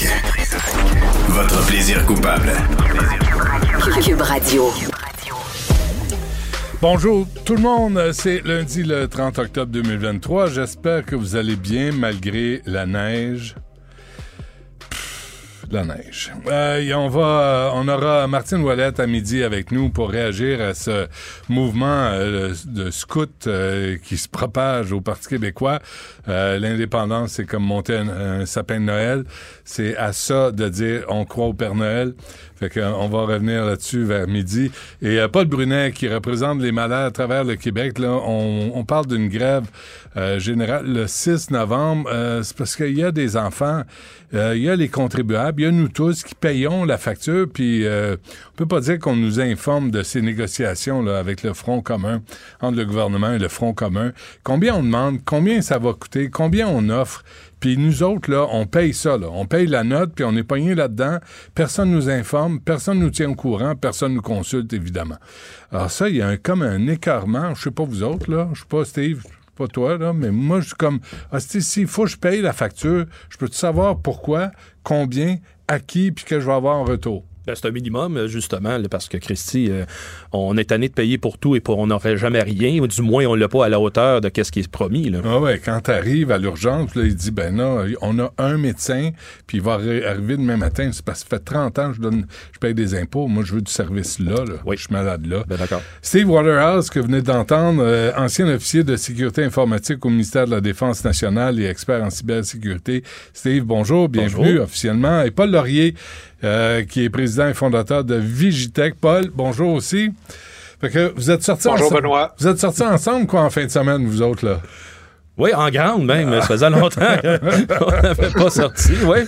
Trisac. Votre plaisir coupable. Cube Radio. Bonjour tout le monde, c'est lundi le 30 octobre 2023. J'espère que vous allez bien malgré la neige. La neige. Euh, on va, on aura Martine Ouellette à midi avec nous pour réagir à ce mouvement euh, de scouts euh, qui se propage au Parti québécois. Euh, L'indépendance, c'est comme monter un, sapin de Noël. C'est à ça de dire on croit au Père Noël. Fait va revenir là-dessus vers midi. Et Paul Brunet, qui représente les malades à travers le Québec, là, on parle d'une grève euh, le 6 novembre. Euh, c'est parce qu'il y a des enfants, euh, il y a les contribuables, il y a nous tous qui payons la facture, puis euh, on peut pas dire qu'on nous informe de ces négociations là, avec le Front commun, entre le gouvernement et le Front commun. Combien on demande, combien ça va coûter, combien on offre, puis nous autres, là, on paye ça. Là. On paye la note, puis on est pogné là-dedans. Personne nous informe, personne nous tient au courant, personne nous consulte, évidemment. Alors ça, il y a un, comme un écartement. Je sais pas vous autres, là. Je sais pas, Steve, pas toi, là, mais moi, je suis comme, ah, s'il faut que je paye la facture, je peux savoir pourquoi, combien, à qui, puis que je vais avoir en retour? Ben, c'est un minimum, justement, là, parce que Christy, euh, on est tanné de payer pour tout et pour on n'aurait jamais rien, ou du moins on l'a pas à la hauteur de ce qui est promis. Là. Ah ouais, quand t'arrives à l'urgence, il dit ben non, on a un médecin, puis il va arri- arriver demain matin. C'est parce que ça fait 30 ans que je donne, je paye des impôts. Moi, je veux du service là. là. Oui. Je suis malade là. Ben, d'accord. Steve Waterhouse, que vous venez d'entendre, euh, ancien officier de sécurité informatique au ministère de la Défense nationale et expert en cybersécurité. Steve, bonjour, bienvenue Bonjour. officiellement. Et Paul Laurier, euh, qui est président et fondateur de Vigitech. Paul, bonjour aussi. Fait que vous êtes sortis Bonjour, ensemble. Benoît. Vous êtes sortis ensemble quoi en fin de semaine, vous autres là? Oui, en grande même, ça faisait longtemps qu'on n'avait pas sorti, oui.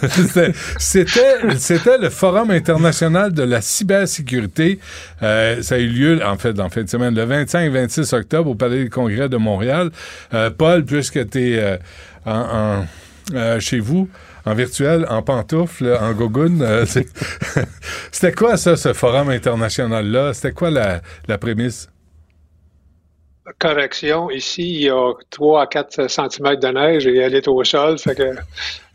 C'était- le Forum international de la cybersécurité. Euh, ça a eu lieu, en fait, en fin de semaine, le 25 et 26 octobre au Palais des Congrès de Montréal. Euh, Paul, puisque tu es en, en- euh, chez vous, en virtuel, en pantoufles, en gogoune, euh, c'était quoi ça, ce Forum international-là? C'était quoi la, la prémisse? Correction, ici, il y a 3 à 4 cm de neige et elle est au sol, fait que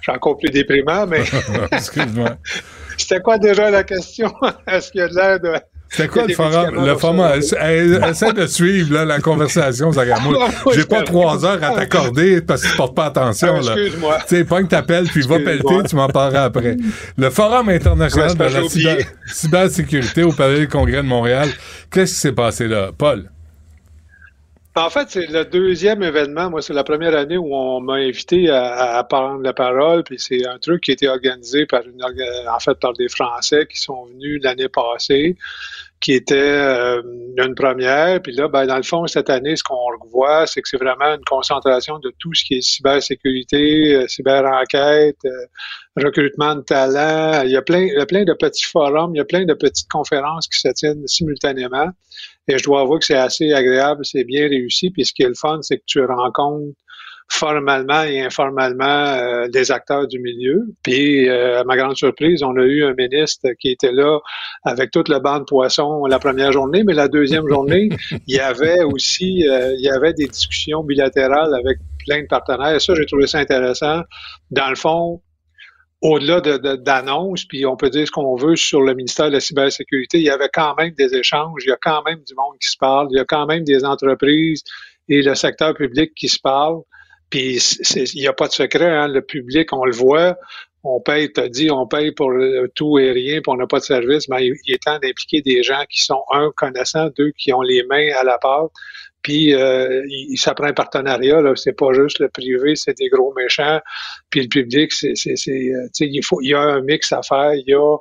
c'est encore plus déprimant, mais Excuse-moi. c'était quoi déjà la question? Est-ce qu'il y a de l'air de... C'était quoi le forum? Le essaie de suivre là, la conversation, Zagamou. J'ai pas trois heures à t'accorder parce que tu portes pas attention. Ah, excuse-moi. Tu sais, pas que t'appelles puis va pelleter, tu m'en parleras après. Le Forum international de la cyber- cybersécurité au Palais du Congrès de Montréal. Qu'est-ce qui s'est passé là? Paul? En fait, c'est le deuxième événement. Moi, c'est la première année où on m'a invité à, à prendre la parole. Puis c'est un truc qui a été organisé par une, en fait, par des Français qui sont venus l'année passée, qui était euh, une première. Puis là, ben, dans le fond, cette année, ce qu'on revoit, c'est que c'est vraiment une concentration de tout ce qui est cybersécurité, euh, cyberenquête, euh, recrutement de talent. Il y a plein, il y a plein de petits forums, il y a plein de petites conférences qui se tiennent simultanément. Et je dois avouer que c'est assez agréable, c'est bien réussi. Puis ce qui est le fun, c'est que tu rencontres formellement et informellement euh, des acteurs du milieu. Puis, euh, à ma grande surprise, on a eu un ministre qui était là avec toute le banc de poissons la première journée, mais la deuxième journée, il y avait aussi euh, il y avait des discussions bilatérales avec plein de partenaires. Et ça, j'ai trouvé ça intéressant. Dans le fond, au-delà de, de- d'annonces, puis on peut dire ce qu'on veut sur le ministère de la cybersécurité, il y avait quand même des échanges, il y a quand même du monde qui se parle, il y a quand même des entreprises et le secteur public qui se parlent. Puis il n'y a pas de secret, hein, le public, on le voit, on paye, t'as dit, on paye pour tout et rien, puis on n'a pas de service, mais il, est temps d'impliquer des gens qui sont, un, connaissants, deux, qui ont les mains à la pâte, puis euh, ça prend un partenariat, là, c'est pas juste le privé, c'est des gros méchants, puis le public, c'est, c'est, euh, tu il faut, il y a un mix à faire, il y a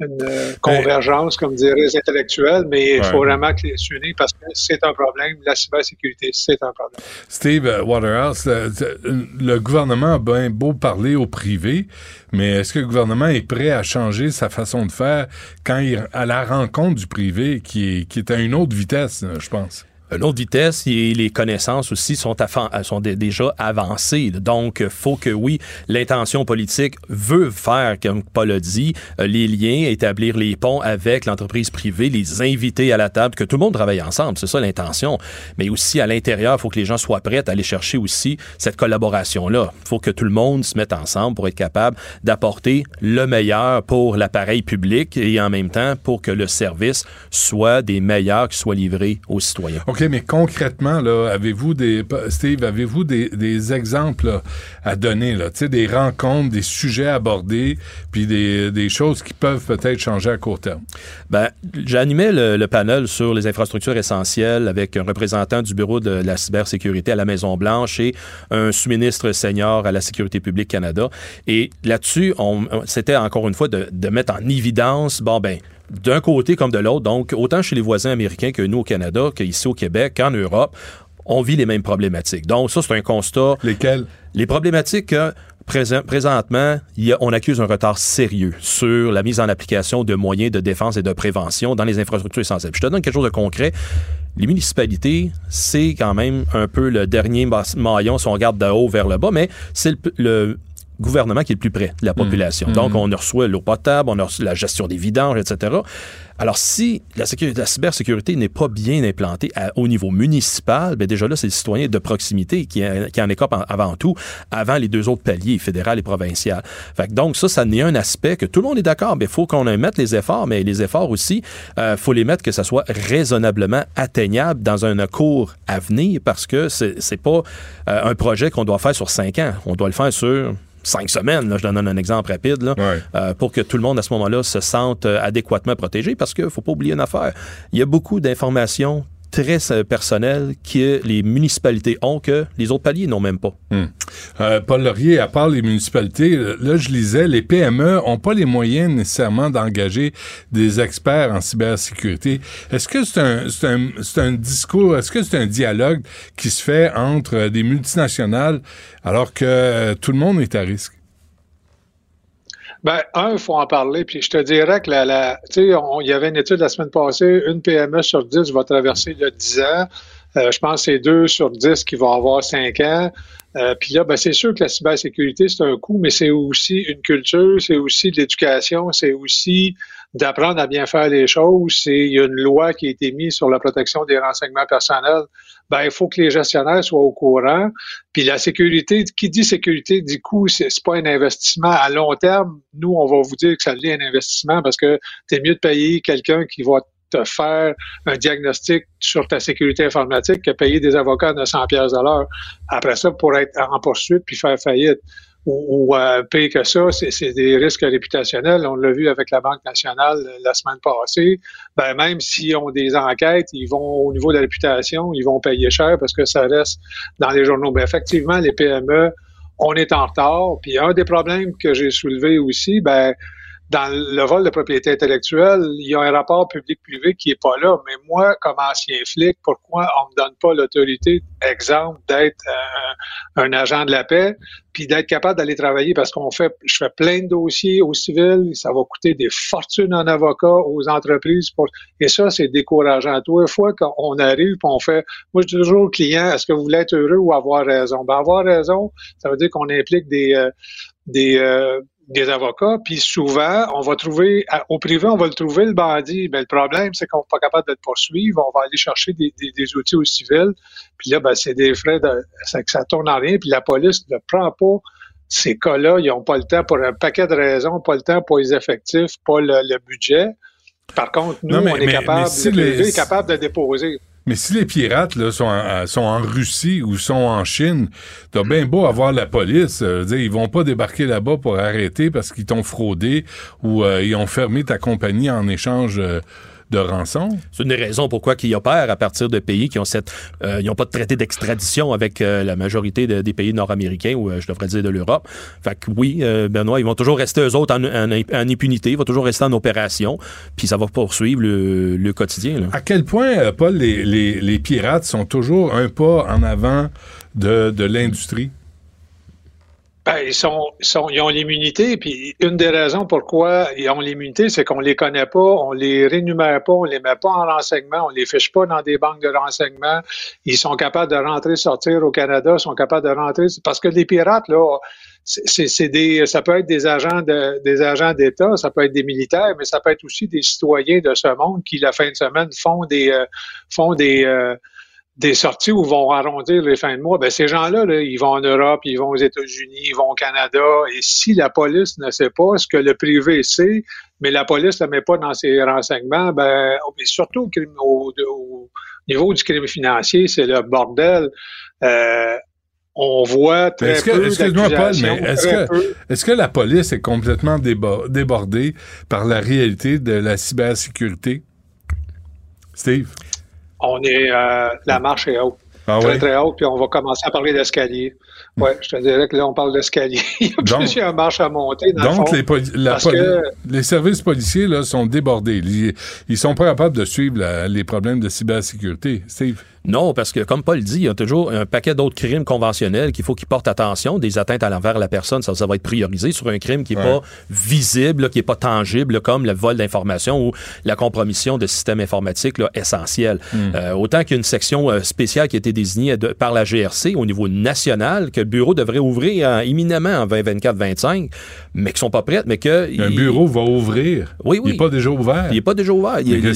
une euh, convergence, comme diraient les intellectuels, mais il faut vraiment que les s'unissent parce que c'est un problème. La cybersécurité, c'est un problème. Steve euh, Waterhouse, le, gouvernement a bien beau parler au privé, mais est-ce que le gouvernement est prêt à changer sa façon de faire quand il à la rencontre du privé qui est, qui est à une autre vitesse, je pense? Une autre vitesse et les connaissances aussi sont, sont déjà avancées. Donc, faut que oui, l'intention politique veut faire, comme Paul a dit, euh, les liens, établir les ponts avec l'entreprise privée, les inviter à la table, que tout le monde travaille ensemble. C'est ça l'intention. Mais aussi à l'intérieur, il faut que les gens soient prêts à aller chercher aussi cette collaboration-là. Il faut que tout le monde se mette ensemble pour être capable d'apporter le meilleur pour l'appareil public et en même temps pour que le service soit des meilleurs qui soient livrés aux citoyens. Mais concrètement, là, avez-vous des. Steve, avez-vous des, exemples à donner, là? Tu sais, des rencontres, des sujets abordés, puis des, choses qui peuvent peut-être changer à court terme? Ben, j'animais le, panel sur les infrastructures essentielles avec un représentant du Bureau de la cybersécurité à la Maison-Blanche et un sous-ministre senior à la Sécurité publique Canada. Et là-dessus, c'était encore une fois de, de mettre en évidence, bon, ben, d'un côté comme de l'autre. Donc, autant chez les voisins américains que nous au Canada, qu'ici au Québec, qu'en Europe, on vit les mêmes problématiques. Donc, ça, c'est un constat. Lesquelles? Les problématiques que présentement, on accuse un retard sérieux sur la mise en application de moyens de défense et de prévention dans les infrastructures essentielles. je te donne quelque chose de concret. Les municipalités, c'est quand même un peu le dernier maillon si on regarde de haut vers le bas, mais c'est le gouvernement qui est le plus près de la mmh. population. Donc, mmh. on reçoit l'eau potable, on reçoit la gestion des vidanges, etc. Alors, si la, sécurité, la cybersécurité n'est pas bien implantée au niveau municipal, bien déjà là, c'est le citoyen de proximité qui, qui en écope avant tout, avant les deux autres paliers, fédéral et provincial. Fait donc, ça, ça n'est un aspect que tout le monde est d'accord, mais il faut qu'on mette les efforts, mais les efforts aussi, il euh, faut les mettre que ça soit raisonnablement atteignable dans un cours à venir parce que c'est pas euh, un projet qu'on doit faire sur cinq ans. On doit le faire sur cinq semaines, là, je donne un exemple rapide, là, euh, pour que tout le monde à ce moment-là se sente euh, adéquatement protégé, parce qu'il ne faut pas oublier une affaire. Il y a beaucoup d'informations très euh, personnelles que les municipalités ont que les autres paliers n'ont même pas. Hmm. Paul Laurier, à part les municipalités, là, je lisais, les PME ont pas les moyens nécessairement d'engager des experts en cybersécurité. Est-ce que c'est un, un, un, discours, est-ce que c'est un dialogue qui se fait entre des multinationales alors que euh, tout le monde est à risque? Ben, un, il faut en parler, puis je te dirais que la, la il y avait une étude la semaine passée, une PME sur 10 va traverser le 10 ans. Euh, je pense que c'est 2 sur 10 qui vont avoir 5 ans. Euh, puis là, ben, c'est sûr que la cybersécurité, c'est un coût, mais c'est aussi une culture, c'est aussi de l'éducation, c'est aussi d'apprendre à bien faire les choses. Il y a une loi qui a été mise sur la protection des renseignements personnels. Ben, il faut que les gestionnaires soient au courant. Puis la sécurité, qui dit sécurité dit coût, c'est pas un investissement à long terme. Nous, on va vous dire que ça devient un investissement parce que c'est mieux de payer quelqu'un qui va te faire un diagnostic sur ta sécurité informatique que payer des avocats de 100 pièces à l'heure. Après ça, pour être en poursuite puis faire faillite ou, euh, pire que ça, c'est des risques réputationnels. On l'a vu avec la Banque nationale euh, la semaine passée. Ben, même s'ils ont des enquêtes, ils vont au niveau de la réputation, ils vont payer cher parce que ça reste dans les journaux. Ben, effectivement, les PME, on est en retard. Puis un des problèmes que j'ai soulevé aussi, ben, dans le vol de propriété intellectuelle, il y a un rapport public-privé qui est pas là. Mais moi, comme ancien flic, pourquoi on me donne pas l'autorité, exemple, d'être euh, un agent de la paix, puis d'être capable d'aller travailler? Parce qu'on fait, je fais plein de dossiers au civil, ça va coûter des fortunes en avocat aux entreprises pour, et ça, c'est décourageant. Toi, une fois qu'on arrive, on fait, moi, je dis toujours au client, est-ce que vous voulez être heureux ou avoir raison? Ben, avoir raison, ça veut dire qu'on implique des, euh, des, euh, des avocats, puis souvent, on va trouver, au privé, on va le trouver, le bandit. Ben, le problème, c'est qu'on n'est pas capable de le poursuivre. On va aller chercher des, outils au civil. Puis là, ben, c'est des frais, de, ça, ça tourne en rien. Puis la police ne prend pas ces cas-là. Ils n'ont pas le temps pour un paquet de raisons, pas le temps pour les effectifs, pas le, budget. Par contre, nous, on est capable, est capable de déposer. Mais si les pirates en, sont en Russie ou sont en Chine, t'as bien beau avoir la police. Euh, dire, ils vont pas débarquer là-bas pour arrêter parce qu'ils t'ont fraudé ou euh, ils ont fermé ta compagnie en échange euh, de rançon. C'est une des raisons pourquoi ils opèrent à partir de pays qui ont cette, euh, ils n'ont pas de traité d'extradition avec euh, la majorité de- des pays nord-américains ou euh, je devrais dire de l'Europe. Fait que oui, Benoît, ils vont toujours rester eux autres en, en- en impunité, ils vont toujours rester en opération, puis ça va poursuivre le, le quotidien. là. À quel point, Paul, les, les- les pirates sont toujours un pas en avant de, de l'industrie? Ben, ils, sont, sont- ils ont l'immunité, puis une des raisons pourquoi ils ont l'immunité, c'est qu'on les connaît pas, on les rémunère pas, on les met pas en renseignement, on les fiche pas dans des banques de renseignement. Ils sont capables de rentrer, sortir au Canada, sont capables de rentrer, parce que les pirates, là, c'est des, ça peut être des agents de, des agents d'État, ça peut être des militaires, mais ça peut être aussi des citoyens de ce monde qui, la fin de semaine, font des, euh, font des, euh, des sorties où vont arrondir les fins de mois, ben ces gens-là, là, ils vont en Europe, ils vont aux États-Unis, ils vont au Canada. Et si la police ne sait pas ce que le privé sait, mais la police ne le met pas dans ses renseignements, ben et surtout au, crime- au- au niveau du crime financier, c'est le bordel. Euh, on voit très Est-ce que- peu excuse-moi, Paul, d'accusations, mais est-ce que- peu. Est-ce que la police est complètement débo- débordée par la réalité de la cybersécurité? Steve? On est euh, la marche est haute. Ah très, très haute, puis on va commencer à parler d'escalier. Oui, je te dirais que là, on parle d'escalier. Il y a Donc- plusieurs marches à monter. Dans le Donc, fond. les, poli- la parce poli- que- les services policiers là, sont débordés. Ils, ils sont pas capables de suivre la- les problèmes de cybersécurité. Steve? Non, parce que comme Paul dit, il y a toujours un paquet d'autres crimes conventionnels qu'il faut qu'ils portent attention. Des atteintes à l'envers de la personne, ça, ça va être priorisé sur un crime qui n'est Ouais. pas visible, là, qui n'est pas tangible, là, comme le vol d'informations ou la compromission de systèmes informatiques là, essentiels. Euh, autant qu'il y a une section euh, spéciale qui a été désignée de- par la GRC au niveau national, que le bureau devrait ouvrir imminemment en 2024-25, mais qui sont pas prêtes, mais que... Un il- bureau va ouvrir. Oui, Il oui. n'est pas déjà ouvert. il n'est pas déjà ouvert. Il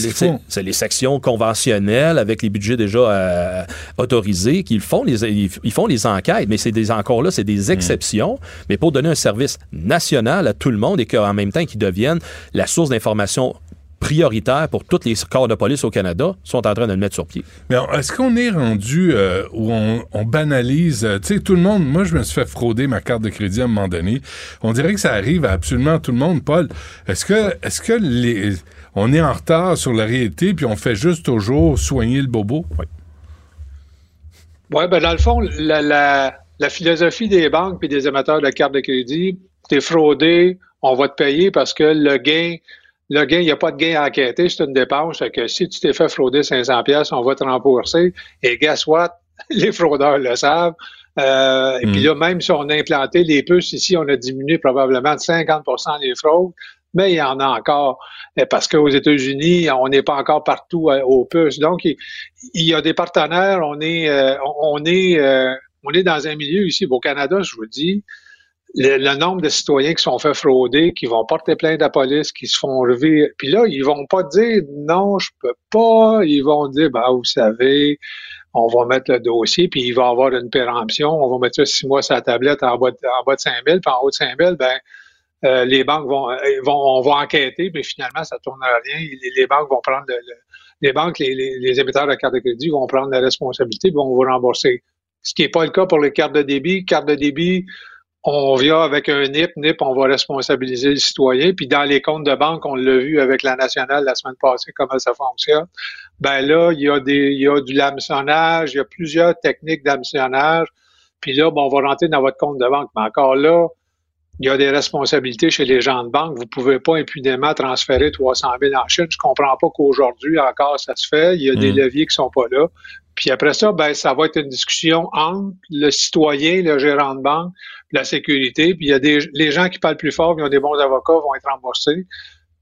c'est, les sections conventionnelles avec les budgets déjà euh, autorisés qu'ils font les ils, ils font les enquêtes, mais c'est des encore là, c'est des Hmm. exceptions, mais pour donner un service national à tout le monde et qu'en même temps qu'ils deviennent la source d'information prioritaire pour tous les corps de police au Canada, sont en train de le mettre sur pied. Mais est-ce qu'on est rendu euh, où on, on banalise, euh, tu sais, tout le monde, moi je me suis fait frauder ma carte de crédit à un moment donné. On dirait que ça arrive à absolument tout le monde. Paul, est-ce que, est-ce que les, on est en retard sur la réalité puis on fait juste toujours soigner le bobo? Oui, ben dans le fond, la, la, la philosophie des banques et des émetteurs de cartes de crédit, t'es fraudé, on va te payer parce que le gain, le gain, il n'y a pas de gain à enquêter, c'est une dépense. Que si tu t'es fait frauder 500 pièces, on va te rembourser. Et guess what? Les fraudeurs le savent. Euh, Et puis là, même si on a implanté les puces ici, on a diminué probablement de 50% les fraudes, mais il y en a encore. Parce qu'aux États-Unis, on n'est pas encore partout euh, aux puces. Donc, il, y a des partenaires. On est, euh, on est, on est dans un milieu ici au Canada, je vous le dis. Le, le nombre de citoyens qui sont fait frauder, qui vont porter plainte à la police, qui se font relever. Puis là, ils vont pas dire non, je peux pas. Ils vont dire, bah, vous savez, on va mettre le dossier, puis il va avoir une péremption. On va mettre ça six mois sur la tablette en bas de, en bas de 5 000, puis en haut de 5 000, ben, euh, les banques vont, euh, vont, on va enquêter, mais finalement, ça tourne à rien. Les, banques vont prendre le, le- les banques, les, les, les émetteurs de cartes de crédit vont prendre la responsabilité, puis vont vous rembourser. Ce qui n'est pas le cas pour les cartes de débit. Cartes de débit, on vient avec un NIP. NIP, on va responsabiliser le citoyen. Puis dans les comptes de banque, on l'a vu avec la nationale la semaine passée, comment ça fonctionne. Ben là, il y a des, il y a du hameçonnage, il y a plusieurs techniques d'hameçonnage. Puis là, bon, on va rentrer dans votre compte de banque. Mais encore là, il y a des responsabilités chez les gens de banque. Vous pouvez pas impunément transférer 300 000 en Chine. Je comprends pas qu'aujourd'hui encore ça se fait. Il y a des Mm. leviers qui sont pas là. Puis après ça, ben ça va être une discussion entre le citoyen, le gérant de banque, la sécurité. Puis il y a des les gens qui parlent plus fort, qui ont des bons avocats, vont être remboursés.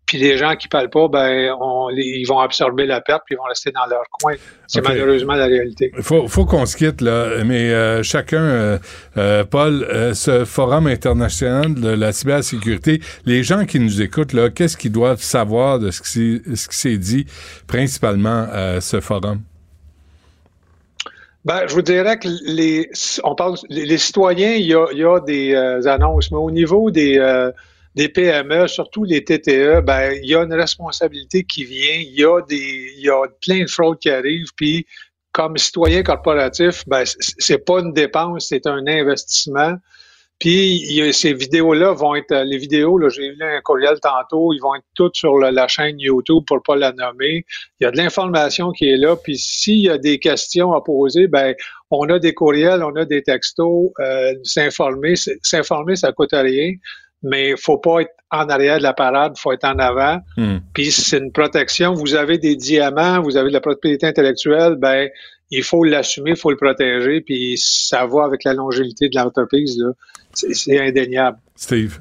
Puis les gens qui parlent pas, ben on, ils vont absorber la perte puis ils vont rester dans leur coin. C'est malheureusement la réalité. Il faut, faut qu'on se quitte, là, mais euh, chacun, euh, euh, Paul, euh, ce forum international de la cybersécurité, les gens qui nous écoutent, là, qu'est-ce qu'ils doivent savoir de ce qui s'est- ce qui s'est dit principalement à ce forum? Ben, je vous dirais que les, on parle, les, citoyens, il y a, il y a des euh, annonces, mais au niveau des, euh, des PME, surtout les TTE, ben, il y a une responsabilité qui vient. Il y a des, il y a plein de fraudes qui arrivent. Puis, comme citoyen corporatif, ben, c'est pas une dépense, c'est un investissement. Puis il y a- ces vidéos-là vont être, euh, les vidéos, là, j'ai vu un courriel tantôt, ils vont être toutes sur la chaîne YouTube pour pas la nommer. Il y a de l'information qui est là. Puis s'il y a des questions à poser, ben on a des courriels, on a des textos. Euh, s'informer, s'informer, ça coûte rien, mais faut pas être en arrière de la parade, faut être en avant. Hmm. Puis c'est une protection. Vous avez des diamants, vous avez de la propriété intellectuelle, ben il faut l'assumer, il faut le protéger, puis ça va avec la longévité de l'entreprise. c'est indéniable. Steve?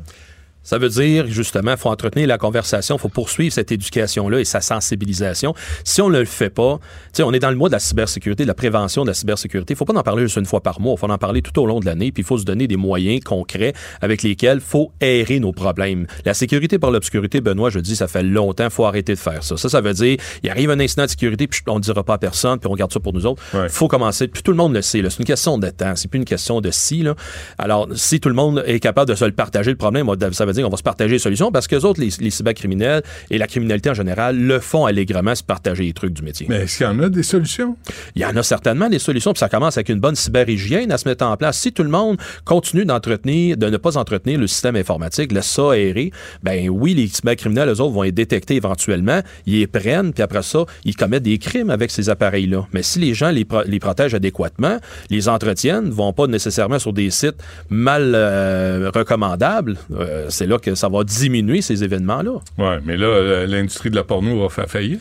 Ça veut dire, justement, il faut entretenir la conversation, il faut poursuivre cette éducation-là et sa sensibilisation. Si on ne le fait pas, tu sais, on est dans le mois de la cybersécurité, de la prévention de la cybersécurité. Il faut pas en parler juste une fois par mois, il faut en parler tout au long de l'année, puis il faut se donner des moyens concrets avec lesquels il faut aérer nos problèmes. La sécurité par l'obscurité, Benoît, je dis, ça fait longtemps, il faut arrêter de faire ça. Ça, ça veut dire, il arrive un incident de sécurité, puis on ne dira pas à personne, puis on garde ça pour nous autres. Il Ouais. faut commencer, puis tout le monde le sait, là. c'est une question de temps, c'est plus une question de si. Là. Alors, si tout le monde est capable de se le partager, le problème, ça veut dire qu'on va se partager les solutions, parce que les autres, les, les cybercriminels et la criminalité en général, le font allègrement se partager les trucs du métier. Mais est-ce qu'il y en a des solutions? Il y en a certainement des solutions, puis ça commence avec une bonne cyberhygiène à se mettre en place. Si tout le monde continue d'entretenir, de ne pas entretenir le système informatique, laisse ça aérer, ben oui, les cybercriminels, eux autres, vont être détectés éventuellement, ils les prennent, puis après ça, ils commettent des crimes avec ces appareils-là. Mais si les gens les, pro- les protègent adéquatement, les entretiennent, vont pas nécessairement sur des sites mal euh, recommandables, euh, c'est là que ça va diminuer ces événements-là. Ouais, mais là, euh, l'industrie de la porno va faire faillite.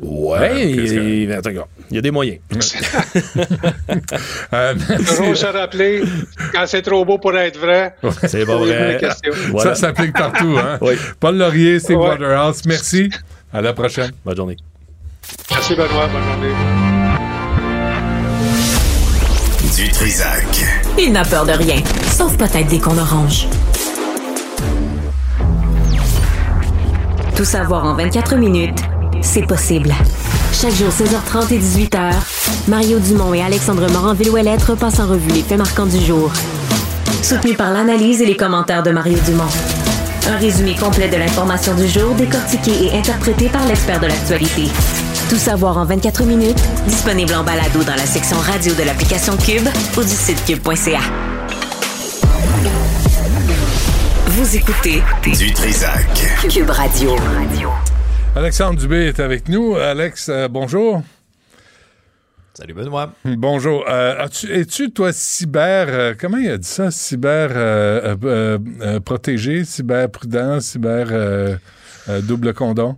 Ouais, que- attends, il y a des moyens. Euh. Toujours se rappeler, quand c'est trop beau pour être vrai, C'est pas vrai. Voilà. Ça s'applique partout. Hein? Oui. Paul Laurier, Steve Ouais. Waterhouse, merci. À la prochaine. Bonne journée. Merci Benoît, bonne journée. Du Trisac. Il n'a peur de rien, sauf peut-être des qu'on orange. Tout savoir en 24 minutes, c'est possible. Chaque jour, 16h30 et 18h, Mario Dumont et Alexandre Morin-Villouellette repassent en revue les faits marquants du jour. Soutenu par l'analyse et les commentaires de Mario Dumont. Un résumé complet de l'information du jour décortiqué et interprété par l'expert de l'actualité. Tout savoir en 24 minutes, disponible en balado dans la section radio de l'application Cube ou du site cube.ca. Vous écoutez Du Trisac. Cube Radio. Alexandre Dubé est avec nous. Alex, euh, bonjour. Salut Benoît. Bonjour. Euh, Es-tu, toi, cyber... euh, comment il a dit ça? Cyber euh, euh, euh, euh, protégé, cyber prudent, cyber euh, euh, double condom?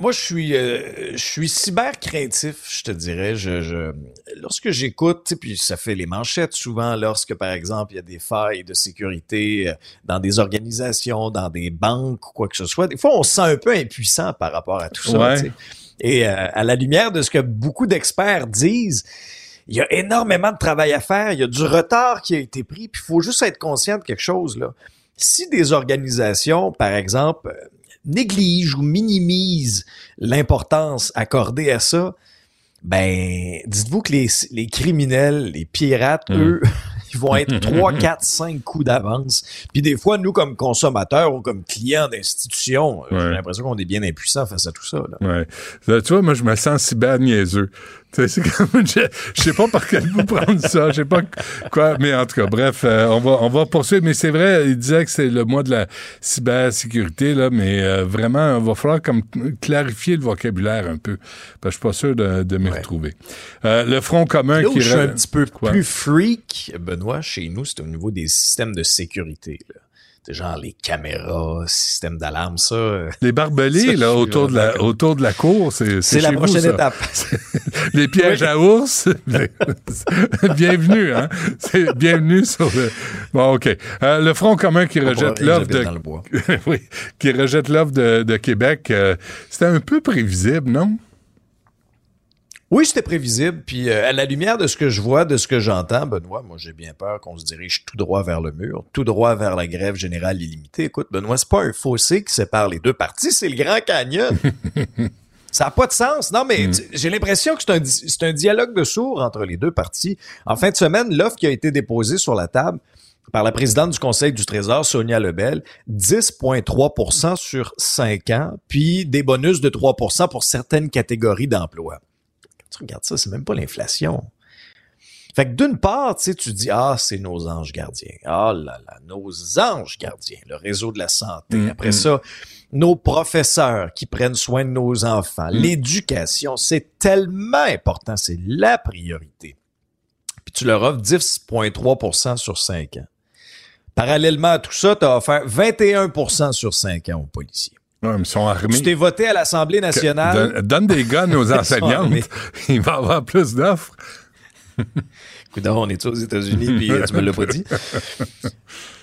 Moi, je suis, euh, je suis cyber craintif, je te dirais. Je, je, lorsque j'écoute, puis ça fait les manchettes souvent, lorsque, par exemple, il y a des failles de sécurité euh, dans des organisations, dans des banques ou quoi que ce soit, des fois, on se sent un peu impuissant par rapport à tout ça. Ouais. Et euh, à la lumière de ce que beaucoup d'experts disent, il y a énormément de travail à faire, il y a du retard qui a été pris, puis il faut juste être conscient de quelque chose, là. Si des organisations, par exemple, négligent ou minimisent l'importance accordée à ça, ben, dites-vous que les, les criminels, les pirates, Mm. eux, ils vont être 3, 4, 5 coups d'avance. Puis des fois, nous, comme consommateurs ou comme clients d'institutions, euh, Ouais. j'ai l'impression qu'on est bien impuissants face à tout ça. Là. Ouais. Là, tu vois, moi, je me sens cyber niaiseux. C'est comme, je, je sais pas par quel bout prendre ça, je sais pas quoi, mais en tout cas, bref, euh, on va, on va poursuivre. Mais c'est vrai, il disait que c'est le mois de la cybersécurité, là, mais euh, vraiment, il va falloir comme clarifier le vocabulaire un peu, parce que je suis pas sûr de, de m'y Ouais. retrouver. Euh, le Front commun qui... je suis un petit peu Quoi? plus freak, Benoît, chez nous, c'est au niveau des systèmes de sécurité. Là. Genre les caméras, système d'alarme, ça. Les barbelés, Ça, là, autour de, la, autour de la cour, c'est C'est la vous, prochaine étape. Les pièges à ours. bienvenue, hein. C'est bienvenue sur le. Bon, OK. Euh, le Front commun qui rejette l'offre de. dans le bois. oui, qui rejette l'offre de, de Québec. euh, C'était un peu prévisible, non? Oui, c'était prévisible. Puis euh, à la lumière de ce que je vois, de ce que j'entends, Benoît, moi j'ai bien peur qu'on se dirige tout droit vers le mur, tout droit vers la grève générale illimitée. Écoute, Benoît, c'est pas un fossé qui sépare les deux parties, c'est le Grand Canyon. Ça n'a pas de sens. Non, mais tu- j'ai l'impression que c'est un, c'est un dialogue de sourds entre les deux parties. En fin de semaine, l'offre qui a été déposée sur la table par la présidente du Conseil du Trésor, Sonia Lebel, 10,3% sur 5 ans, puis des bonus de 3% pour certaines catégories d'emplois. Tu regardes ça, c'est même pas l'inflation. Fait que d'une part, tu sais, tu dis, ah, c'est nos anges gardiens. Ah là là, nos anges gardiens, le réseau de la santé. Mm, Après mm. ça, nos professeurs qui prennent soin de nos enfants. Mm. L'éducation, c'est tellement important, c'est la priorité. Puis tu leur offres 10,3% sur 5 ans. Parallèlement à tout ça, tu as offert 21% sur 5 ans aux policiers. Ouais, ils sont armés. Tu t'es voté à l'Assemblée nationale. Donne, donne des guns aux enseignantes. Il va y avoir plus d'offres. Écoute, on est aux États-Unis, puis tu me l'as pas dit.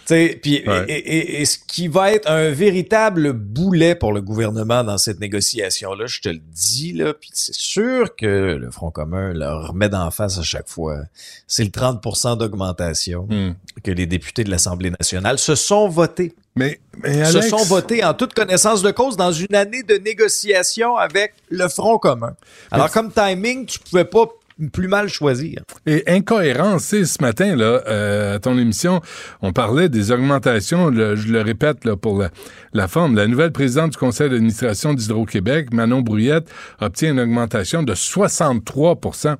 Puis Ouais. et, et- et ce qui va être un véritable boulet pour le gouvernement dans cette négociation-là, je te le dis, là, puis c'est sûr que le Front commun leur remet d'en face à chaque fois. C'est le 30% d'augmentation Hmm. que les députés de l'Assemblée nationale se sont votés. Mais, mais Se sont votés en toute connaissance de cause dans une année de négociation avec le Front commun. Alors, comme timing, tu pouvais pas plus mal choisir. Et incohérence, tu sais, ce matin, là, euh, à ton émission, on parlait des augmentations, je le répète là, pour la, la forme. La nouvelle présidente du conseil d'administration d'Hydro-Québec, Manon Brouillette, obtient une augmentation de 63%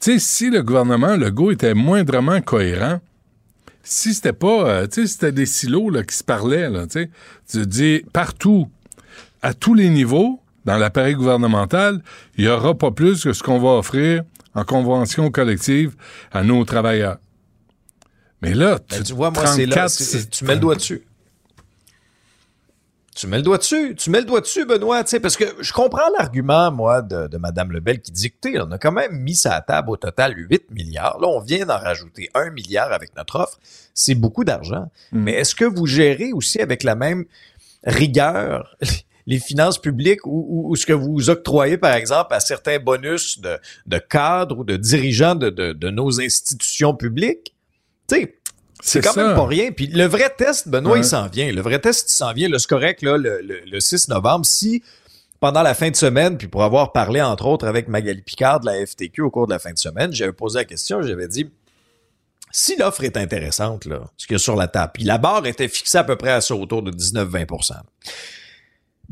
Tu sais, si le gouvernement Legault était moindrement cohérent, si c'était pas, euh, tu sais, c'était des silos là, qui se parlaient, là, tu sais, tu dis partout, à tous les niveaux, dans l'appareil gouvernemental, il n'y aura pas plus que ce qu'on va offrir en convention collective à nos travailleurs. Mais là, Ben, tu vois, moi, c'est là, 34, c'est- tu mets le doigt dessus. Tu mets le doigt dessus, tu mets le doigt dessus, Benoît, tu sais, parce que je comprends l'argument, moi, de, de Mme Lebel qui dit, écoutez, on a quand même mis ça à table au total 8 milliards. Là, on vient d'en rajouter 1 milliard avec notre offre. C'est beaucoup d'argent. Mais est-ce que vous gérez aussi avec la même rigueur les finances publiques ou, ou- ou ce que vous octroyez, par exemple, à certains bonus de, de cadres ou de dirigeants de, de- de nos institutions publiques? Tu sais, c'est quand ça. même pas rien. Puis le vrai test, Benoît, Ouais. il s'en vient. Le vrai test, il s'en vient. Là, c'est correct, là, le, le- le 6 novembre. Si, pendant la fin de semaine, puis pour avoir parlé, entre autres, avec Magali Picard de la FTQ au cours de la fin de semaine, j'avais posé la question, j'avais dit, si l'offre est intéressante, là, ce qu'il y a sur la table, puis la barre était fixée à peu près à ça, autour de 19-20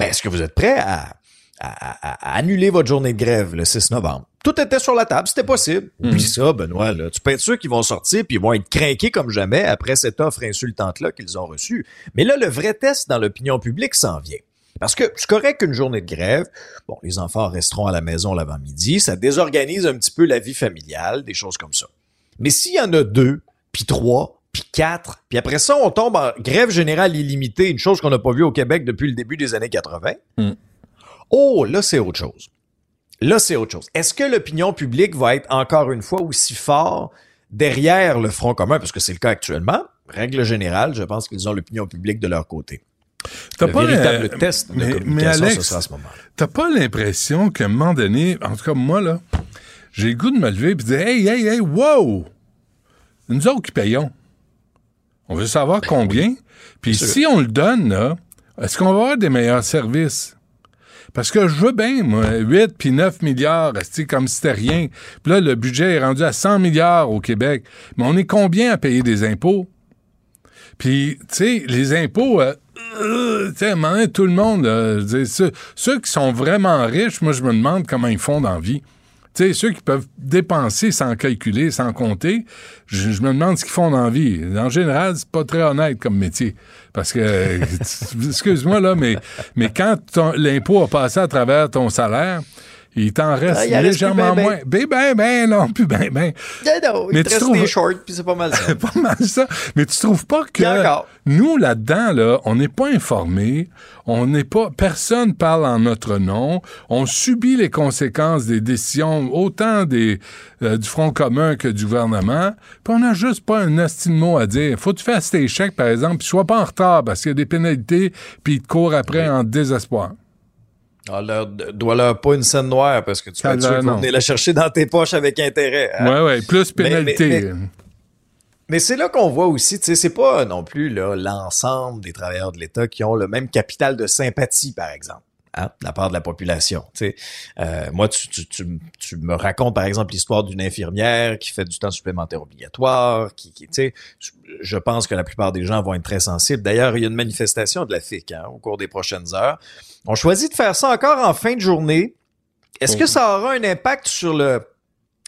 ben, est-ce que vous êtes prêt à, à- à- à annuler votre journée de grève le 6 novembre? Tout était sur la table, c'était possible. Puis ça, Benoît, là, tu peux être sûr qu'ils vont sortir puis ils vont être craqués comme jamais après cette offre insultante-là qu'ils ont reçue. Mais là, le vrai test dans l'opinion publique s'en vient. Parce que c'est correct qu'une journée de grève, bon, les enfants resteront à la maison l'avant-midi, ça désorganise un petit peu la vie familiale, des choses comme ça. Mais s'il y en a deux, puis trois, puis quatre, puis après ça, on tombe en grève générale illimitée, une chose qu'on n'a pas vue au Québec depuis le début des années 80. Mm. Oh, là, c'est autre chose. Là, c'est autre chose. Est-ce que l'opinion publique va être encore une fois aussi fort derrière le Front commun, parce que c'est le cas actuellement? Règle générale, je pense qu'ils ont l'opinion publique de leur côté. T'as pas véritable test de mais- mais communication, Alex, ce sera à ce moment. T'as pas l'impression qu'à un moment donné, en tout cas moi là, j'ai le goût de me lever et de dire Hey, hey, hey, wow! Nous autres qui payons. On veut savoir combien. Puis si on le donne, est-ce qu'on va avoir des meilleurs services? Parce que je veux bien, moi, 8 puis 9 milliards, c'est comme si c'était rien? Puis là, le budget est rendu à 100 milliards au Québec. Mais on est combien à payer des impôts? Puis, tu sais, les impôts, euh, euh, tu sais, tout le monde, là, je veux dire, ceux, ceux qui sont vraiment riches, moi, je me demande comment ils font dans la vie. Tu sais, ceux qui peuvent dépenser sans calculer, sans compter, je, me demande ce qu'ils font dans vie. En général, c'est pas très honnête comme métier. Parce que, excuse-moi, là, mais, mais quand l'impôt a passé à travers ton salaire, il t'en reste Ah, légèrement ben, ben. moins. Ben, ben, ben, non, plus ben, ben. Non, Mais il tu te reste trouves- des shorts, puis c'est pas mal ça. pas mal ça. Mais tu trouves pas que nous, là-dedans, là, on n'est pas informés, on n'est pas, personne parle en notre nom, on subit les conséquences des décisions, autant des, euh, du Front commun que du gouvernement, puis on n'a juste pas un mot à dire. Faut que tu fasses tes chèques, par exemple, puis sois pas en retard, parce qu'il y a des pénalités, puis ils te courent après en désespoir. Ah, leur, dois leur pas une scène noire parce que tu peux venir la chercher dans tes poches avec intérêt. hein? Ouais, ouais, plus Mais- mais- pénalité. mais- Mais c'est là qu'on voit aussi, tu sais, c'est pas non plus là l'ensemble des travailleurs de l'État qui ont le même capital de sympathie, par exemple, hein, de la part de la population. Euh, moi, tu, tu, tu, tu me racontes par exemple l'histoire d'une infirmière qui fait du temps supplémentaire obligatoire, qui, qui tu je- je pense que la plupart des gens vont être très sensibles. D'ailleurs, il y a une manifestation de la FIC hein, au cours des prochaines heures. On choisit de faire ça encore en fin de journée. Est-ce que ça aura un impact sur le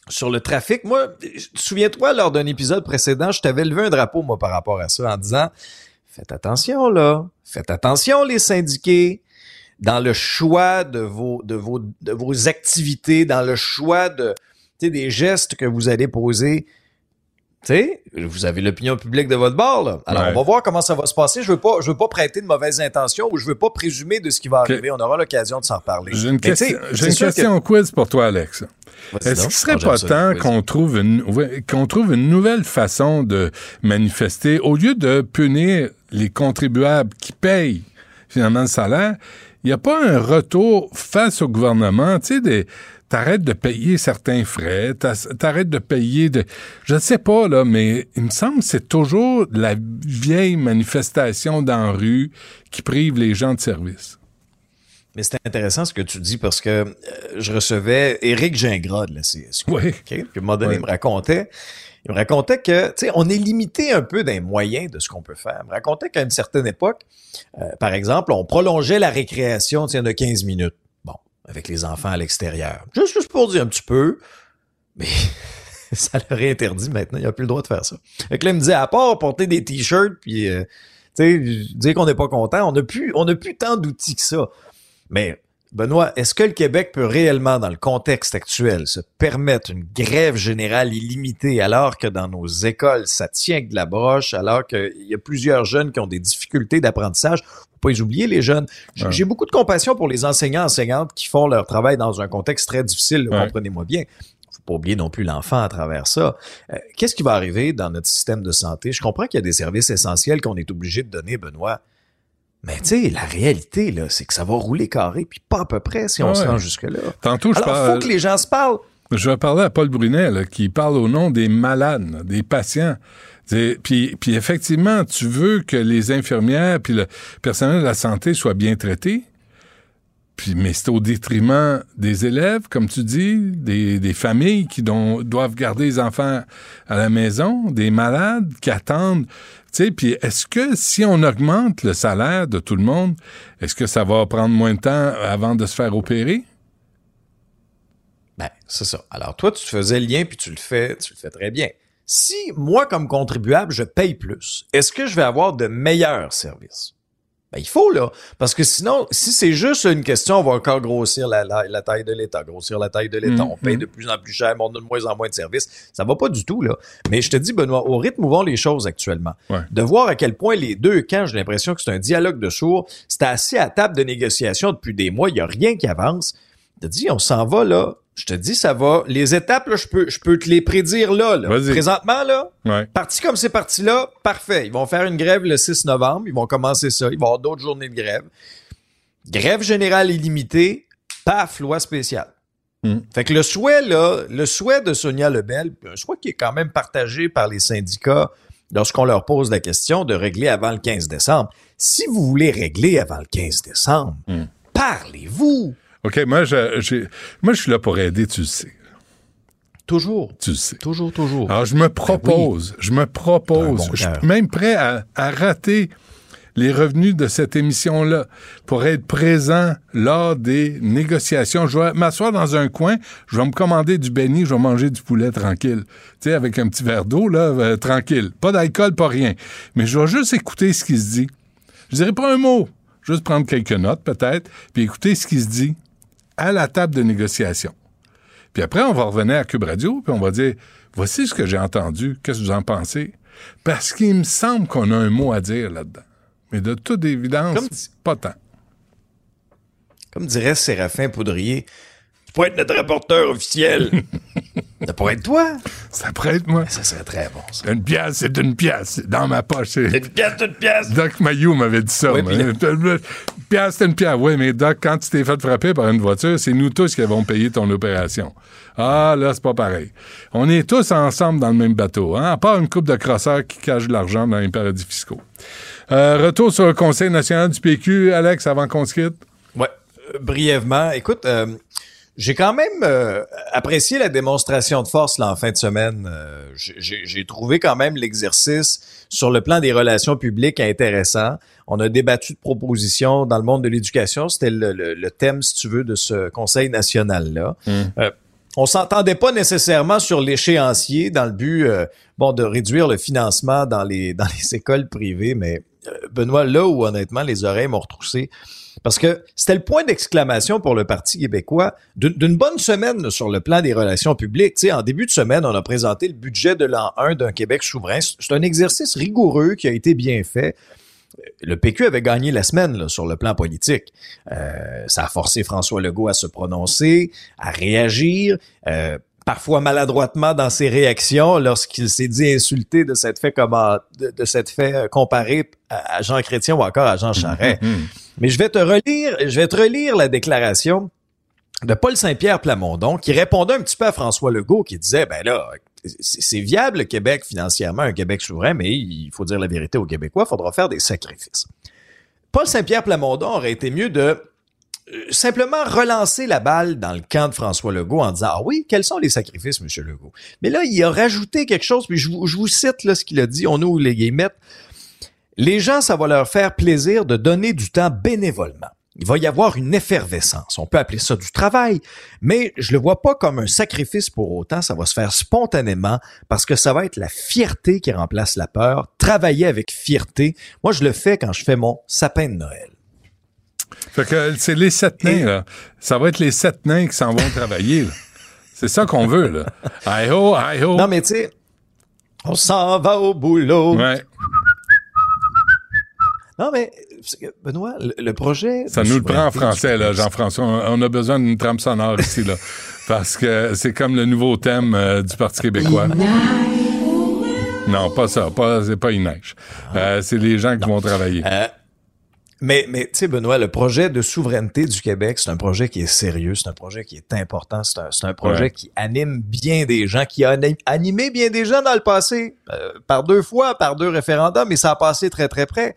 sur le trafic? Moi, souviens-toi, lors d'un épisode précédent, je t'avais levé un drapeau, moi, par rapport à ça, en disant, faites attention, là. Faites attention, les syndiqués, dans le choix de vos, de vos, de vos activités, dans le choix de, des gestes que vous allez poser. Sais, vous avez l'opinion publique de votre bord, là. Alors, Ouais. on va voir comment ça va se passer. Je veux pas, je veux pas prêter de mauvaises intentions ou je veux pas présumer de ce qui va arriver. On aura l'occasion de s'en reparler. J'ai une, question, j'ai une que- question quiz pour toi, Alex. Est-ce qu'il serait pas temps qu'on trouve une ouais, qu'on trouve une nouvelle façon de manifester? Au lieu de punir les contribuables qui payent finalement le salaire, il n'y a pas un retour face au gouvernement, tu sais des T'arrêtes de payer certains frais, t'arrêtes de payer de... Je ne sais pas, là, mais il me semble que c'est toujours la vieille manifestation dans la rue qui prive les gens de service. Mais c'est intéressant ce que tu dis parce que euh, je recevais Éric Gingras de la CSQ. Oui. Puis à un moment donné, Oui. il me racontait, il me racontait que, tu sais, on est limité un peu d'un moyen de ce qu'on peut faire. Il me racontait qu'à une certaine époque, euh, par exemple, on prolongeait la récréation, tiens, de 15 minutes. Avec les enfants à l'extérieur. Juste, juste pour dire un petit peu, mais ça leur est interdit maintenant, il n'y a plus le droit de faire ça. Fait que là, me disait, à part porter des t-shirts, puis, euh, tu sais, dire qu'on n'est pas content, on n'a plus, on n'a plus tant d'outils que ça. Mais Benoît, est-ce que le Québec peut réellement, dans le contexte actuel, se permettre une grève générale illimitée alors que dans nos écoles, ça tient que de la broche, alors qu'il y a plusieurs jeunes qui ont des difficultés d'apprentissage? Faut pas les oublier, les jeunes. J'ai Ouais. beaucoup de compassion pour les enseignants, enseignantes qui font leur travail dans un contexte très difficile, Ouais. comprenez-moi bien. Faut pas oublier non plus l'enfant à travers ça. Euh, Qu'est-ce qui va arriver dans notre système de santé? Je comprends qu'il y a des services essentiels qu'on est obligé de donner, Benoît. Mais tu sais, la réalité, là, c'est que ça va rouler carré, puis pas à peu près si on Ah se ouais. rend jusque-là. Tantôt, je Alors, parle... faut que les gens se parlent. Je vais parler à Paul Brunet, là, qui parle au nom des malades, des patients. Puis, puis effectivement, tu veux que les infirmières puis le personnel de la santé soient bien traités. Puis, mais c'est au détriment des élèves, comme tu dis, des, des familles qui don- doivent garder les enfants à la maison, des malades qui attendent. Puis est-ce que si on augmente le salaire de tout le monde, est-ce que ça va prendre moins de temps avant de se faire opérer? Ben, c'est ça. Alors, toi, tu faisais le lien, puis tu le fais, tu le fais très bien. Si, moi, comme contribuable, je paye plus, est-ce que je vais avoir de meilleurs services? Ben, il faut, là. Parce que sinon, si c'est juste une question, on va encore grossir la, la- la taille de l'État, grossir la taille de l'État, Mhm. on paye de plus en plus cher, mais on a de moins en moins de services. Ça va pas du tout, là. Mais je te dis, Benoît, au rythme où vont les choses actuellement, Ouais. de voir à quel point les deux camps, j'ai l'impression que c'est un dialogue de sourds, c'est assis à table de négociation depuis des mois, il y a rien qui avance. Je te dis, on s'en va, là. Je te dis, ça va. Les étapes, là, je peux, je peux te les prédire là. Présentement, là, Ouais. Parti comme c'est parti là, parfait. Ils vont faire une grève le 6 novembre. Ils vont commencer ça. Il va y avoir d'autres journées de grève. Grève générale illimitée, paf, loi spéciale. Mm. Fait que le souhait, là, le souhait de Sonia Lebel, un souhait qui est quand même partagé par les syndicats lorsqu'on leur pose la question de régler avant le 15 décembre. Si vous voulez régler avant le 15 décembre, Mm. parlez-vous. OK, moi je, moi, je suis là pour aider, tu le sais. Toujours. Tu le sais. Toujours, toujours. Alors, je me propose, je me propose, bon je suis même prêt à, à rater les revenus de cette émission-là pour être présent lors des négociations. Je vais m'asseoir dans un coin, je vais me commander du béni, je vais manger du poulet tranquille. Tu sais, avec un petit verre d'eau, là, euh, tranquille. Pas d'alcool, pas rien. Mais je vais juste écouter ce qui se dit. Je dirais pas un mot. Juste prendre quelques notes, peut-être, puis écouter ce qui se dit à la table de négociation. Puis après, on va revenir à Cube Radio, puis on va dire voici ce que j'ai entendu, qu'est-ce que vous en pensez? Parce qu'il me semble qu'on a un mot à dire là-dedans. Mais de toute évidence, Comme pas tant. Comme dirait Séraphin Poudrier, tu pourrais être notre rapporteur officiel. ça pourrait être toi. Ça prête, moi. Ça serait très bon, ça. Une pièce, c'est une pièce. C'est Dans ma poche. c'est- Une pièce, une pièce. Doc Mayou m'avait dit ça. Oui, Une pièce, c'est une pièce. Oui, mais Doc, quand tu t'es fait frapper par une voiture, c'est nous tous qui avons payé ton opération. Ah, là, c'est pas pareil. On est tous ensemble dans le même bateau, hein? à part une coupe de crosseurs qui cachent de l'argent dans les paradis fiscaux. Euh, retour sur le Conseil national du PQ, Alex, avant qu'on se quitte. Ouais, euh, brièvement. Écoute, euh, j'ai quand même euh, apprécié la démonstration de force là, en fin de semaine. Euh, j'ai- trouvé quand même l'exercice sur le plan des relations publiques intéressant. On a débattu de propositions dans le monde de l'éducation. C'était le, le- le thème, si tu veux, de ce Conseil national-là. Euh, on s'entendait pas nécessairement sur l'échéancier dans le but euh, bon de réduire le financement dans les dans les écoles privées, mais Benoît, là où honnêtement les oreilles m'ont retroussé, parce que c'était le point d'exclamation pour le Parti québécois d'une bonne semaine sur le plan des relations publiques. Tu sais, en début de semaine, on a présenté le budget de l'an 1 d'un Québec souverain. C'est un exercice rigoureux qui a été bien fait. Le PQ avait gagné la semaine là, sur le plan politique. Euh, ça a forcé François Legault à se prononcer, à réagir. euh, parfois maladroitement dans ses réactions lorsqu'il s'est dit insulté de cette fait de, de cette fait euh, comparé à Jean Chrétien ou encore à Jean Charest. Mais je vais te relire, je vais te relire la déclaration de Paul Saint-Pierre Plamondon qui répondait un petit peu à François Legault qui disait ben là c'est viable le Québec financièrement, un Québec souverain, mais il faut dire la vérité aux Québécois, il faudra faire des sacrifices. Paul Saint-Pierre Plamondon aurait été mieux de euh, simplement relancer la balle dans le camp de François Legault en disant Ah oui, quels sont les sacrifices, M. Legault? Mais là, il a rajouté quelque chose, puis je vous, cite ce qu'il a dit, on ouvre les guillemets. Les gens, ça va leur faire plaisir de donner du temps bénévolement. Il va y avoir une effervescence. On peut appeler ça du travail, mais je le vois pas comme un sacrifice pour autant. Ça va se faire spontanément parce que ça va être la fierté qui remplace la peur. Travailler avec fierté. Moi, je le fais quand je fais mon sapin de Noël. Fait que c'est les sept nains, là. Ça va être les sept nains qui s'en vont travailler, là. C'est ça qu'on veut, là. Aïe ho, aïe ho. Non, mais tu sais, on s'en va au boulot. Ouais. Non, mais Benoît, le, le projet. Ça nous le prend en français, là, Jean-François. On on a besoin d'une trame sonore ici, là. Parce que c'est comme le nouveau thème euh, du Parti québécois. Non, pas ça. Pas, c'est pas il neige. Euh, c'est les gens qui vont travailler. Euh, Mais, mais tu sais, Benoît, le projet de souveraineté du Québec, c'est un projet qui est sérieux, c'est un projet qui est important, c'est un, c'est un projet Ouais. qui anime bien des gens, qui a ani- animé bien des gens dans le passé, euh, par deux fois, par deux référendums, et ça a passé très, très près.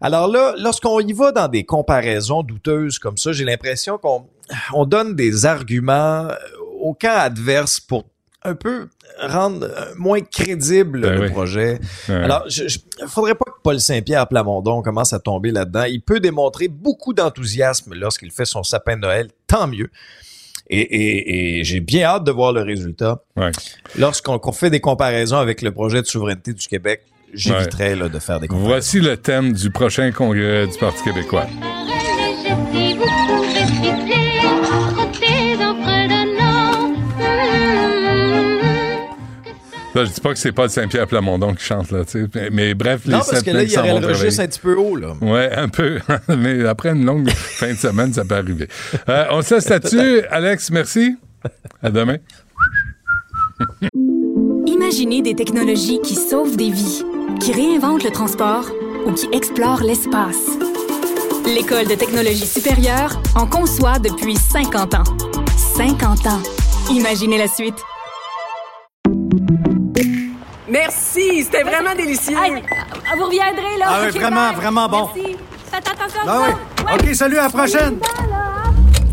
Alors là, lorsqu'on y va dans des comparaisons douteuses comme ça, j'ai l'impression qu'on on donne des arguments euh, au camp adverse pour un peu rendre euh, moins crédible Ben le oui. projet. Alors, je- faudrait pas que Paul Saint-Pierre Plamondon commence à tomber là-dedans. Il peut démontrer beaucoup d'enthousiasme lorsqu'il fait son sapin de Noël, tant mieux. Et, et- et j'ai bien hâte de voir le résultat. Ouais. Lorsqu'on qu'on fait des comparaisons avec le projet de souveraineté du Québec, j'éviterai là, de faire des. Voici le thème du prochain congrès du Parti québécois. Là, je dis pas que c'est pas Saint-Pierre Plamondon qui chante, là, tu sais. Mais, mais bref, les Non, parce sept que là, il y aurait le registre un petit peu haut, là. Ouais, un peu. Mais après une longue fin de semaine, ça peut arriver. Euh, on se laisse là-dessus. Alex, merci. À demain. Imaginez des technologies qui sauvent des vies, qui réinventent le transport ou qui explorent l'espace. L'École de technologie supérieure en conçoit depuis 50 ans. 50 ans. Imaginez la suite. Merci, c'était vraiment délicieux. Vous reviendrez, là. Ah Ok, vraiment, bye. vraiment bon. Merci. Faites attention Ah ouais. OK, salut, à la prochaine.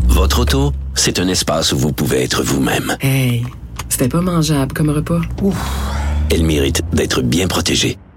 Votre auto, c'est un espace où vous pouvez être vous-même. Hey, c'était pas mangeable comme repas. Elle mérite d'être bien protégée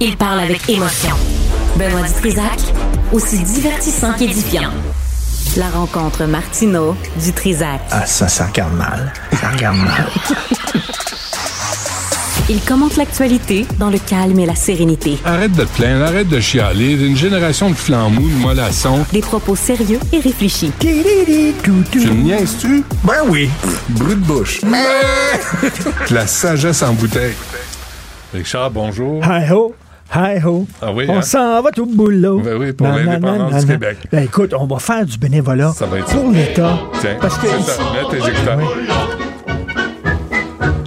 il parle avec émotion. Benoît Dutrisac, aussi divertissant qu'édifiant. La rencontre Martino du Trisac. Ah, ça, ça regarde mal. Ça regarde mal. Il commente l'actualité dans le calme et la sérénité. Arrête de te plaindre, arrête de chialer. Une génération de flambous, de mollassons. Des propos sérieux et réfléchis. Tu me niaises-tu? Ben oui. Brut de bouche. La sagesse en bouteille. Richard, bonjour. Hi ho. Hi ho. Ah oui, On hein? s'en va au boulot. Ben oui, pour l'indépendance du. Québec. Ben écoute, on va faire du bénévolat Ça va être pour l'État. Tiens, Parce que ça. Mets tes écouteurs.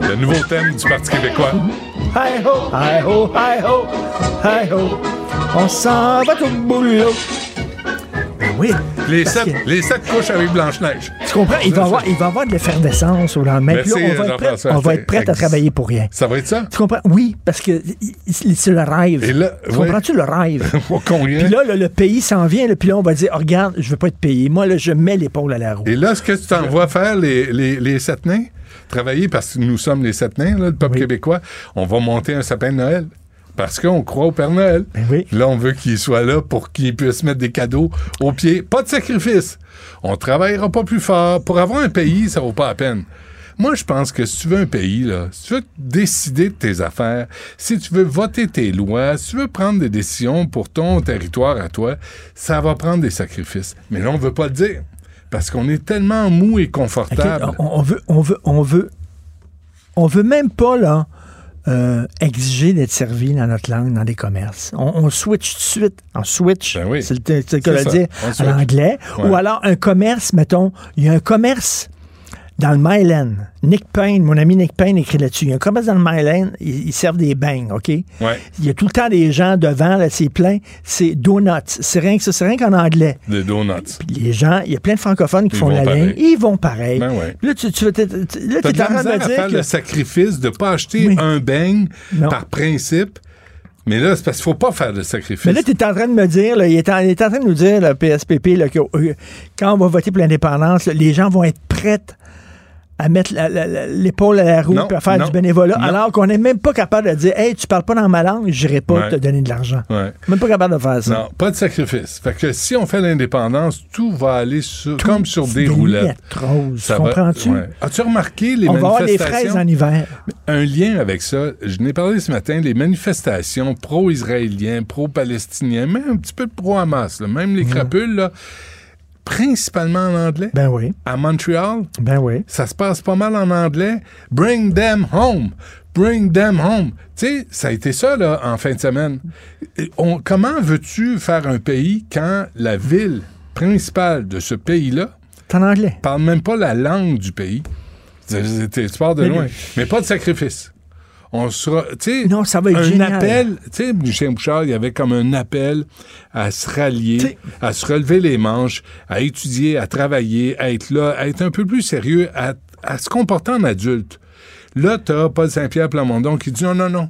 Le nouveau thème du Parti québécois. Hi ho, hi ho, hi ho, hi ho. On s'en va au boulot. Oui. Les sept, que- les sept couches avec Blanche-Neige. Tu comprends? Il va y avoir, il va y avoir de l'effervescence au lendemain. Puis là, on va être prêt, Jean-François. on va être prêt à travailler pour rien. Ça va être ça? Tu comprends? Oui, parce que c'est le rêve. Et là, tu comprends-tu le rêve? Puis là, le, le pays s'en vient, là, puis là, on va dire, oh, regarde, je veux pas être payé. Moi, là, je mets l'épaule à la roue. Et là, ce que tu t'envoies faire, les, les, les sept nains, travailler, parce que nous sommes les sept nains, là, le peuple québécois, on va monter un sapin de Noël. Parce qu'on croit au Père Noël. Ben Là, on veut qu'il soit là pour qu'il puisse mettre des cadeaux au pied. Pas de sacrifice. On travaillera pas plus fort. Pour avoir un pays, ça vaut pas la peine. Moi, je pense que si tu veux un pays, là, si tu veux décider de tes affaires, si tu veux voter tes lois, si tu veux prendre des décisions pour ton territoire à toi, ça va prendre des sacrifices. Mais là, on veut pas le dire. Parce qu'on est tellement mou et confortable. on, on veut, on veut, on veut, on veut même pas, là, euh, exiger d'être servi dans notre langue, dans des commerces. On, on switch tout de suite. On switch. Ben oui. C'est le, cas de dire à l'anglais. Ouais. Ou alors un commerce, mettons, il y a un commerce dans le Myland. Nick Payne, mon ami Nick Payne écrit là-dessus. Il y a un commerce dans le Myland, ils, ils servent des beignes, OK? Ouais. Il y a tout le temps des gens devant, là, c'est plein. C'est donuts. C'est rien que ça, c'est rien qu'en anglais. Des donuts. Puis les gens, il y a plein de francophones qui Ils font la pareil. ligne. Ils vont pareil. Ben ouais. Là, tu, tu, là, t'es de en train de dire que... le sacrifice de ne pas acheter Oui. un Non. par principe. Mais là, c'est parce qu'il faut pas faire de sacrifice. Mais là, tu es en train de me dire, là, il, est en, il est en train de nous dire, le PSPP, là, que euh, quand on va voter pour l'indépendance, là, les gens vont être prêts à mettre l'épaule à la roue et à faire non, du bénévolat, non. alors qu'on n'est même pas capable de dire Hey, tu parles pas dans ma langue, je n'irai pas Ouais. te donner de l'argent. Ouais. Même pas capable de faire ça. Non, pas de sacrifice. Fait que si on fait l'indépendance, tout va aller sur- comme sur des, des roulettes. roses, comprends-tu? ouais. As-tu remarqué les on va avoir des manifestations? fraises en hiver. Un lien avec ça, je n'ai parlé ce matin, les manifestations pro-israéliens, pro-palestiniens, même un petit peu pro-Hamas, même les crapules, là, principalement en anglais. Ben oui. À Montréal, Ben oui. ça se passe pas mal en anglais. Bring them home. Bring them home. Tu sais, ça a été ça, là, en fin de semaine. On- comment veux-tu faire un pays quand la ville principale de ce pays-là en anglais. parle même pas la langue du pays? Tu pars de Mais loin. Mais pas de sacrifice. On sera, tu sais, Non, ça va être un génial. appel, tu sais, Lucien Bouchard, il y avait comme un appel à se rallier, T'sais- à se relever les manches, à étudier, à travailler, à être là, à être un peu plus sérieux, à, à se comporter en adulte. Là, t'as Paul Saint-Pierre Plamondon qui dit non, non, non,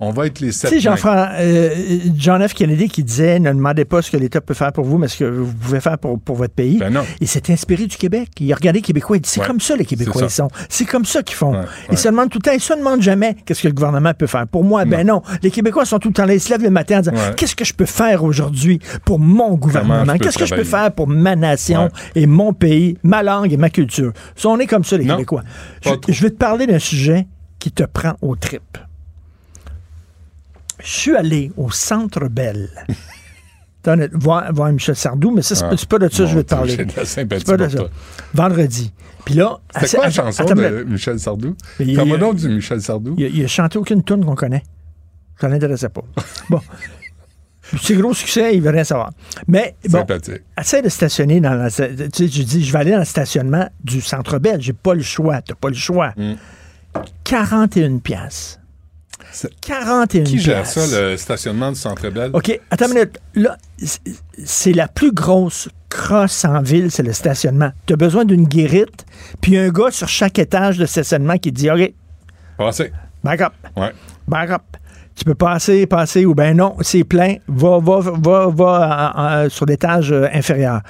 on va être les Tu sept. sais, nains. Jean-Fran- euh, John F. Kennedy qui disait ne demandez pas ce que l'État peut faire pour vous, mais ce que vous pouvez faire pour, pour votre pays. Ben non. Il s'est inspiré du Québec. Il a regardé les Québécois. Il dit c'est Ouais. comme ça, les Québécois, ils sont. C'est comme ça qu'ils font. Ouais, Ils ouais. se demandent tout le temps. Ils se demandent jamais qu'est-ce que le gouvernement peut faire. Pour moi, ben non. Les Québécois sont tout le temps là. Ils se lèvent le matin en disant qu'est-ce que je peux faire aujourd'hui pour mon gouvernement? Qu'est-ce que je peux faire pour ma nation et mon pays, ma langue et ma culture? Ça, on est comme ça, les Non. Québécois. Je, je vais te parler d'un sujet qui te prend aux tripes. Je suis allé au Centre Belle. Voir, voir Michel Sardou, mais ça, c'est Ah, pas- c'est de ça que je veux te mon parler. Dieu, j'ai de la sympathie C'est pas de pour ça. toi. Vendredi. Puis là... C'était quoi la chanson de Michel Sardou? Comment donc du Michel Sardou? Il, a- il a chanté aucune tune qu'on connaît. Ça l'intéressait pas. Bon. C'est gros succès, il veut rien savoir. Mais bon, essaie de stationner dans la. Tu sais, je dis, je vais aller dans le stationnement du Centre Belle. J'ai pas le choix. T'as pas le choix. Mm. 41 piastres. 41 Qui gère ça, le stationnement du Centre Bell? OK, attends une minute. Là, c'est- la plus grosse crosse en ville, c'est le stationnement. Tu as besoin d'une guérite, puis un gars sur chaque étage de stationnement qui dit OK, Passez. back up, Ouais. back up. Tu peux passer, passer, ou ben non, c'est plein, va, va, va, va en- en- sur l'étage euh, inférieur.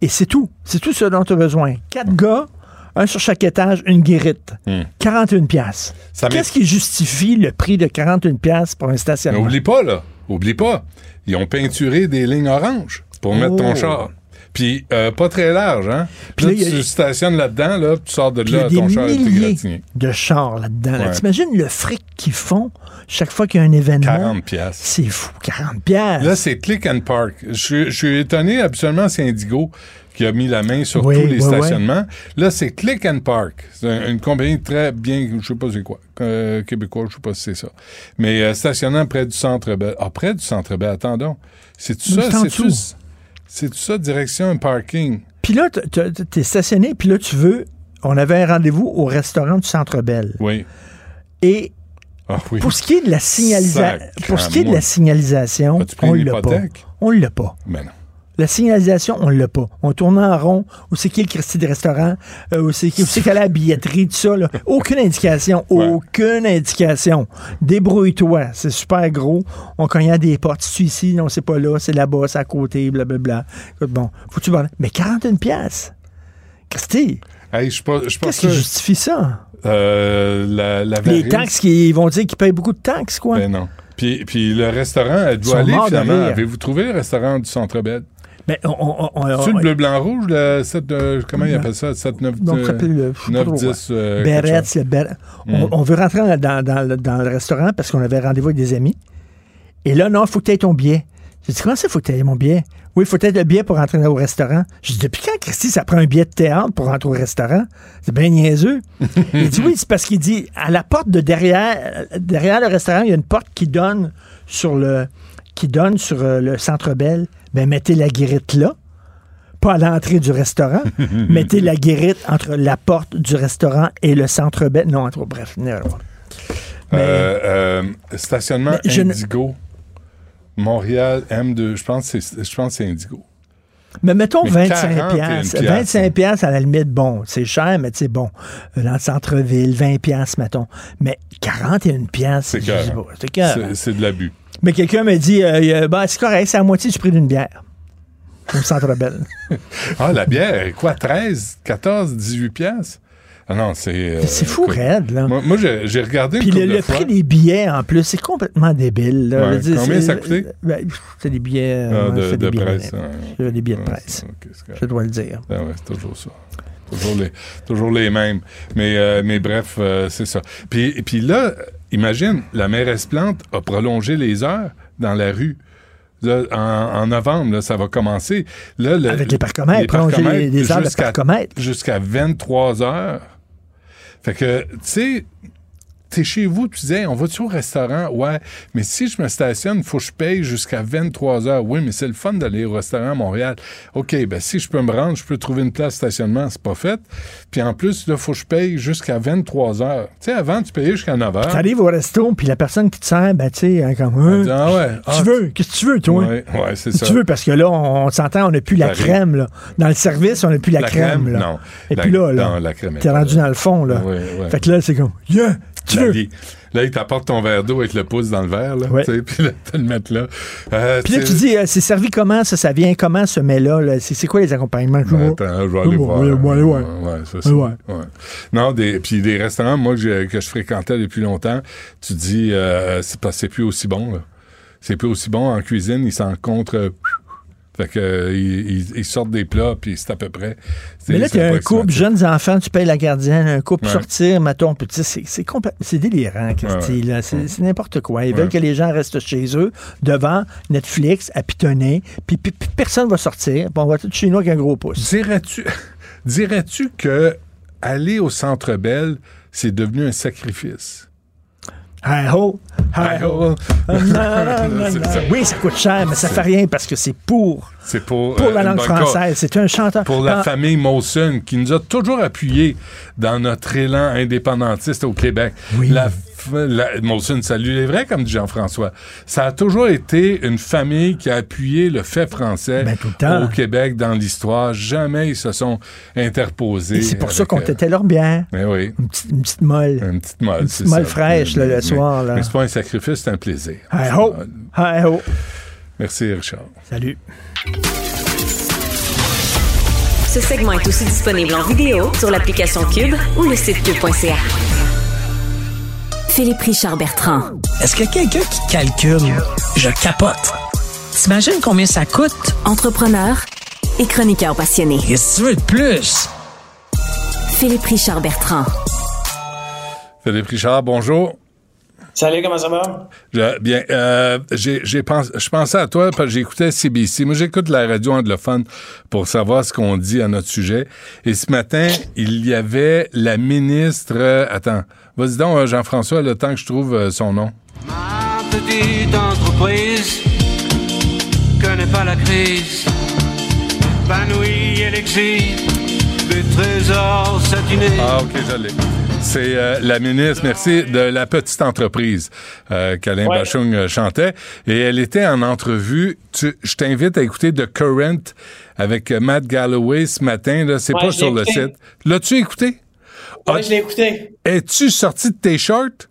Et c'est tout. C'est tout ce dont tu as besoin. Quatre gars, un sur chaque étage, une guérite. Hmm. 41 piastres. Ça m'est- Qu'est-ce qui justifie le prix de 41 piastres pour un Mais stationnement? oublie pas, là. Oublie pas. Ils ont peinturé des lignes oranges pour mettre ton Oh. char. Puis, euh, pas très large, hein? Puis là, là, a- tu stationnes là-dedans, là, tu sors de il y là, a des ton char est de chars là-dedans. là. T'imagines le fric qu'ils font chaque fois qu'il y a un événement? 40 piastres. C'est fou, 40 piastres. Là, c'est Click and Park. Je, suis- je suis étonné, absolument, c'est Indigo qui a mis la main sur Oui, tous les oui, oui. stationnements. Là, c'est Click and Park. C'est un- une compagnie très bien, je sais pas c'est quoi, euh, québécois, je sais pas si c'est ça. Mais euh, stationnant près du Centre Bell. Ah, près du Centre Bell, attendons. C'est tout Mais ça, c'est tout. C'est tout ça, direction un parking. Puis là, t'es stationné, puis là, tu veux... On avait un rendez-vous au restaurant du Centre Bell. Oui. Et Ah oui. pour ce qui est de la signalisation, Sacrement. pour ce qui est de la signalisation, As-tu pris on l'a pas. On l'a pas. Ben non. La signalisation, on l'a pas. On tourne en rond. Où c'est qui le Christy de restaurant? Euh, où c'est qui- a la billetterie, tout ça. là. Aucune indication. Aucune indication. Débrouille-toi. C'est super gros. On cogne à des portes. C'est ici, non, c'est pas là. C'est là-bas, c'est à côté, blablabla. Écoute, bon, faut-tu. Mais 41 pièces. Christy, Hey, qu'est-ce qui justifie ça? Euh, la, la Les taxes, qui, ils vont dire qu'ils payent beaucoup de taxes, quoi. Ben non. Puis, puis le restaurant, allé morts de finalement? Avez-vous trouvé le restaurant du Centre Bell? Mais on, on- on- C'est on- le bleu, blanc, rouge, le 7, euh, comment ils Non. appellent ça? 7, 9, Donc, ça s'appelle le- je sais pas 9 trop, 10, ouais. euh, quelque Berets, chose. le Beret. Mm. On, on veut rentrer dans, dans- dans le- restaurant parce qu'on avait rendez-vous avec des amis. Et là, non, il faut que tu aies ton billet. J'ai dit, comment ça, il faut que tu aies mon billet? Oui, il faut être le billet pour rentrer au restaurant. J'ai dit, depuis quand, Christy, ça prend un billet de théâtre pour rentrer au restaurant? C'est bien niaiseux. il dit, oui, c'est parce qu'il dit, à la porte de derrière, derrière le restaurant, il y a une porte qui donne sur le, qui donne sur euh, le centre Bell. Ben, mettez la guérite là. Pas à l'entrée du restaurant. mettez la guérite entre la porte du restaurant et le centre Bell. Non, entre, bref. mind. Mais- Euh, euh, stationnement Mais je ne- Indigo. Montréal M2. Je pense que c'est Indigo. Mais mettons Mais 25 41 piastres. piastres. 25 piastres, à la limite, bon, c'est cher, mais c'est bon. Euh, Dans le centre-ville, 20 piastres, mettons. Mais 41 piastres, C'est. C'est- C'est de l'abus. Mais quelqu'un me dit, euh, euh, bah, c'est correct, c'est à moitié du prix d'une bière. Au centre belle. Ah, la bière, quoi, 13, 14, 18 piastres? Ah non, c'est... euh, C'est fou, écoute, raide, là. Moi, moi, j'ai regardé Puis le, de fois. prix des billets, en plus, c'est complètement débile. là. Ouais, dire, combien ça a coûté? Ben, c'est des billets, Ah, euh, de- c'est des de billets presse, de- c'est des billets de Ouais, presse. Je dois le dire. Ouais, c'est toujours ça. Toujours les, toujours les mêmes. Mais, euh, mais bref, euh, c'est ça. Puis, et puis là, imagine, la mairesse Plante a prolongé les heures dans la rue. Là, en, en novembre, là, ça va commencer. Là, le- Avec les parcomètres, prolonger les- parcomètres les heures de jusqu'à- parcomètre. Jusqu'à 23 heures. Fait que, tu sais, t'es chez vous, tu disais, on va-tu au restaurant? Ouais, mais si je me stationne, il faut que je paye jusqu'à 23 heures. Oui, mais c'est le fun d'aller au restaurant à Montréal. OK, ben si je peux me rendre, je peux trouver une place de stationnement, c'est pas fait. Puis en plus, là, il faut que je paye jusqu'à 23 heures. Tu sais, avant, tu payais jusqu'à 9 heures. T'arrives au resto, puis la personne qui te sert, ben, tu sais, hein, comme, hein, Ah ouais. tu Ah, veux, qu'est-ce que tu veux, toi? Ouais, ouais, c'est Si ça. tu veux, parce que là, on, on s'entend, on n'a plus la Paris. crème, là. Dans le service, on n'a plus la, La crème, crème, là. non. Et La- puis là, là, t'es rendu dans le fond, là. Ouais, ouais. Fait que là, c'est comme, yeah, tu La veux. Là, il t'apporte ton verre d'eau avec le pouce dans le verre, là. Ouais. Puis là, tu le mettre là. Euh, Puis là, tu dis, euh, c'est servi comment, ça, ça vient comment, ce mets-là, là? C'est quoi les accompagnements? Je Ben, attends, je vais aller voir. Ouais, c'est ça. Ouais. Non, des, puis des restaurants, moi, que je, que je fréquentais depuis longtemps, tu dis, euh, c'est parce que c'est plus aussi bon, là. C'est plus aussi bon en cuisine, ils s'en contre. Fait que, euh, ils, sortent des plats, puis c'est à peu près. Mais là, tu as un couple, jeunes enfants, tu payes la gardienne, un couple Ouais. sortir, mettons, sais, c'est- c'est délirant, Christy, Ouais, ouais. C'est n'importe quoi. Ils veulent que les gens restent chez eux, devant Netflix, à pitonner, puis, puis- puis personne va sortir, puis on va tout chez nous avec un gros pouce. Dirais-tu, dirais-tu que aller au Centre Bell, c'est devenu un sacrifice? Hi ho, hi ho. Non, non, non, C'est non. ça. Oui, ça coûte cher, mais ça fait rien parce que c'est pour, C'est pour, pour euh, la une langue française. C'est un chanteur. Pour la Ah, famille Molson, qui nous a toujours appuyés dans notre élan indépendantiste au Québec. Oui. La, la- Molson, salut les vrais, comme dit Jean-François. Ça a toujours été une famille qui a appuyé le fait français Ben, tout le temps. au Québec dans l'histoire. Jamais ils se sont interposés. Et c'est pour ça qu'on euh, tétait leur bière. Mais oui. Une petite, une petite molle. Une petite molle, Une petite molle ça. fraîche, là, le Mais- soir, là. Mais c'est pas un sacrifice, c'est un plaisir. Hi ho, hi ho. Merci, Richard. Salut. Ce segment est aussi disponible en vidéo sur l'application Cube ou le site cube.ca. Philippe Richard Bertrand. Est-ce qu'il y a quelqu'un qui calcule? Je capote. T'imagines combien ça coûte? Entrepreneur et chroniqueur passionné. Qu'est-ce que tu veux de plus? Philippe Richard Bertrand. Philippe Richard, bonjour. Salut, comment ça va? Je- bien, euh, j'ai, j'ai pensé, je pensais à toi parce que j'écoutais CBC. Moi, j'écoute la radio anglophone pour savoir ce qu'on dit à notre sujet. Et ce matin, il y avait la ministre. euh, attends, vas-y donc, euh, Jean-François, le temps que je trouve euh, son nom. Ma petite entreprise connaît pas la crise. Panouille et l'exil, des trésors satinés. Ah, ok, je l'ai. C'est euh, la ministre, merci, de la petite entreprise euh, qu'Alain Ouais. Bachung euh, chantait. Et elle était en entrevue. Tu- je t'invite à écouter The Current avec Matt Galloway ce matin. Là, c'est Ouais, pas sur le site. L'as-tu écouté? Ouais, je l'ai écouté. Es-tu sorti de tes shorts?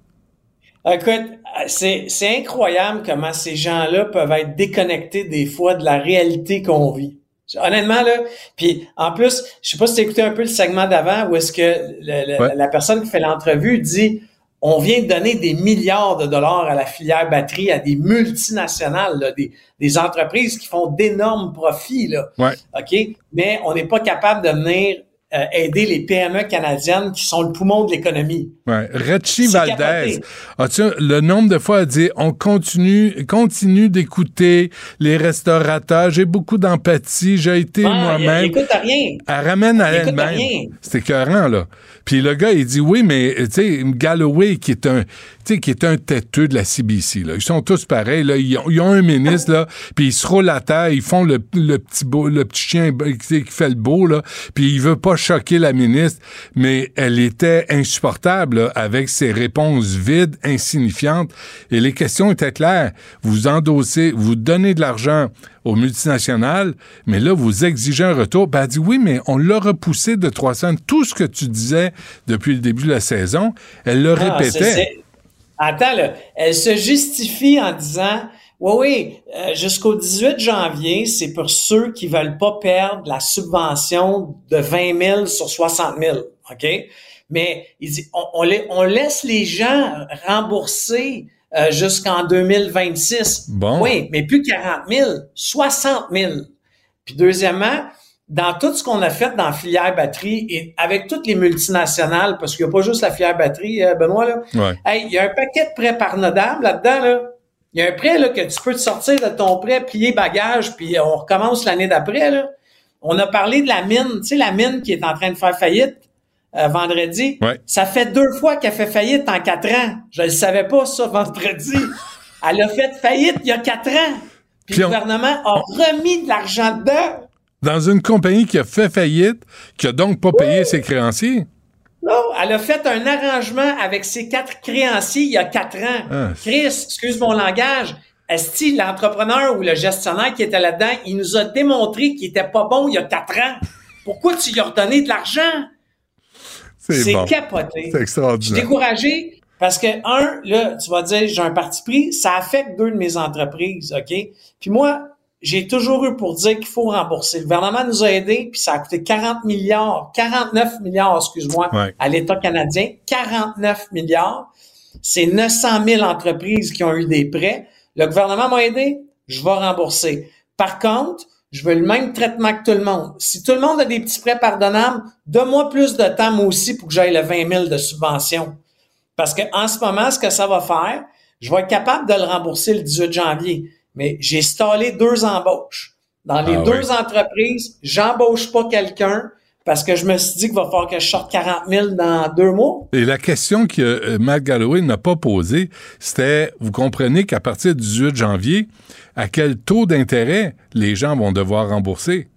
Écoute, euh, c'est, c'est incroyable comment ces gens-là peuvent être déconnectés des fois de la réalité qu'on vit. Honnêtement, là, puis en plus, je sais pas si tu as écouté un peu le segment d'avant où est-ce que le- le- Ouais. la personne qui fait l'entrevue dit on vient de donner des milliards de dollars à la filière batterie, à des multinationales, là, des, des entreprises qui font d'énormes profits. Là. Ouais. OK? Mais on n'est pas capable de venir euh, aider les PME canadiennes qui sont le poumon de l'économie. Ouais. C'est Valdez. As-tu le nombre de fois à dire on continue, continue d'écouter les restaurateurs. J'ai beaucoup d'empathie. J'ai été Ouais, moi-même. écoute à rien. Elle ramène à elle-même. C'est écœurant, là. Puis le gars, il dit oui, mais tu sais, Galloway, qui est un, tu sais, qui est un têteux de la CBC, là. Ils sont tous pareils, là. Ils ont, ils ont un ministre, là, puis ils se roulent à terre, ils font le, le petit beau, le petit chien tu sais, qui fait le beau, là. Puis il veut pas choquer la ministre, mais elle était insupportable, là, avec ses réponses vides, insignifiantes. Et les questions étaient claires. Vous endossez, vous donnez de l'argent aux multinationales, mais là, vous exigez un retour. Ben, elle dit oui, mais on l'a repoussé de 300. Tout ce que tu disais depuis le début de la saison, elle le Ah, répétait. Attends, là. Elle se justifie en disant Oui, oui, euh, jusqu'au 18 janvier, c'est pour ceux qui veulent pas perdre la subvention de 20 000 sur 60 000. OK? Mais il dit on, on, la- on laisse les gens rembourser euh, jusqu'en 2026. Bon. Oui, mais plus 40 000, 60 000. Puis deuxièmement, dans tout ce qu'on a fait dans la filière batterie et avec toutes les multinationales, parce qu'il n'y a pas juste la filière batterie, euh, Benoît, là. Ouais. Hey, il y a un paquet de prêts pardonnables là-dedans, là. Il y a un prêt là, que tu peux te sortir de ton prêt, plier bagage, puis on recommence l'année d'après. Là. On a parlé de la mine, tu sais, la mine qui est en train de faire faillite euh, vendredi. Ouais. Ça fait deux fois qu'elle fait faillite en quatre ans. Je ne savais pas ça vendredi. Elle a fait faillite il y a quatre ans. Puis, Puis le on- gouvernement a remis de l'argent dedans. Dans une compagnie qui a fait faillite, qui a donc pas payé ses créanciers. Non, elle a fait un arrangement avec ses quatre créanciers il y a quatre ans. Ah. Chris, excuse mon langage. Est-ce l'entrepreneur ou le gestionnaire qui était là-dedans, il nous a démontré qu'il était pas bon il y a quatre ans. Pourquoi tu lui as redonné de l'argent? C'est bon. capoté. C'est Je suis extraordinaire. découragé parce que, un, là, tu vas dire, j'ai un parti pris, ça affecte deux de mes entreprises, OK? Puis moi, j'ai toujours eu pour dire qu'il faut rembourser. Le gouvernement nous a aidés, puis ça a coûté 40 milliards, 49 milliards, excuse-moi, Ouais. à l'État canadien. 49 milliards. C'est 900 000 entreprises qui ont eu des prêts. Le gouvernement m'a aidé, je vais rembourser. Par contre, je veux le même traitement que tout le monde. Si tout le monde a des petits prêts pardonnables, donne-moi plus de temps, moi aussi, pour que j'aille le 20 000 de subvention. Parce que en ce moment, ce que ça va faire, je vais être capable de le rembourser le 18 janvier. Mais j'ai stallé deux embauches. Dans les Ah deux oui. entreprises, j'embauche pas quelqu'un parce que je me suis dit qu'il va falloir que je sorte 40 000 dans deux mois. Et la question que euh, Matt Galloway n'a pas posée, c'était, vous comprenez qu'à partir du 18 janvier, à quel taux d'intérêt les gens vont devoir rembourser?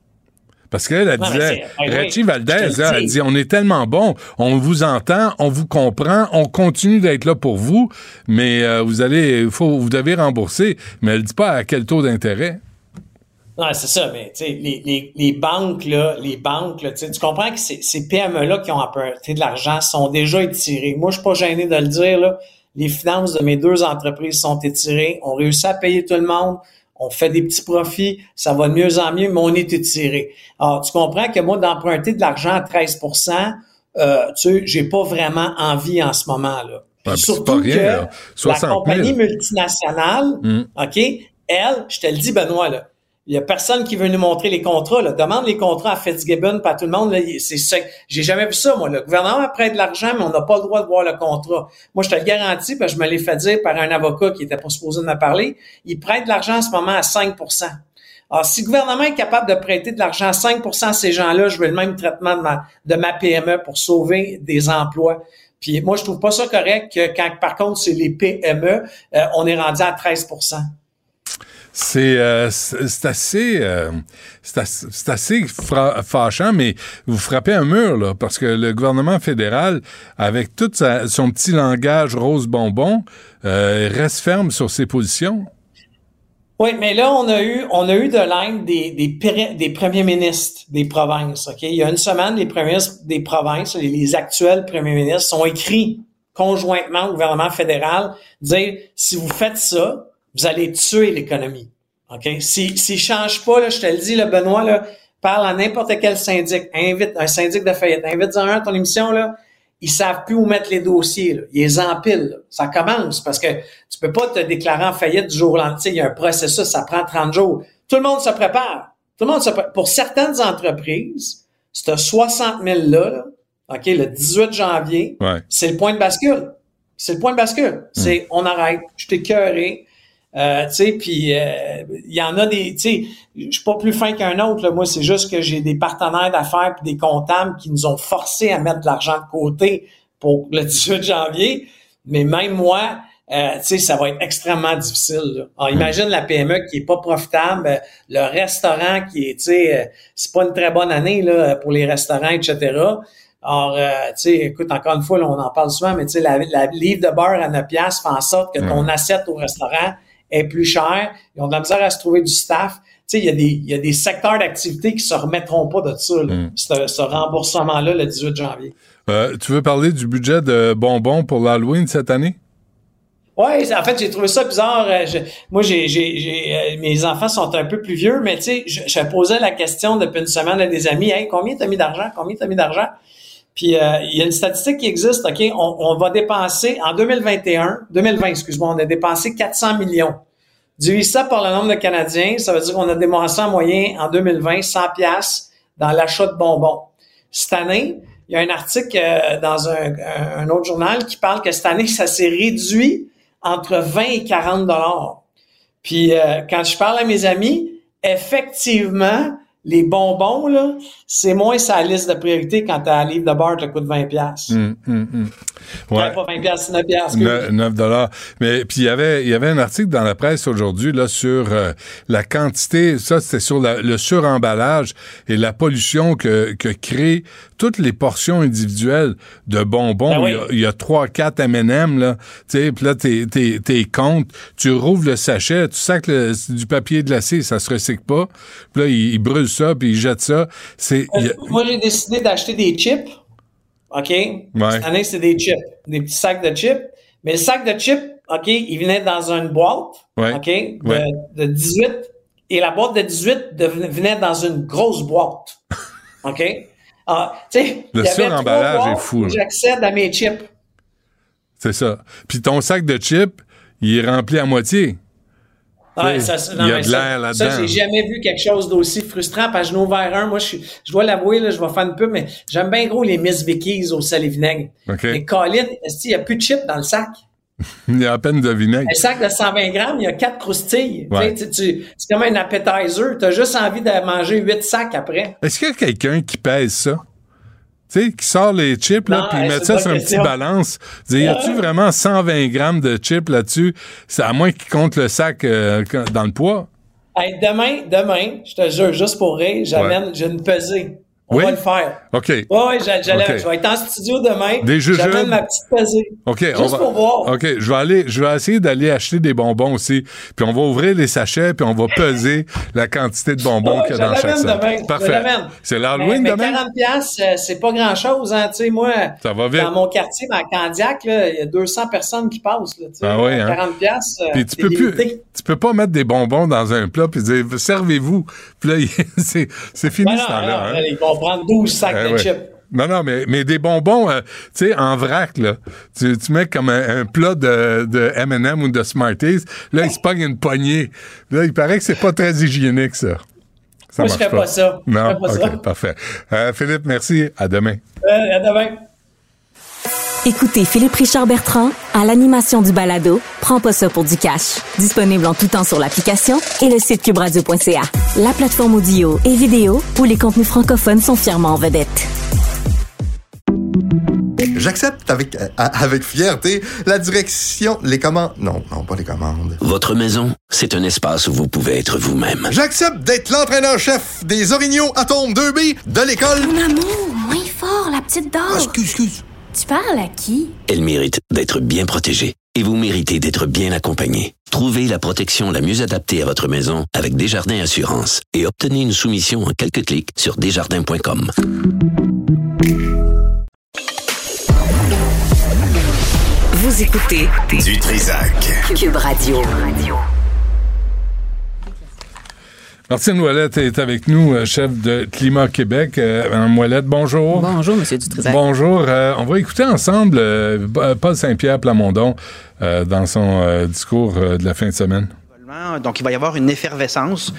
Parce qu'elle, elle disait, Rachie oui, Valdez, elle dit, on est tellement bon, on vous entend, on vous comprend, on continue d'être là pour vous, mais euh, vous allez, faut, vous devez rembourser. Mais elle dit pas à quel taux d'intérêt. Non, c'est ça, mais les, les, les banques, là, les banques, là, tu comprends que ces, ces PME-là qui ont emprunté de l'argent sont déjà étirées. Moi, je suis pas gêné de le dire, là. Les finances de mes deux entreprises sont étirées. On réussit à payer tout le monde. On fait des petits profits. Ça va de mieux en mieux, mais on est étiré. Alors, tu comprends que moi, d'emprunter de l'argent à 13% euh, tu sais, j'ai pas vraiment envie en ce moment-là. Puis c'est surtout pas rien, que là. 60 la 000. compagnie multinationale, Mm. OK, elle, je te le dis, Benoît, là, il y a personne qui veut nous montrer les contrats. Là. Demande les contrats à Fitzgibbon, pas tout le monde. C'est. J'ai jamais vu ça, moi. Le gouvernement prête de l'argent, mais on n'a pas le droit de voir le contrat. Moi, je te le garantis, parce que je me l'ai fait dire par un avocat qui était pas supposé de me parler. Il prête de l'argent en ce moment à 5 alors, si le gouvernement est capable de prêter de l'argent à 5 à ces gens-là, je veux le même traitement de ma, de ma PME pour sauver des emplois. Puis moi, je trouve pas ça correct que quand, par contre, c'est les PME, euh, on est rendu à 13 C'est euh, c'est assez, euh, assez, fâchant, mais vous frappez un mur, là, parce que le gouvernement fédéral, avec tout son petit langage rose bonbon, euh, reste ferme sur ses positions. Oui, mais là, on a eu, on a eu de l'aide des, premiers ministres des provinces. OK? Il y a une semaine, les premiers ministres des provinces, les, actuels premiers ministres, sont écrits conjointement au gouvernement fédéral, dire si vous faites ça, vous allez tuer l'économie. OK? Si, s'ils changent pas, là, je te le dis, là, Benoît, là, parle à n'importe quel syndic, invite un syndic de faillite, invite un à ton émission, là, ils savent plus où mettre les dossiers. Là. Ils les empilent. là. Ça commence parce que tu peux pas te déclarer en faillite du jour au lendemain. Il y a un processus, ça prend 30 jours. Tout le monde se prépare. Tout le monde se prépare. Pour certaines entreprises, ce 60 000 là, là, OK, le 18 janvier, Ouais. c'est le point de bascule. C'est le point de bascule. C'est on arrête. Je t'ai cœuré. Euh, tu sais, puis euh, il y en a des, tu sais, je suis pas plus fin qu'un autre. Là. Moi, c'est juste que j'ai des partenaires d'affaires puis des comptables qui nous ont forcés à mettre de l'argent de côté pour le 18 janvier. Mais même moi, euh, tu sais, ça va être extrêmement difficile. là. Alors, imagine la PME qui est pas profitable, le restaurant qui est, tu sais, euh, c'est pas une très bonne année là pour les restaurants, etc. Alors, euh, tu sais, écoute, encore une fois, là, on en parle souvent, mais tu sais, la, la livre de beurre à 9 piastres fait en sorte que ton Ouais. assiette au restaurant est plus chère. Ils ont de la misère à se trouver du staff. Tu sais, il y a des, il y a des secteurs d'activité qui se remettront pas de ça, là, ce, ce remboursement-là, le 18 janvier. Euh, tu veux parler du budget de bonbons pour l'Halloween cette année? Ouais, en fait, j'ai trouvé ça bizarre. Euh, je- moi, j'ai, j'ai, j'ai, euh, mes enfants sont un peu plus vieux, mais tu sais, je, je posais la question depuis une semaine à des amis, hey, combien t'as mis d'argent, combien t'as mis d'argent? Puis euh, il y a une statistique qui existe, ok, on, on va dépenser en 2021, 2020, excuse-moi, on a dépensé 400 millions. Divise ça par le nombre de Canadiens, ça veut dire qu'on a dépensé en moyenne en 2020 100 pièces dans l'achat de bonbons. Cette année, il y a un article euh, dans un, un- un autre journal qui parle que cette année, ça s'est réduit entre 20 et 40 dollars. Puis euh, quand je parle à mes amis, effectivement, les bonbons, là, c'est moins sa liste de priorité quand t'as un livre de beurre qui te coûte 20 pièces. Hum, hum, hum. Ouais. Pas 20 pièces, 9 pièces. Ne- 9 dollars. Mais puis il y avait il y avait un article dans la presse aujourd'hui là sur euh, la quantité, ça c'était sur la- le suremballage et la pollution que que créent toutes les portions individuelles de bonbons. Ben oui. Il y a- Il trois quatre M&M là, tu sais, puis là t'es t'es t'es comptes, tu rouvres le sachet, tu que le- du papier glacé, ça se recycle pas. Puis là ils, ils brûlent ça puis ils jettent ça. C'est a- Euh, Moi, j'ai décidé d'acheter des chips. OK? Cette année, c'est des chips. Des petits sacs de chips. Mais le sac de chips, OK, il venait dans une boîte. Ouais. OK? De, Ouais. de 18. Et la boîte de 18 deven- venait dans une grosse boîte. OK? Ah, Le suremballage est fou, là. J'accède à mes chips. c'est ça. Puis ton sac de chips, il est rempli à moitié. Ouais, ça, il y a de l'air là-dedans. Ça, j'ai jamais vu quelque chose d'aussi frustrant parce que je n'ai ouvert un. Moi, je, dois l'avouer, là, je vais faire une pub, mais j'aime bien gros les Miss Vickies au sel et vinaigre. OK. Mais Colin, est-ce qu'il n'y a plus de chips dans le sac? Il y a à peine de vinaigre. Un sac de 120 grammes, il y a quatre croustilles. Tu sais, Ouais. tu- tu- c'est comme un appetizer. Tu as juste envie de manger huit sacs après. Est-ce qu'il y a quelqu'un qui pèse ça? Tu sais, qui sort les chips, là, puis hey, met c'est ça sur une petite balance? Dis, y a-tu Euh. vraiment 120 grammes de chips là-dessus? C'est à moins qu'il compte le sac euh, dans le poids. Hey, demain, demain, je te jure, juste pour rire, j'amène, j'ai une pesée. On Oui? va le faire. OK. Ouais, ouais, j'a- j'allais- je vais être en studio demain. Des jujubes? J'amène ma petite pesée. OK, Juste on va, pour voir. OK, je vais aller, je vais essayer d'aller acheter des bonbons aussi. Puis on va ouvrir les sachets, puis on va peser la quantité de bonbons Ouais, qu'il y a dans chaque sac. Parfait. C'est Mais, l'Halloween mais demain? 40 pièces, c'est pas grand-chose, hein. Tu sais, moi, Ça va vite. dans mon quartier, ma Candiac, il y a 200 personnes qui passent, là. Ah oui, hein? 40 pièces. euh, Puis tu peux plus, tu peux pas mettre des bonbons dans un plat puis dire servez-vous. Puis là, c'est, c'est fini Ben ce temps-là. hein. Prendre 12 sacs Eh de ouais. chips. Non, non, mais, mais des bonbons, euh, tu sais, en vrac, là. Tu, tu mets comme un, un plat de, de M&M ou de Smarties. Là, il se pogne une poignée. Là, il paraît que c'est pas très hygiénique, ça. Ça Moi, je ferais pas ça. Je Non, ferais pas ça. parfait. Euh, Philippe, merci. À demain. Euh, à demain. Écoutez Philippe Richard Bertrand à l'animation du balado Prends pas ça pour du cash. Disponible en tout temps sur l'application et le site cubradio.ca. La plateforme audio et vidéo où les contenus francophones sont fièrement en vedette. J'accepte avec, euh, avec fierté la direction, les commandes. Non, non, pas les commandes. Votre maison, c'est un espace où vous pouvez être vous-même. J'accepte d'être l'entraîneur-chef des Orignaux Atomes 2B de l'école. Mon amour, moins fort, la petite dame. Ah, excuse, excuse. Tu parles à qui? Elle mérite d'être bien protégée et vous méritez d'être bien accompagné. Trouvez la protection la mieux adaptée à votre maison avec Desjardins Assurance et obtenez une soumission en quelques clics sur desjardins.com. Vous écoutez Du Trisac. Cube Radio. Martine Ouellette est avec nous, euh, chef de Climat Québec. Euh, Madame Ouellette, bonjour. Bonjour, Monsieur Dutrisac. Bonjour. Euh, on va écouter ensemble euh, Paul Saint-Pierre Plamondon euh, dans son euh, discours euh, de la fin de semaine. Donc, il va y avoir une effervescence.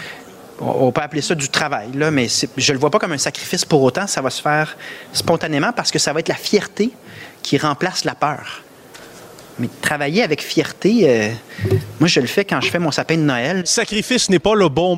On peut appeler ça du travail, là, mais je ne le vois pas comme un sacrifice pour autant. Ça va se faire spontanément parce que ça va être la fierté qui remplace la peur. Mais travailler avec fierté, euh, moi, je le fais quand je fais mon sapin de Noël. Sacrifice n'est pas le bon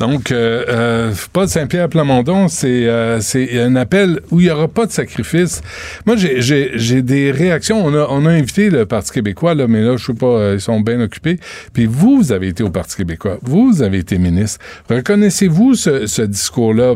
Donc, euh, euh, Paul Saint-Pierre Plamondon, c'est euh, un appel où il n'y aura pas de sacrifice. Moi, j'ai- des réactions. On a, on a invité le Parti québécois, là, mais là, je sais pas, euh, ils sont bien occupés. Puis vous, avez été au Parti québécois. Vous, avez été ministre. Reconnaissez-vous ce, discours-là?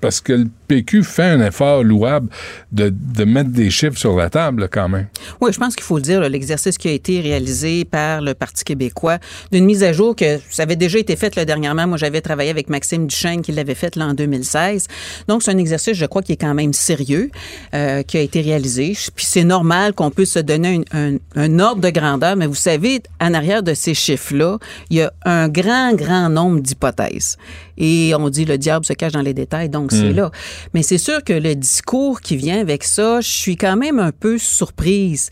Parce que le PQ fait un effort louable de, de mettre des chiffres sur la table, quand même. Oui, je pense qu'il faut le dire, l'exercice qui a été réalisé par le Parti québécois d'une mise à jour que ça avait déjà été fait dernièrement. Moi, j'avais travaillé avec Maxime Duchesne qui l'avait fait là, en 2016. Donc, c'est un exercice, je crois, qui est quand même sérieux, euh, qui a été réalisé. Puis c'est normal qu'on puisse se donner un, un- un ordre de grandeur, mais vous savez, en arrière de ces chiffres-là, il y a un grand, grand nombre d'hypothèses. Et on dit le diable se cache dans les détails, donc c'est Mm. là. Mais c'est sûr que le discours qui vient avec ça, je suis quand même un peu surprise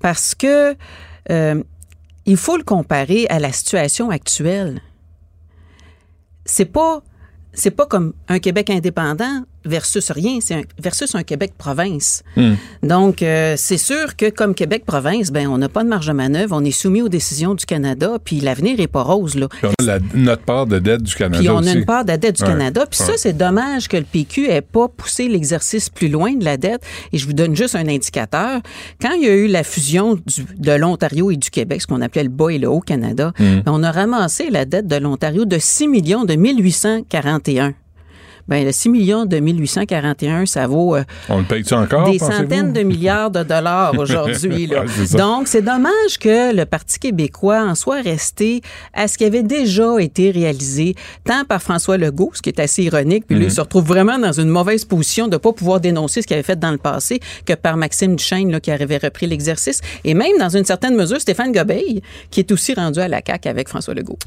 parce que euh, il faut le comparer à la situation actuelle. C'est pas c'est pas comme un Québec indépendant versus rien, c'est un, versus un Québec province. Donc, euh, c'est sûr que comme Québec-province, ben, on n'a pas de marge de manœuvre, on est soumis aux décisions du Canada, puis l'avenir est pas rose, là. Puis on a la- notre part de dette du Canada Puis on aussi. a une part de la dette du Ouais. Canada. Puis ça, c'est dommage que le PQ ait pas poussé l'exercice plus loin de la dette. Et je vous donne juste un indicateur. Quand il y a eu la fusion du- de l'Ontario et du Québec, ce qu'on appelait le Bas et le Haut-Canada, Mm. ben, on a ramassé la dette de l'Ontario de 6 millions de 1841. Ben, le 6 millions de 1841, ça vaut euh, On le paye-tu encore, des centaines de milliards de dollars aujourd'hui. Ouais. Donc, c'est dommage que le Parti québécois en soit resté à ce qui avait déjà été réalisé, tant par François Legault, ce qui est assez ironique, puis lui, Mhm. il se retrouve vraiment dans une mauvaise position de ne pas pouvoir dénoncer ce qu'il avait fait dans le passé, que par Maxime Duchesne, là, qui avait repris l'exercice, et même, dans une certaine mesure, Stéphane Gobeil, qui est aussi rendu à la CAQ avec François Legault.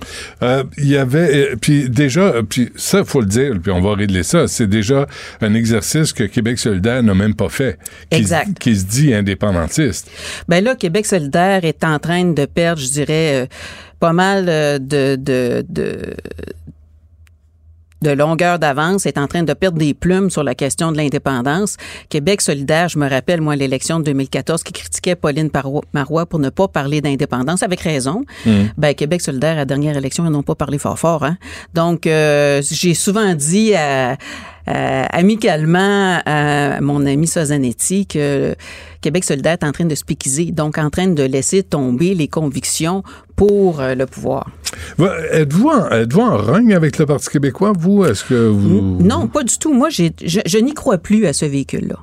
Euh, Il y avait, euh, puis déjà, puis ça, faut le dire, puis on va régler ça, c'est déjà un exercice que Québec solidaire n'a même pas fait. Qui, Exact. Qui se dit indépendantiste. Ben là, Québec solidaire est en train de perdre, je dirais, euh, pas mal euh, de, de, de, de longueur d'avance, est en train de perdre des plumes sur la question de l'indépendance. Québec solidaire, je me rappelle, moi, l'élection de 2014 qui critiquait Pauline Marois pour ne pas parler d'indépendance, avec raison. Mm. Ben, Québec solidaire, à la dernière élection, ils n'ont pas parlé fort fort. Hein? Donc, euh, j'ai souvent dit à, à- amicalement à mon ami Sozanetti que Québec solidaire est en train de se piquiser, donc en train de laisser tomber les convictions pour euh, le pouvoir. Êtes-vous en, êtes-vous en rogne avec le Parti québécois, vous? Est-ce que vous... Non, pas du tout. Moi, je, je n'y crois plus à ce véhicule-là.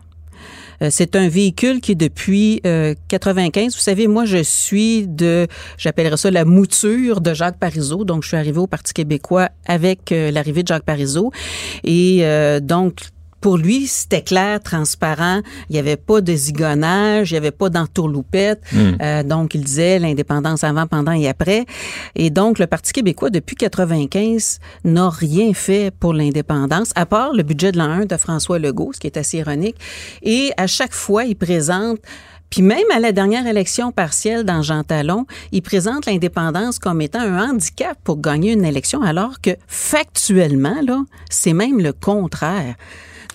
Euh, C'est un véhicule qui, depuis euh, 95, vous savez, moi, je suis de, j'appellerais ça la mouture de Jacques Parizeau. Donc, je suis arrivée au Parti québécois avec euh, l'arrivée de Jacques Parizeau. Et euh, donc, pour lui, c'était clair, transparent. Il n'y avait pas de zigonnage, il n'y avait pas d'entourloupette. Mm. Euh, donc, il disait l'indépendance avant, pendant et après. Et donc, le Parti québécois, depuis 95, n'a rien fait pour l'indépendance, à part le budget de l'an 1 de François Legault, ce qui est assez ironique. Et à chaque fois, il présente puis même à la dernière élection partielle dans Jean Talon, il présente l'indépendance comme étant un handicap pour gagner une élection, alors que factuellement, là, c'est même le contraire.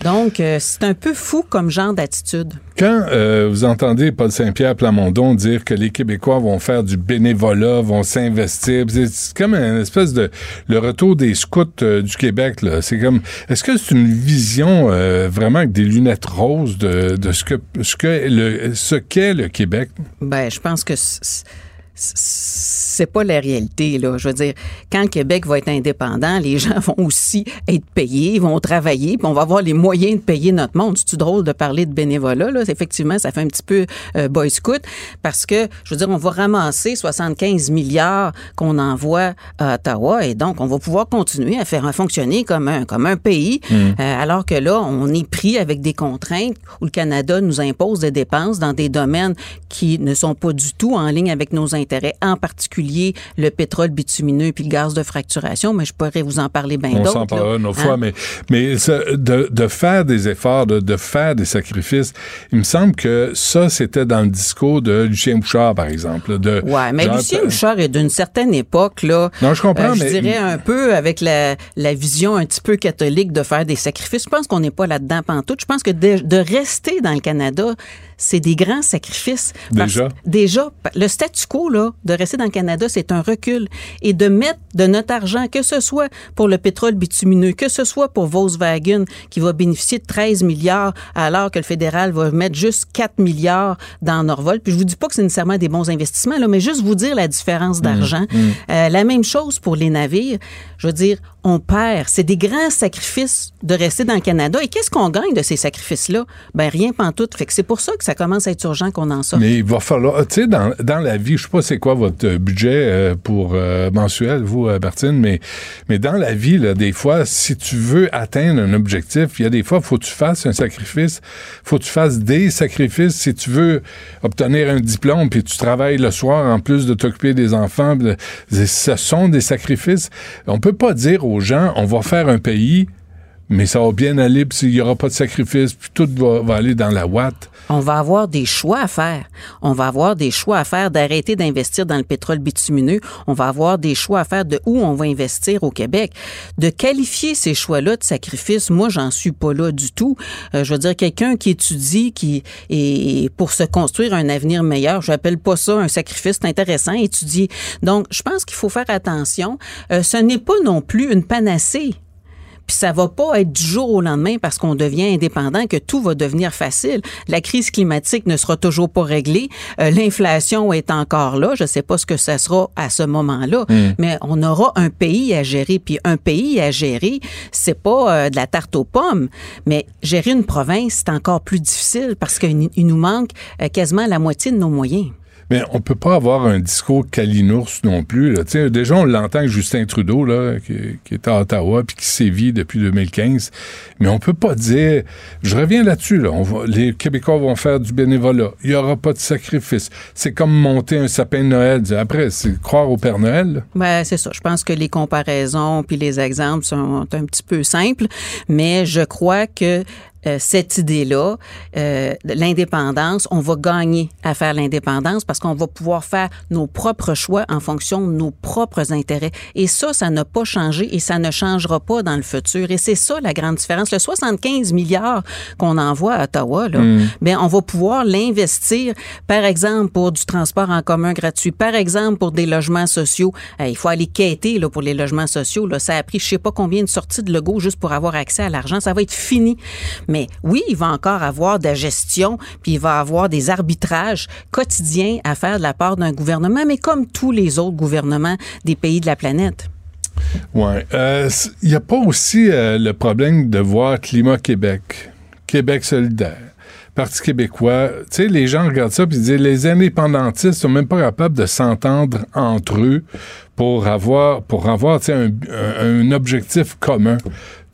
Donc, euh, c'est un peu fou comme genre d'attitude. Quand euh, vous entendez Paul Saint-Pierre Plamondon dire que les Québécois vont faire du bénévolat, vont s'investir, c'est- comme une espèce de le retour des scouts euh, du Québec. Là. C'est comme, est-ce que c'est une vision vraiment avec des lunettes roses de, de ce que ce que le ce qu'est le Québec? Ben, je pense que c'est pas la réalité là. Je veux dire, quand le Québec va être indépendant, les gens vont aussi être payés, ils vont travailler, puis on va avoir les moyens de payer notre monde. C'est drôle de parler de bénévolat là? Effectivement, ça fait un petit peu euh, boy scout parce que je veux dire, on va ramasser 75 milliards qu'on envoie à Ottawa et donc on va pouvoir continuer à faire fonctionner comme un comme un pays, Mm. euh, alors que là, on est pris avec des contraintes où le Canada nous impose des dépenses dans des domaines qui ne sont pas du tout en ligne avec nos intérêts, en particulier le pétrole bitumineux puis le gaz de fracturation, mais je pourrais vous en parler bien On d'autres. s'en parlera une autre Hein? fois, mais, mais ça, de, de faire des efforts, de, de faire des sacrifices, il me semble que ça, c'était dans le discours de Lucien Bouchard, par exemple. De, Ouais, mais genre, Lucien Bouchard est d'une certaine époque, là. Non, je comprends, euh, je mais- dirais un peu avec la, la vision un petit peu catholique de faire des sacrifices. Je pense qu'on n'est pas là-dedans pantoute. Je pense que de, de rester dans le Canada, c'est des grands sacrifices. Déjà? Déjà, le statu quo, là, de rester dans le Canada, c'est un recul. Et de mettre de notre argent, que ce soit pour le pétrole bitumineux, que ce soit pour Volkswagen, qui va bénéficier de 13 milliards, alors que le fédéral va mettre juste 4 milliards dans Norvol. Puis je vous dis pas que c'est nécessairement des bons investissements, là, mais juste vous dire la différence d'argent. mm. Euh, la même chose pour les navires. Je veux dire, on perd. C'est des grands sacrifices de rester dans le Canada. Et qu'est-ce qu'on gagne de ces sacrifices-là? Ben, rien pantoute. Fait que c'est pour ça que ça commence à être urgent qu'on en sorte. Mais il va falloir, tu sais, dans, dans la vie, je sais pas c'est quoi votre euh, budget euh, pour euh, mensuel, vous, Bertine, mais, mais dans la vie, là, des fois, si tu veux atteindre un objectif, il y a des fois, faut que tu fasses un sacrifice, faut que tu fasses des sacrifices. Si tu veux obtenir un diplôme, puis tu travailles le soir en plus de t'occuper des enfants, ce sont des sacrifices. On peut pas dire aux on va faire un pays, mais ça va bien aller, puis il y aura pas de sacrifice, puis tout va, aller dans la ouate. On va avoir des choix à faire. On va avoir des choix à faire d'arrêter d'investir dans le pétrole bitumineux. On va avoir des choix à faire de où on va investir au Québec. De qualifier ces choix-là de sacrifice, moi, j'en suis pas là du tout. Euh, je veux dire, quelqu'un qui étudie, qui et pour se construire un avenir meilleur, j'appelle pas ça un sacrifice. Intéressant, étudier. Donc, je pense qu'il faut faire attention. Euh, ce n'est pas non plus une panacée. Puis ça va pas être du jour au lendemain parce qu'on devient indépendant que tout va devenir facile. La crise climatique ne sera toujours pas réglée. Euh, L'inflation est encore là. Je sais pas ce que ça sera à ce moment-là, Mm. mais on aura un pays à gérer. Puis un pays à gérer, c'est pas euh, de la tarte aux pommes, mais gérer une province c'est encore plus difficile parce qu'il il nous manque euh, quasiment la moitié de nos moyens. Mais on peut pas avoir un discours calinours non plus. Déjà, on l'entend avec Justin Trudeau, qui, est à Ottawa puis qui sévit depuis 2015. Mais on peut pas dire... Je reviens là-dessus. Les Québécois vont faire du bénévolat. Il y aura pas de sacrifice. C'est comme monter un sapin de Noël. Après, c'est croire au Père Noël. Ben, c'est ça. Je pense que les comparaisons puis les exemples sont un petit peu simples, mais je crois que euh, cette idée-là, euh, l'indépendance, on va gagner à faire l'indépendance parce qu'on va pouvoir faire nos propres choix en fonction de nos propres intérêts. Et ça, ça n'a pas changé et ça ne changera pas dans le futur. Et c'est ça la grande différence. Le 75 milliards qu'on envoie à Ottawa, là, Mm. ben, on va pouvoir l'investir, par exemple, pour du transport en commun gratuit, par exemple, pour des logements sociaux. Euh, il faut aller quêter là, pour les logements sociaux. Là. Ça a pris je sais pas combien de sorties de logo juste pour avoir accès à l'argent. Ça va être fini. Mais oui, il va encore avoir de la gestion, puis il va avoir des arbitrages quotidiens à faire de la part d'un gouvernement, mais comme tous les autres gouvernements des pays de la planète. Ouais. Euh, Il n'y a pas aussi euh, le problème de voir Climat Québec, Québec solidaire. Parti québécois, tu sais, les gens regardent ça puis disent les indépendantistes sont même pas capables de s'entendre entre eux pour avoir pour avoir un objectif commun.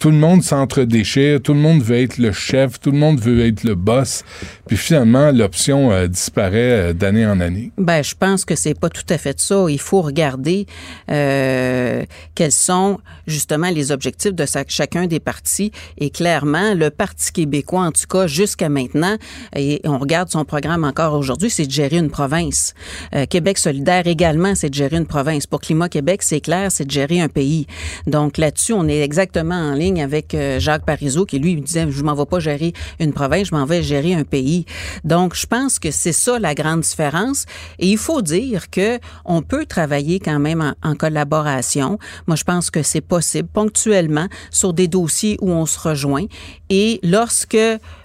Tout le monde s'entre-déchire, tout le monde veut être le chef, tout le monde veut être le boss, puis finalement l'option euh, disparaît euh, d'année en année. Ben, je pense que c'est pas tout à fait ça. Il faut regarder euh, quels sont justement les objectifs de sa- chacun des partis. Et clairement, le Parti québécois, en tout cas jusqu'à maintenant, et on regarde son programme encore aujourd'hui, c'est de gérer une province. Euh, Québec solidaire également, c'est de gérer une province. Pour Climat Québec, c'est clair, c'est de gérer un pays. Donc là-dessus, on est exactement en ligne avec euh, Jacques Parizeau qui lui disait je m'en vais pas gérer une province, je m'en vais gérer un pays. Donc je pense que c'est ça la grande différence et il faut dire que on peut travailler quand même en, en collaboration. Moi je pense que c'est possible ponctuellement sur des dossiers où on se rejoint et lorsque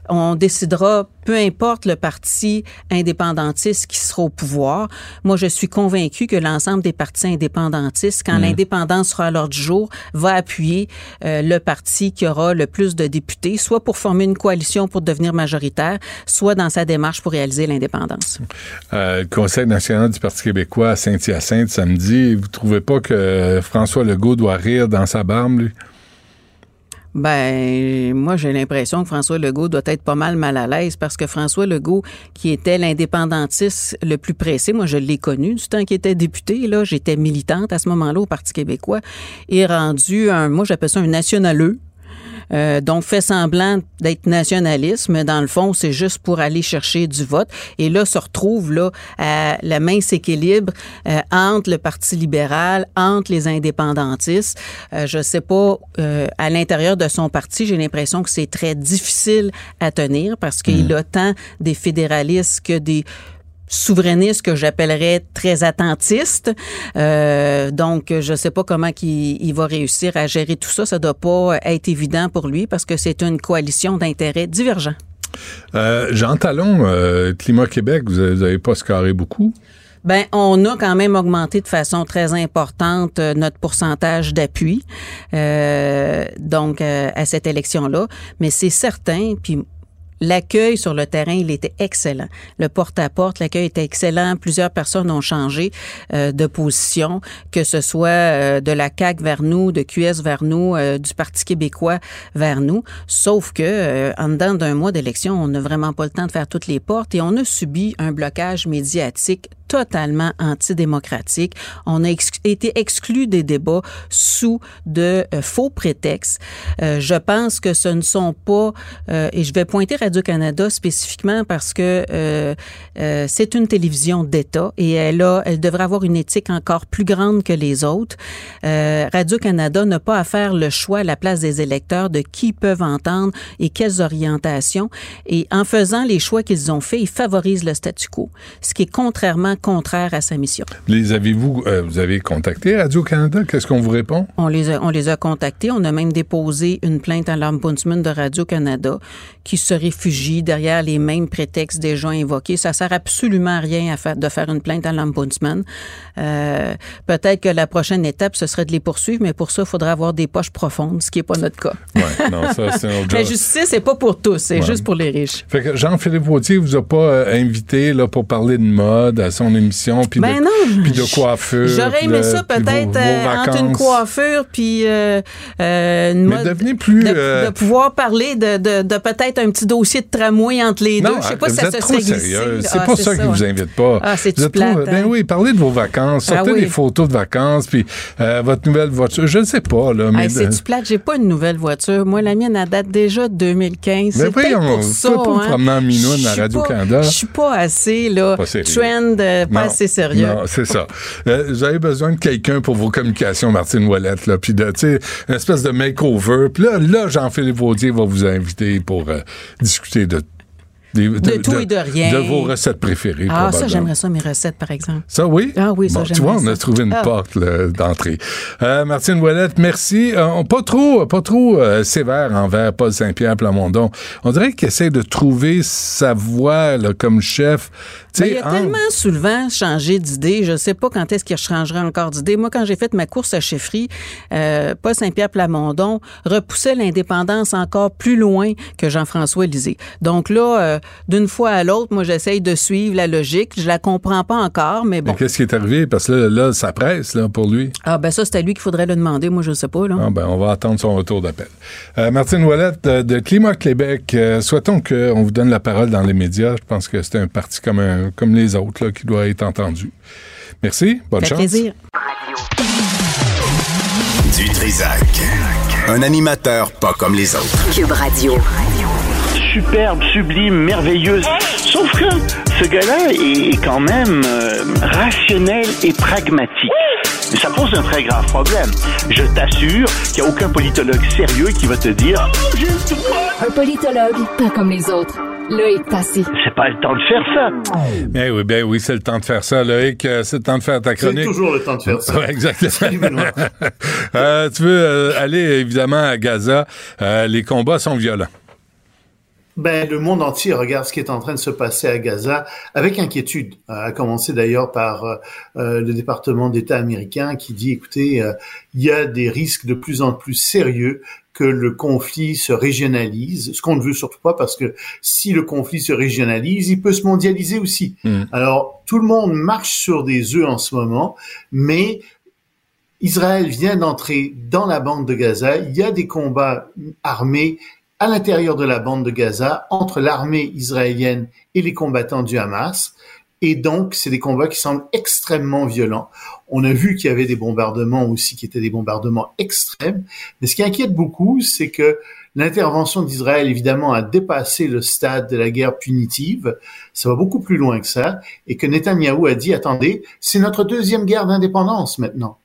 on décidera, peu importe le parti indépendantiste qui sera au pouvoir. Moi, je suis convaincu que l'ensemble des partis indépendantistes, quand Mhm. l'indépendance sera à l'ordre du jour, va appuyer euh, le parti qui aura le plus de députés, soit pour former une coalition pour devenir majoritaire, soit dans sa démarche pour réaliser l'indépendance. Euh, le Conseil national du Parti québécois à Saint-Hyacinthe samedi, vous trouvez pas que François Legault doit rire dans sa barbe, lui? Ben, moi, j'ai l'impression que François Legault doit être pas mal mal à l'aise parce que François Legault, qui était l'indépendantiste le plus pressé, moi, je l'ai connu du temps qu'il était député, là, j'étais militante à ce moment-là au Parti québécois, est rendu un, moi, j'appelle ça un nationaleux. Euh, donc, fait semblant d'être nationaliste, mais dans le fond, c'est juste pour aller chercher du vote. Et là, se retrouve là à la mince équilibre euh, entre le Parti libéral, entre les indépendantistes. Euh, je sais pas, euh, à l'intérieur de son parti, j'ai l'impression que c'est très difficile à tenir parce qu'il a tant des fédéralistes que des souverainistes que j'appellerais très attentistes. Euh, donc, je ne sais pas comment qu'il il va réussir à gérer tout ça. Ça doit pas être évident pour lui parce que c'est une coalition d'intérêts divergents. Euh, Jean Talon, euh, Climat Québec, vous avez, vous avez pas scarré beaucoup? Ben, on a quand même augmenté de façon très importante euh, notre pourcentage d'appui, euh, donc euh, à cette élection-là. Mais c'est certain, puis L'accueil sur le terrain, il était excellent. Le porte-à-porte, l'accueil était excellent. Plusieurs personnes ont changé euh, de position, que ce soit euh, de la CAQ vers nous, de QS vers nous, euh, du Parti québécois vers nous. Sauf que euh, en dedans d'un mois d'élection, on n'a vraiment pas le temps de faire toutes les portes et on a subi un blocage médiatique totalement antidémocratique. On a été exclu des débats sous de euh, faux prétextes. Euh, je pense que ce ne sont pas, et je vais pointer Radio-Canada spécifiquement parce que euh, euh, c'est une télévision d'État et elle a, elle devrait avoir une éthique encore plus grande que les autres. Euh, Radio-Canada n'a pas à faire le choix à la place des électeurs de qui peuvent entendre et quelles orientations. Et en faisant les choix qu'ils ont faits, ils favorisent le statu quo, ce qui est contrairement contraire à sa mission. Les avez-vous, euh, vous avez contacté Radio-Canada? Qu'est-ce qu'on vous répond? On les, a, on les a contactés. On a même déposé une plainte à l'Ombudsman de Radio-Canada qui se réfugie derrière les mêmes prétextes déjà invoqués. Ça sert absolument à rien à faire, de faire une plainte à l'Ombudsman. Euh, Peut-être que la prochaine étape, ce serait de les poursuivre, mais pour ça, il faudrait avoir des poches profondes, ce qui n'est pas notre cas. Ouais, non, ça, La justice, c'est pas pour tous, c'est Ouais. juste pour les riches. Fait que Jean-Philippe Wautier vous a pas euh, invité là, pour parler de mode à son émission, puis Ben de, puis de coiffure. J'aurais aimé de- ça peut-être euh, entre une coiffure puis euh, euh, une Mais mode- devenez plus, de, euh, de pouvoir parler de, de, de peut-être un petit dossier de tramway entre les Non, deux. Je sais pas vous si ça se trop serait glissé. C'est Ah, pas ça qui ouais. vous invite pas. Ah, êtes trop- plate, Ben hein? oui, parlez de vos vacances, Ah sortez oui. des photos de vacances, puis euh, votre nouvelle voiture. Je ne sais pas, là, mais... Hey, c'est-tu plate? J'ai pas une nouvelle voiture. Moi, la mienne, elle date déjà de 2015. Mais C'est peut-être voyons, pour ça. pas hein. promener en minoune à Radio-Canada. Je suis pas assez, là, Pas trend, euh, pas Non, assez sérieux. Non, c'est ça. Euh, vous avez besoin de quelqu'un pour vos communications, Martine Ouellette, là, puis de, tu sais, une espèce de makeover. Puis là, là Jean-Philippe Vaudier va vous inviter pour euh, discuter de, des- De tout et de rien. De vos recettes préférées, Ah, ça, j'aimerais ça, mes recettes, par exemple. Ça, oui? Ah oui, ça, Bon, Tu vois, on a ça. trouvé une Ah. porte d'entrée. Euh, Martine Ouellette, merci. Euh, pas trop, pas trop euh, sévère envers Paul Saint-Pierre Plamondon. On dirait qu'il essaie de trouver sa voie là, comme chef. Sais, il a en- tellement souvent changé d'idée. Je sais pas quand est-ce qu'il changerait encore d'idée. Moi, quand j'ai fait ma course à chefferie, euh, Paul Saint-Pierre Plamondon repoussait l'indépendance encore plus loin que Jean-François Lisée. Donc là, euh, d'une fois à l'autre, moi, j'essaye de suivre la logique. Je la comprends pas encore, mais bon. Mais qu'est-ce qui est arrivé? Parce que là, là, ça presse là, pour lui. Ah, ben ça, c'est à lui qu'il faudrait le demander. Moi, je sais pas, là. Ah ben, on va attendre son retour d'appel. Euh, Martine Ouellette euh, de Climat Québec, souhaitons qu'on vous donne la parole dans les médias. Je pense que c'est un parti comme, un- comme les autres là, qui doit être entendu. Merci, bonne chance. plaisir. Du Trisac. Un animateur pas comme les autres. Cube Radio. superbe, sublime, merveilleuse. Sauf que ce gars-là est quand même euh, rationnel et pragmatique. Ça ça pose un très grave problème. Je t'assure qu'il n'y a aucun politologue sérieux qui va te dire droit. Un politologue, pas comme les autres. Loïc Passy. C'est pas le temps de faire ça. Eh oui, ben oui, c'est le temps de faire ça, Loïc. Euh, C'est le temps de faire ta chronique. C'est toujours le temps de faire ça. Ouais, exactement. Euh, tu veux euh, aller évidemment à Gaza. Euh, les combats sont violents. Ben, le monde entier regarde ce qui est en train de se passer à Gaza avec inquiétude, à commencer d'ailleurs par euh, le département d'État américain qui dit, écoutez, euh, il y a des risques de plus en plus sérieux que le conflit se régionalise, ce qu'on ne veut surtout pas parce que si le conflit se régionalise, il peut se mondialiser aussi. Alors, tout le monde marche sur des œufs en ce moment, mais Israël vient d'entrer dans la bande de Gaza. Il y a des combats armés à l'intérieur de la bande de Gaza entre l'armée israélienne et les combattants du Hamas. Et donc, c'est des combats qui semblent extrêmement violents. On a vu qu'il y avait des bombardements aussi qui étaient des bombardements extrêmes. Mais ce qui inquiète beaucoup, c'est que l'intervention d'Israël, évidemment, a dépassé le stade de la guerre punitive. Ça va beaucoup plus loin que ça. Et que Netanyahou a dit, attendez, c'est notre deuxième guerre d'indépendance maintenant.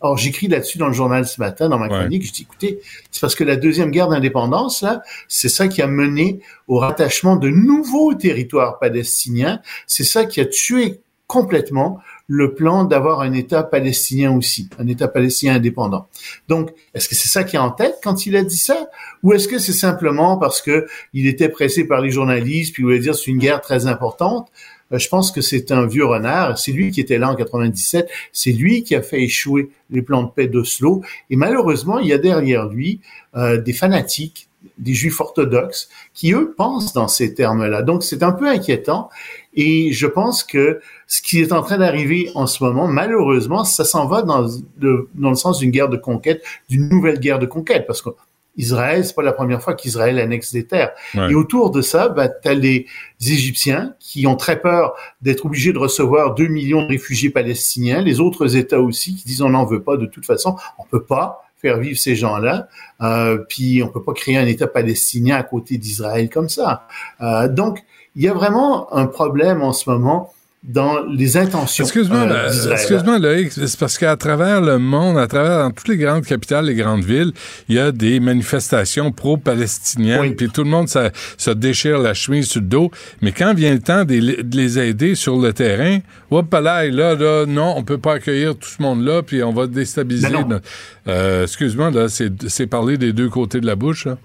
Or, j'écris là-dessus dans le journal ce matin, dans ma chronique, je dis, écoutez, c'est parce que la deuxième guerre d'indépendance, là, c'est ça qui a mené au rattachement de nouveaux territoires palestiniens. C'est ça qui a tué complètement le plan d'avoir un État palestinien aussi, un État palestinien indépendant. Donc, est-ce que c'est ça qui est en tête quand il a dit ça, ou est-ce que c'est simplement parce que il était pressé par les journalistes puis il voulait dire c'est une guerre très importante? Je pense que c'est un vieux renard. C'est lui qui était là en 97. C'est lui qui a fait échouer les plans de paix d'Oslo. Et malheureusement, il y a derrière lui euh, des fanatiques, des juifs orthodoxes, qui eux pensent dans ces termes-là. Donc c'est un peu inquiétant. Et je pense que ce qui est en train d'arriver en ce moment, malheureusement, ça s'en va dans le, dans le sens d'une guerre de conquête, d'une nouvelle guerre de conquête, parce que Israël, c'est pas la première fois qu'Israël annexe des terres. Ouais. Et autour de ça, bah, tu as les Égyptiens qui ont très peur d'être obligés de recevoir 2 millions de réfugiés palestiniens, les autres États aussi qui disent on n'en veut pas de toute façon, on peut pas faire vivre ces gens-là, euh, puis on peut pas créer un État palestinien à côté d'Israël comme ça. Euh, donc, il y a vraiment un problème en ce moment dans les intentions Excuse-moi, euh, excuse-moi, Loïc, c'est parce qu'à travers le monde, à travers dans toutes les grandes capitales, les grandes villes, il y a des manifestations pro-palestiniennes, puis tout le monde ça, se déchire la chemise sur le dos. Mais quand vient le temps de, les- de les aider sur le terrain, hop là, là, là, non, on peut pas accueillir tout ce monde-là, puis on va déstabiliser. Ben Euh, excuse-moi, là, c'est c'est parler des deux côtés de la bouche. Là.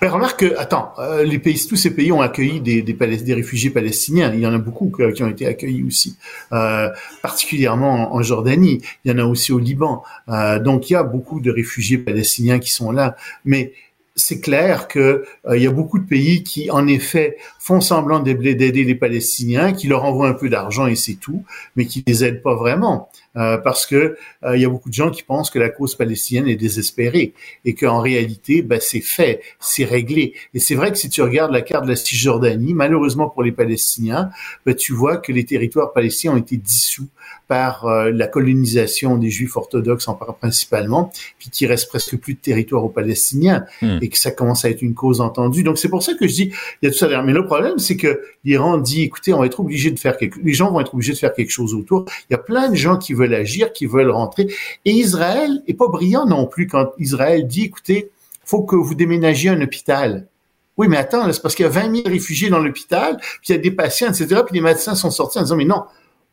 Ben, remarque que, attends, euh, les pays, tous ces pays ont accueilli des, des, des réfugiés palestiniens. Il y en a beaucoup qui ont été accueillis aussi, euh, particulièrement en, en Jordanie. Il y en a aussi au Liban. Euh, donc, il y a beaucoup de réfugiés palestiniens qui sont là. Mais c'est clair que euh, il y a beaucoup de pays qui, en effet, font semblant d'aider les Palestiniens, qui leur envoient un peu d'argent et c'est tout, mais qui les aident pas vraiment, Euh, parce que euh, il y a beaucoup de gens qui pensent que la cause palestinienne est désespérée et qu'en réalité, ben, c'est fait, c'est réglé. Et c'est vrai que si tu regardes la carte de la Cisjordanie, malheureusement pour les Palestiniens, ben, tu vois que les territoires palestiniens ont été dissous par euh, la colonisation des Juifs orthodoxes en principalement, puis qu'il reste presque plus de territoire aux Palestiniens Hmm. et que ça commence à être une cause entendue. Donc c'est pour ça que je dis, il y a tout ça derrière. Mais le problème, c'est que l'Iran dit, écoutez, on va être obligé de faire quelque, les gens vont être obligés de faire quelque chose autour. Il y a plein de gens qui veulent agir, qui veulent rentrer. Et Israël est pas brillant non plus quand Israël dit, écoutez, faut que vous déménagiez un hôpital. Oui, mais attends, c'est parce qu'il y a 20 000 réfugiés dans l'hôpital, puis il y a des patients, etc. Puis les médecins sont sortis en disant, mais non,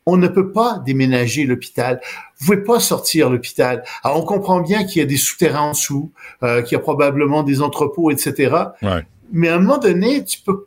on ne peut pas déménager l'hôpital. Vous pouvez pas sortir l'hôpital. Alors, on comprend bien qu'il y a des souterrains en dessous, euh, qu'il y a probablement des entrepôts, etc. Ouais. Mais à un moment donné, tu peux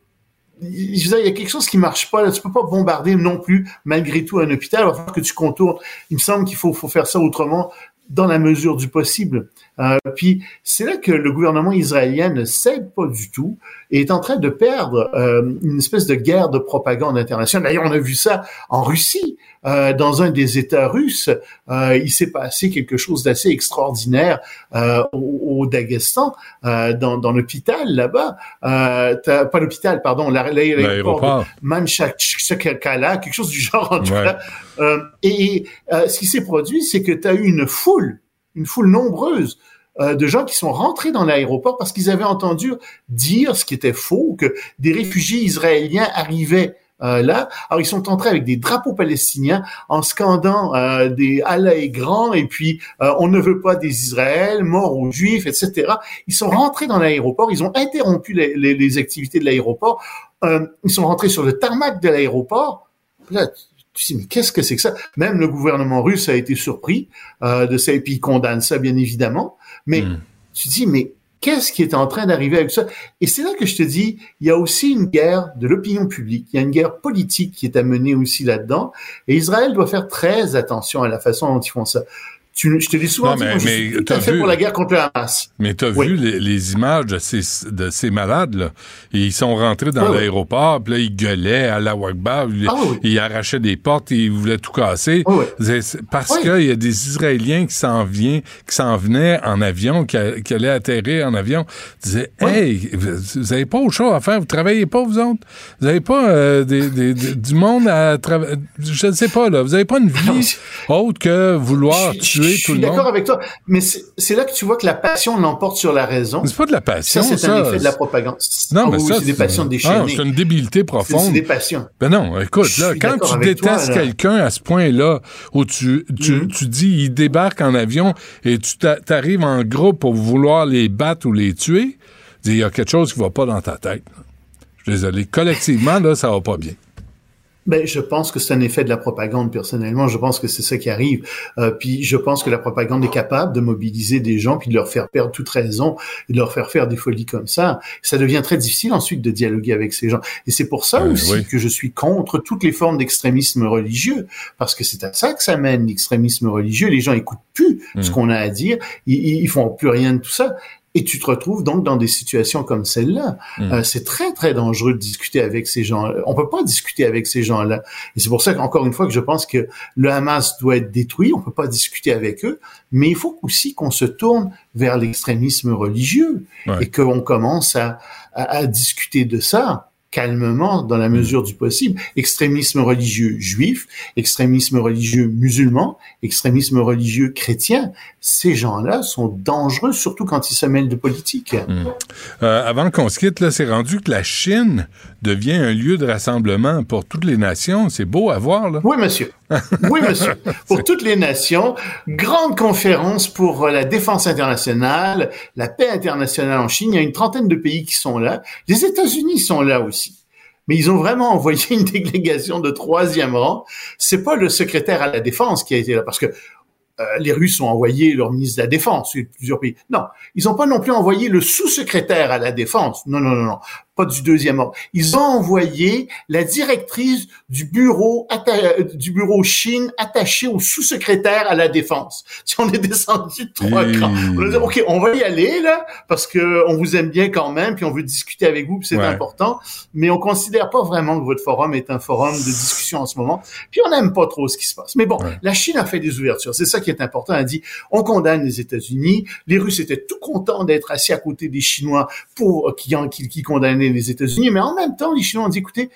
je veux dire, il y a quelque chose qui marche pas. Là. Tu peux pas bombarder non plus, malgré tout, un hôpital. Il va falloir que tu contournes. Il me semble qu'il faut, faut faire ça autrement, dans la mesure du possible. Euh, puis c'est là que le gouvernement israélien ne cède pas du tout et est en train de perdre euh, une espèce de guerre de propagande internationale. D'ailleurs, on a vu ça en Russie. Euh, dans un des États russes, euh, il s'est passé quelque chose d'assez extraordinaire euh, au, au Daghestan, euh, dans, dans l'hôpital là-bas. Euh, pas l'hôpital, pardon, la- la- l'aéroport Manchakala, quelque chose du genre en tout Ouais. cas. Euh, et euh, ce qui s'est produit, c'est que tu as eu une foule, une foule nombreuse euh, de gens qui sont rentrés dans l'aéroport parce qu'ils avaient entendu dire ce qui était faux, que des réfugiés israéliens arrivaient euh, là. Alors ils sont entrés avec des drapeaux palestiniens en scandant euh, des Allah est grand et puis euh, on ne veut pas des Israël, mort aux Juifs, etc. Ils sont rentrés dans l'aéroport, ils ont interrompu les, les- les activités de l'aéroport, Euh, ils sont rentrés sur le tarmac de l'aéroport. Tu dis, mais qu'est-ce que c'est que ça? Même le gouvernement russe a été surpris euh, de ça et puis il condamne ça bien évidemment. Mais tu te dis, mais qu'est-ce qui est en train d'arriver avec ça? Et c'est là que je te dis, il y a aussi une guerre de l'opinion publique, il y a une guerre politique qui est à mener aussi là-dedans. Et Israël doit faire très attention à la façon dont ils font ça. Tu, je te l'ai souvent Non, dit, mais- moi, je mais suis tout à fait vu- pour la guerre contre le Hamas. Mais tu as vu les, les images de ces, de ces malades-là. Ils sont rentrés dans l'aéroport, puis là, ils gueulaient à la Wakbar, ils, Ah oui. ils arrachaient des portes, ils voulaient tout casser. Parce qu'il y a des Israéliens qui s'en viennent, qui s'en venaient en avion, qui, a- qui allaient atterrir en avion, Ils disaient Hey, vous vous avez pas autre chose à faire, vous travaillez pas, vous autres? Vous avez pas euh, des, des- des- du monde à travailler? Je ne sais pas, là. Vous avez pas une vie autre que vouloir tuer Je tout suis d'accord avec toi, mais c'est là que tu vois que la passion l'emporte sur la raison. C'est pas de la passion, Ça, c'est un effet de la propagande. Non, Ah mais oui, c'est des passions Ah, déchaînées. c'est une débilité profonde. c'est des passions. Ben non, écoute, là, quand tu détestes quelqu'un à ce point-là, où tu, tu, Mhm. tu dis, il débarque en avion et tu t'a- t'arrives en groupe pour vouloir les battre ou les tuer, il y a quelque chose qui va pas dans ta tête. Je suis désolé. Collectivement, là, ça va pas bien. Ben, je pense que c'est un effet de la propagande, personnellement. Je pense que c'est ça qui arrive. Euh, puis je pense que la propagande est capable de mobiliser des gens, puis de leur faire perdre toute raison, et de leur faire faire des folies comme ça. Ça devient très difficile ensuite de dialoguer avec ces gens. Et c'est pour ça Euh, aussi oui. que je suis contre toutes les formes d'extrémisme religieux, parce que c'est à ça que ça mène, l'extrémisme religieux. Les gens écoutent plus ce Mm. qu'on a à dire, ils, ils font plus rien de tout ça. Et tu te retrouves donc dans des situations comme celle-là. Mm. Euh, c'est très, très dangereux de discuter avec ces gens. On peut pas discuter avec ces gens-là. Et c'est pour ça qu'encore une fois que je pense que le Hamas doit être détruit. On peut pas discuter avec eux. Mais il faut aussi qu'on se tourne vers l'extrémisme religieux Ouais. et qu'on commence à, à, à discuter de ça calmement dans la mesure du possible. Extrémisme religieux juif, extrémisme religieux musulman, extrémisme religieux chrétien. Ces gens-là sont dangereux, surtout quand ils se mêlent de politique. Euh, avant qu'on se quitte, c'est rendu que la Chine devient un lieu de rassemblement pour toutes les nations. C'est beau à voir, là. Oui, monsieur. Oui, monsieur. Pour toutes les nations, grande conférence pour euh, la défense internationale, la paix internationale en Chine. Il y a une trentaine de pays qui sont là. Les États-Unis sont là aussi. Mais ils ont vraiment envoyé une délégation de troisième rang. C'est pas le secrétaire à la défense qui a été là, parce que les Russes ont envoyé leur ministre de la Défense, plusieurs pays. Non, ils n'ont pas non plus envoyé le sous-secrétaire à la Défense. Non, non, non, non, pas du deuxième ordre. Ils ont envoyé la directrice du bureau euh, du bureau Chine attachée au sous-secrétaire à la Défense. Si on est descendu de trois Mmh. crans, on a dit ok, on va y aller là parce que on vous aime bien quand même, puis on veut discuter avec vous, puis c'est Ouais. important. Mais on considère pas vraiment que votre forum est un forum de discussion en ce moment. Puis on n'aime pas trop ce qui se passe. Mais bon, la Chine a fait des ouvertures. C'est ça qui est important. Elle a dit, on condamne les États-Unis. Les Russes étaient tout contents d'être assis à côté des Chinois pour euh, qui, qui, qui condamnaient les États-Unis. Mais en même temps, les Chinois ont dit, écoutez,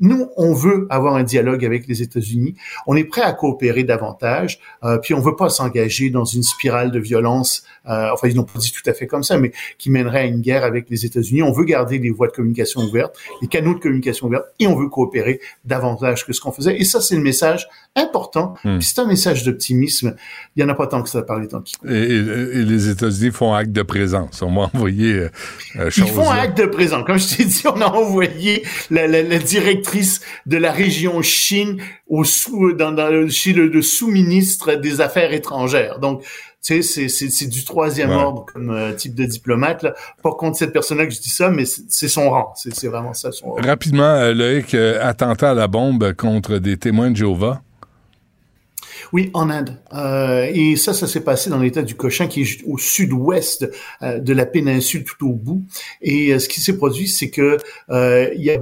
nous, on veut avoir un dialogue avec les États-Unis. On est prêt à coopérer davantage. euh, puis on veut pas s'engager dans une spirale de violence. euh, enfin, ils n'ont pas dit tout à fait comme ça, mais qui mènerait à une guerre avec les États-Unis. On veut garder les voies de communication ouvertes, les canaux de communication ouverts, et on veut coopérer davantage que ce qu'on faisait. Et ça, c'est le message important. Puis c'est un message d'optimisme. Il y en a pas tant que ça par les temps qui courent. Et, et- et les États-Unis font acte de présence. On m'a envoyé euh, euh, Ils font là. acte de présent. Comme je t'ai dit, on a envoyé la, la- la directrice de la région Chine au sous, dans, dans- chez le, le sous-ministre des Affaires étrangères. Donc, tu sais, c'est- c'est c'est du troisième Ouais. ordre comme euh, type de diplomate. Là. Pas contre cette personne-là que je dis ça, mais c'est son rang. C'est c'est vraiment ça son rang. Rapidement, euh, Loïc, euh, attentat à la bombe contre des témoins de Jéhovah. Oui, en Inde. Euh, et ça, ça s'est passé dans l'État du Cochin, qui est au sud-ouest euh, de la péninsule, tout au bout. Et euh, ce qui s'est produit, c'est que euh, y a,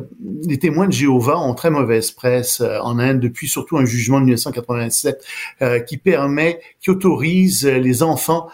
les témoins de Jéhovah ont très mauvaise presse en Inde depuis surtout un jugement de 1987 euh, qui permet, qui autorise les enfants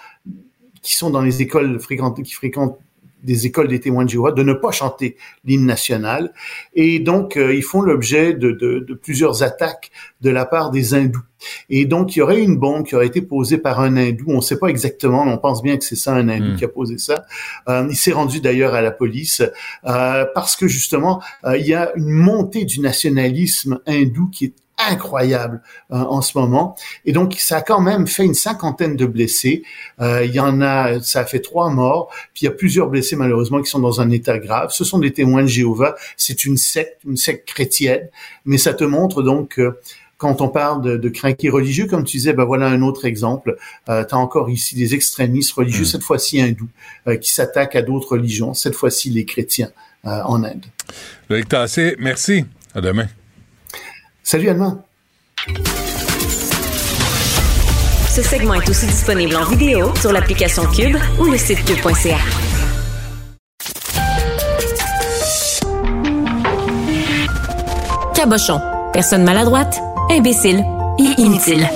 qui sont dans les écoles fréquentées, qui fréquentent des écoles des témoins de Jéhovah de ne pas chanter l'hymne national. Et donc, euh, ils font l'objet de, de, de, plusieurs attaques de la part des hindous. Et donc, il y aurait une bombe qui aurait été posée par un hindou. On ne sait pas exactement, on pense bien que c'est ça, un hindou Mm. qui a posé ça. Euh, il s'est rendu d'ailleurs à la police euh, parce que justement, euh, il y a une montée du nationalisme hindou qui est incroyable euh, en ce moment. Et donc, ça a quand même fait une cinquantaine de blessés. Euh, il y en a, ça a fait trois morts. Puis il y a plusieurs blessés malheureusement qui sont dans un état grave. Ce sont des témoins de Jéhovah. C'est une secte, une secte chrétienne. Mais ça te montre donc que quand on parle de, de craqués religieux, comme tu disais, ben voilà un autre exemple. Euh, tu as encore ici des extrémistes religieux, cette fois-ci hindous, euh, qui s'attaquent à d'autres religions, cette fois-ci les chrétiens euh, en Inde. Loïc Tassé, merci. À demain. Salut Allemand. Ce segment est aussi disponible en vidéo sur l'application Cube ou le site cube.ca. Cabochon. Personne maladroite, imbécile et inutile.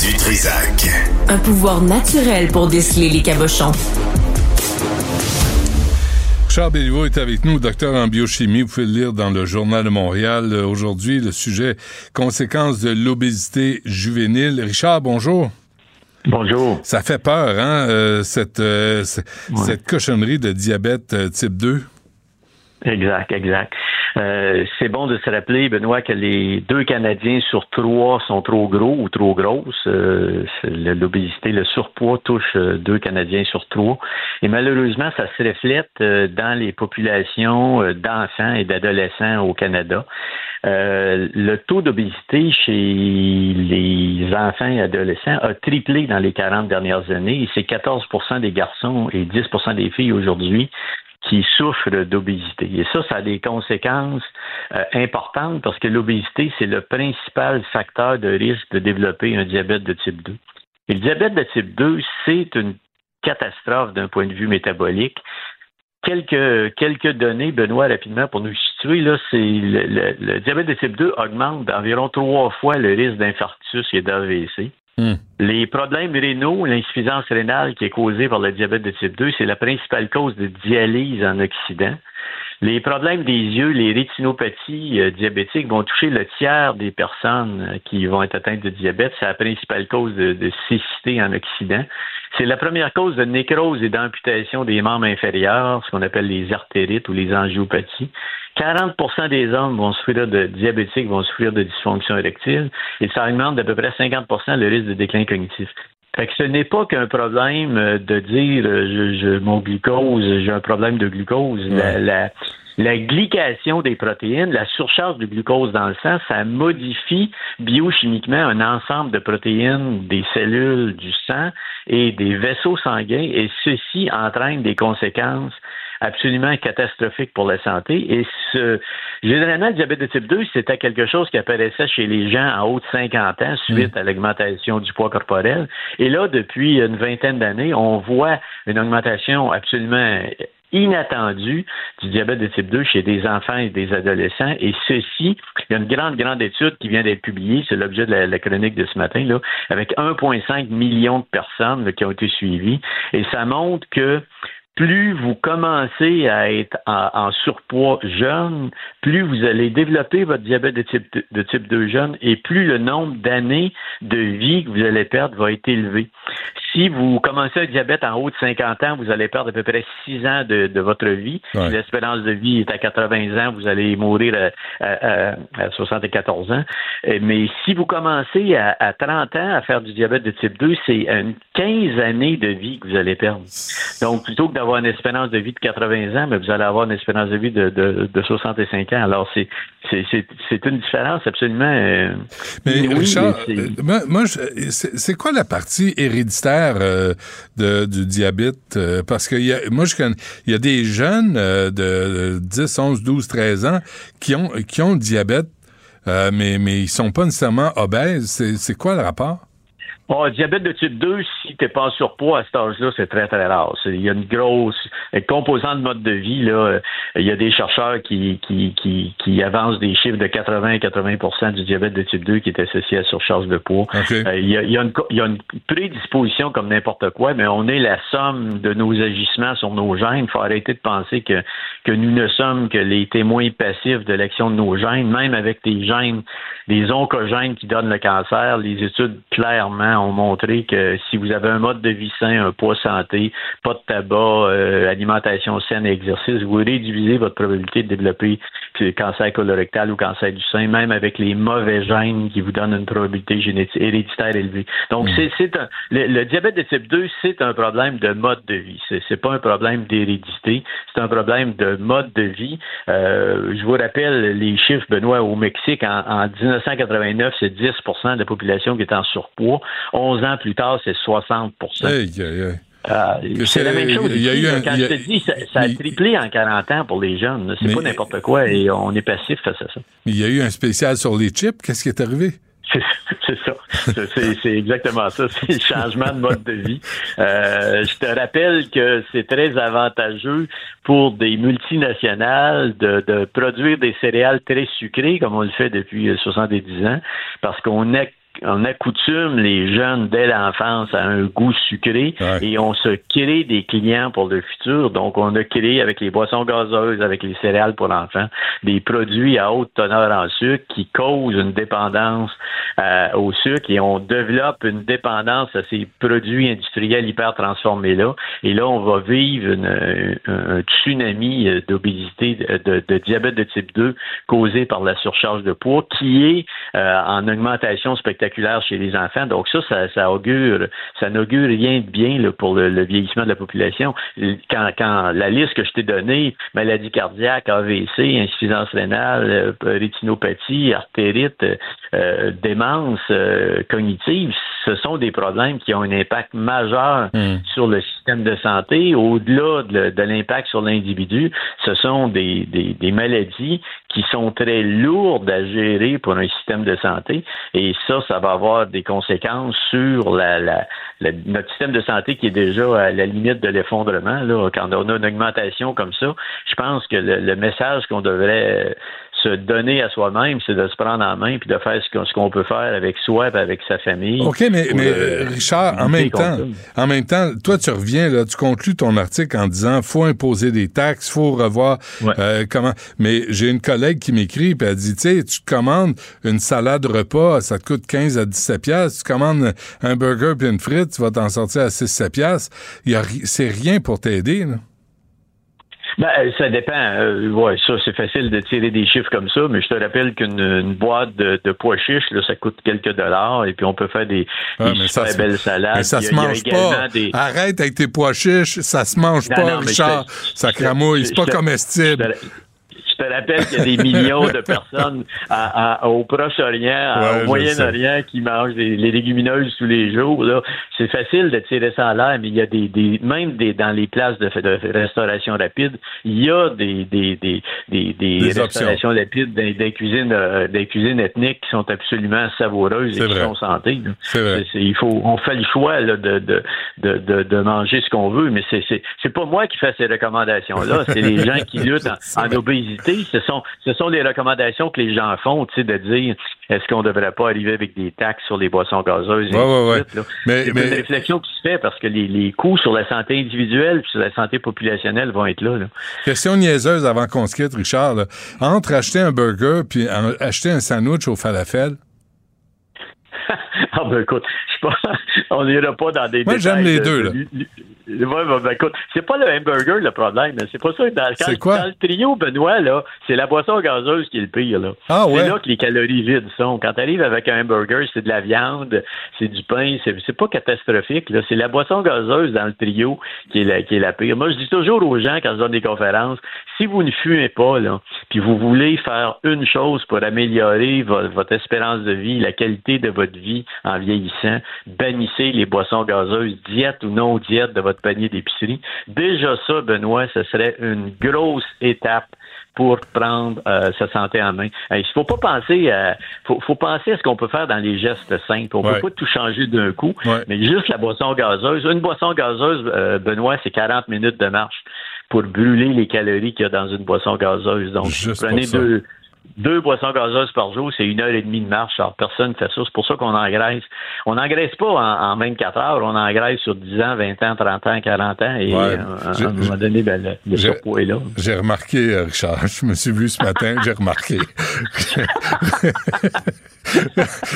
Du Trisac. Un pouvoir naturel pour déceler les cabochons. Richard Béliveau est avec nous, docteur en biochimie. Vous pouvez le lire dans le Journal de Montréal. Euh, Aujourd'hui, le sujet conséquences de l'obésité juvénile. Richard, bonjour. Bonjour. Ça fait peur, hein, euh, cette, euh, cette cochonnerie de diabète type 2? Exact, exact. Euh, c'est bon de se rappeler, Benoît, que les deux Canadiens sur trois sont trop gros ou trop grosses. Euh, L'obésité, le surpoids touche euh, deux Canadiens sur trois. Et malheureusement, ça se reflète euh, dans les populations euh, d'enfants et d'adolescents au Canada. Le taux d'obésité chez les enfants et adolescents a triplé dans les 40 dernières années c'est 14% des garçons et 10% des filles aujourd'hui qui souffrent d'obésité. Et ça, ça a des conséquences euh, importantes parce que l'obésité, c'est le principal facteur de risque de développer un diabète de type 2. Et le diabète de type 2, c'est une catastrophe d'un point de vue métabolique. Quelques, quelques données, Benoît, rapidement, pour nous situer, là, c'est le, le- le diabète de type 2 augmente d'environ trois fois le risque d'infarctus et d'AVC. Les problèmes rénaux, l'insuffisance rénale qui est causée par le diabète de type 2, c'est la principale cause de dialyse en Occident. Les problèmes des yeux, les rétinopathies euh, diabétiques vont toucher le tiers des personnes euh, qui vont être atteintes de diabète. C'est la principale cause de, cécité en Occident. C'est la première cause de nécrose et d'amputation des membres inférieurs, ce qu'on appelle les artérites ou les angiopathies. 40% des hommes vont souffrir de diabétiques, vont souffrir de dysfonction érectile, et ça augmente d'à peu près 50% le risque de déclin cognitif. Fait que ce n'est pas qu'un problème euh, de dire euh, je, je- mon glucose, j'ai un problème de glucose. La, la, la glycation des protéines, la surcharge de glucose dans le sang, ça modifie biochimiquement un ensemble de protéines des cellules du sang et des vaisseaux sanguins et ceci entraîne des conséquences absolument catastrophiques pour la santé. Et ce, généralement, le diabète de type 2, c'était quelque chose qui apparaissait chez les gens en haut de 50 ans suite à l'augmentation du poids corporel. Et là, depuis une vingtaine d'années, on voit une augmentation absolument inattendue du diabète de type 2 chez des enfants et des adolescents. Et ceci, il y a une grande, grande étude qui vient d'être publiée, c'est l'objet de la, la chronique de ce matin, là, avec 1,5 million de personnes là, qui ont été suivies. Et ça montre que plus vous commencez à être en, surpoids jeune, plus vous allez développer votre diabète de type, de type 2 jeune et plus le nombre d'années de vie que vous allez perdre va être élevé. Si vous commencez un diabète en haut de 50 ans, vous allez perdre à peu près 6 ans de, de votre vie. Ouais. Si l'espérance de vie est à 80 ans, vous allez mourir à, à- à- à 74 ans. Euh, Mais si vous commencez à, à 30 ans à faire du diabète de type 2, c'est une 15 années de vie que vous allez perdre. Donc, plutôt que d'avoir une espérance de vie de 80 ans, mais vous allez avoir une espérance de vie de, de, de 65 ans. Alors, c'est une différence absolument... euh, Mais Richard, mais euh, moi, c'est quoi la partie héréditaire euh, de, du diabète? Euh, parce que y a, moi, je connais, il y a des jeunes euh, de 10, 11, 12, 13 ans qui ont, qui ont le diabète, euh, mais, mais ils sont pas nécessairement obèses. C'est quoi le rapport? Oh, diabète de type 2, si t'es pas en surpoids à cet âge-là, c'est très, très rare. Il y a une grosse composante de mode de vie. Là, il y a des chercheurs qui, qui, qui, qui avancent des chiffres de 80-80% du diabète de type 2 qui est associé à surcharge de poids. Euh, il, y a, il y a une, co- il y a une prédisposition comme n'importe quoi, mais on est la somme de nos agissements sur nos gènes. Il faut arrêter de penser que, que nous ne sommes que les témoins passifs de l'action de nos gènes, même avec des gènes, des oncogènes qui donnent le cancer. Les études clairement ont montré que si vous avez un mode de vie sain, un poids santé, pas de tabac, euh, alimentation saine et exercice, vous réduisez votre probabilité de développer le cancer colorectal ou cancer du sein, même avec les mauvais gènes qui vous donnent une probabilité génétique héréditaire élevée. Donc, c'est, c'est un, le, le diabète de type 2, c'est un problème de mode de vie. C'est, c'est pas un problème d'hérédité, c'est un problème de mode de vie. Euh, je vous rappelle les chiffres, Benoît, au Mexique, en, en 1989, c'est 10% de la population qui est en surpoids. 11 ans plus tard, c'est 60 Aïe, aïe, aïe. euh, c'est la même chose. il y a ici, eu un- quand a- je te dis, ça, ça a triplé en 40 ans pour les jeunes. C'est Mais- pas n'importe quoi et on est passif face à ça. Il y a eu un spécial sur les chips. Qu'est-ce qui est arrivé? C'est ça. C'est- exactement ça. C'est le changement de mode de vie. Euh, je te rappelle que c'est très avantageux pour des multinationales de, de produire des céréales très sucrées, comme on le fait depuis euh, 70 ans, parce qu'on est on accoutume les jeunes dès l'enfance à un goût sucré et on se crée des clients pour le futur. Donc, on a créé avec les boissons gazeuses, avec les céréales pour l'enfant, des produits à haute teneur en sucre qui causent une dépendance euh, au sucre et on développe une dépendance à ces produits industriels hyper transformés-là. Et là, on va vivre une- un, un tsunami euh, d'obésité, de, de- de diabète de type 2 causé par la surcharge de poids qui est euh, en augmentation spectaculaire chez les enfants. Donc ça, ça, ça augure, ça n'augure rien de bien là, pour le, le vieillissement de la population. Quand, quand la liste que je t'ai donnée, maladie cardiaque, AVC, insuffisance rénale, euh, rétinopathie, artérite, euh, euh, démence euh, cognitive, ce sont des problèmes qui ont un impact majeur sur le système de santé. Au-delà de, de l'impact sur l'individu, ce sont des, des, des maladies qui sont très lourdes à gérer pour un système de santé. Et ça, ça va avoir des conséquences sur notre système de santé qui est déjà à la limite de l'effondrement. Quand on a une augmentation comme ça, je pense que le, le message qu'on devrait euh, se donner à soi-même, c'est de se prendre en main puis de faire ce qu'on peut faire avec soi et avec sa famille. OK, mais, mais euh, Richard, en même temps, en même temps, toi, tu reviens, là, tu conclus ton article en disant faut imposer des taxes, faut revoir euh, comment. Mais j'ai une collègue qui m'écrit, puis elle dit, tu sais, tu te commandes une salade repas, ça te coûte 15 à 17 piastres. Tu commandes un burger puis une frite, tu vas t'en sortir à 6-7 piastres. Il y a ri- C'est rien pour t'aider, là. Ben, euh, ça dépend. Euh, ouais, ça, c'est facile de tirer des chiffres comme ça, mais je te rappelle qu'une une boîte de, de pois chiches, là, ça coûte quelques dollars, et puis on peut faire des, Ah, super belles salades. Mais ça Il se mange pas. des- Arrête avec tes pois chiches, ça se mange Non, pas, non, Richard. ça cramouille, c'est pas comestible. Je te rappelle qu'il y a des millions de personnes à- à- au Proche-Orient, Ouais, au Moyen-Orient qui mangent des, les légumineuses tous les jours. Là. C'est facile de tirer ça en l'air, mais il y a des, des même des, dans les places de, de restauration rapide, il y a des, des, des, des, restaurations rapides, des, des cuisines, euh, des cuisines ethniques qui sont absolument savoureuses et qui vrai. sont santé. là. C'est vrai. Il faut, on fait le choix là, de, de, de, de, manger ce qu'on veut, mais c'est, c'est, c'est pas moi qui fais ces recommandations-là, c'est les gens qui luttent en, en obésité. Ce sont, ce sont les recommandations que les gens font, tu sais, de dire est-ce qu'on devrait pas arriver avec des taxes sur les boissons gazeuses et Ouais, ouais, là. Mais- c'est mais- une réflexion qui se fait parce que les, les coûts sur la santé individuelle et sur la santé populationnelle vont être là. là. Question niaiseuse avant qu'on se quitte, Richard. là. Entre acheter un burger puis acheter un sandwich au falafel, Ah ben écoute, pas, on n'ira pas dans des Moi, j'aime les de- deux, de- là. de- Ouais, ben, ben, écoute, c'est pas le hamburger le problème, c'est pas ça. Dans, quand- C'est quoi? dans le trio, Benoît, là, c'est la boisson gazeuse qui est le pire, là. Ah, ouais? C'est là que les calories vides sont. Quand tu arrives avec un hamburger, c'est de la viande, c'est du pain, c'est, pas catastrophique, là. C'est la boisson gazeuse dans le trio qui est la, qui est la pire. Moi, je dis toujours aux gens quand je donne des conférences, si vous ne fumez pas, là, puis vous voulez faire une chose pour améliorer vo- votre espérance de vie, la qualité de votre vie en vieillissant, bannissez les boissons gazeuses, diète ou non diète de votre panier d'épicerie. Déjà ça, Benoît, ce serait une grosse étape pour prendre euh, sa santé en main. Il faut pas penser à, faut, faut penser à ce qu'on peut faire dans les gestes simples. On Ouais. peut pas tout changer d'un coup, Ouais. mais juste la boisson gazeuse. Une boisson gazeuse, euh, Benoît, c'est 40 minutes de marche pour brûler les calories qu'il y a dans une boisson gazeuse. Donc, Juste prenez deux, deux boissons gazeuses par jour, c'est une heure et demie de marche. Alors, personne fait ça. C'est pour ça qu'on engraisse. On n'engraisse pas en, en 24 heures, on engraisse sur 10 ans, 20 ans, 30 ans, 40 ans. Et Ouais. euh, à un moment donné, ben, le, surpoids est là. J'ai remarqué, euh, Richard, je me suis vu ce matin, j'ai remarqué.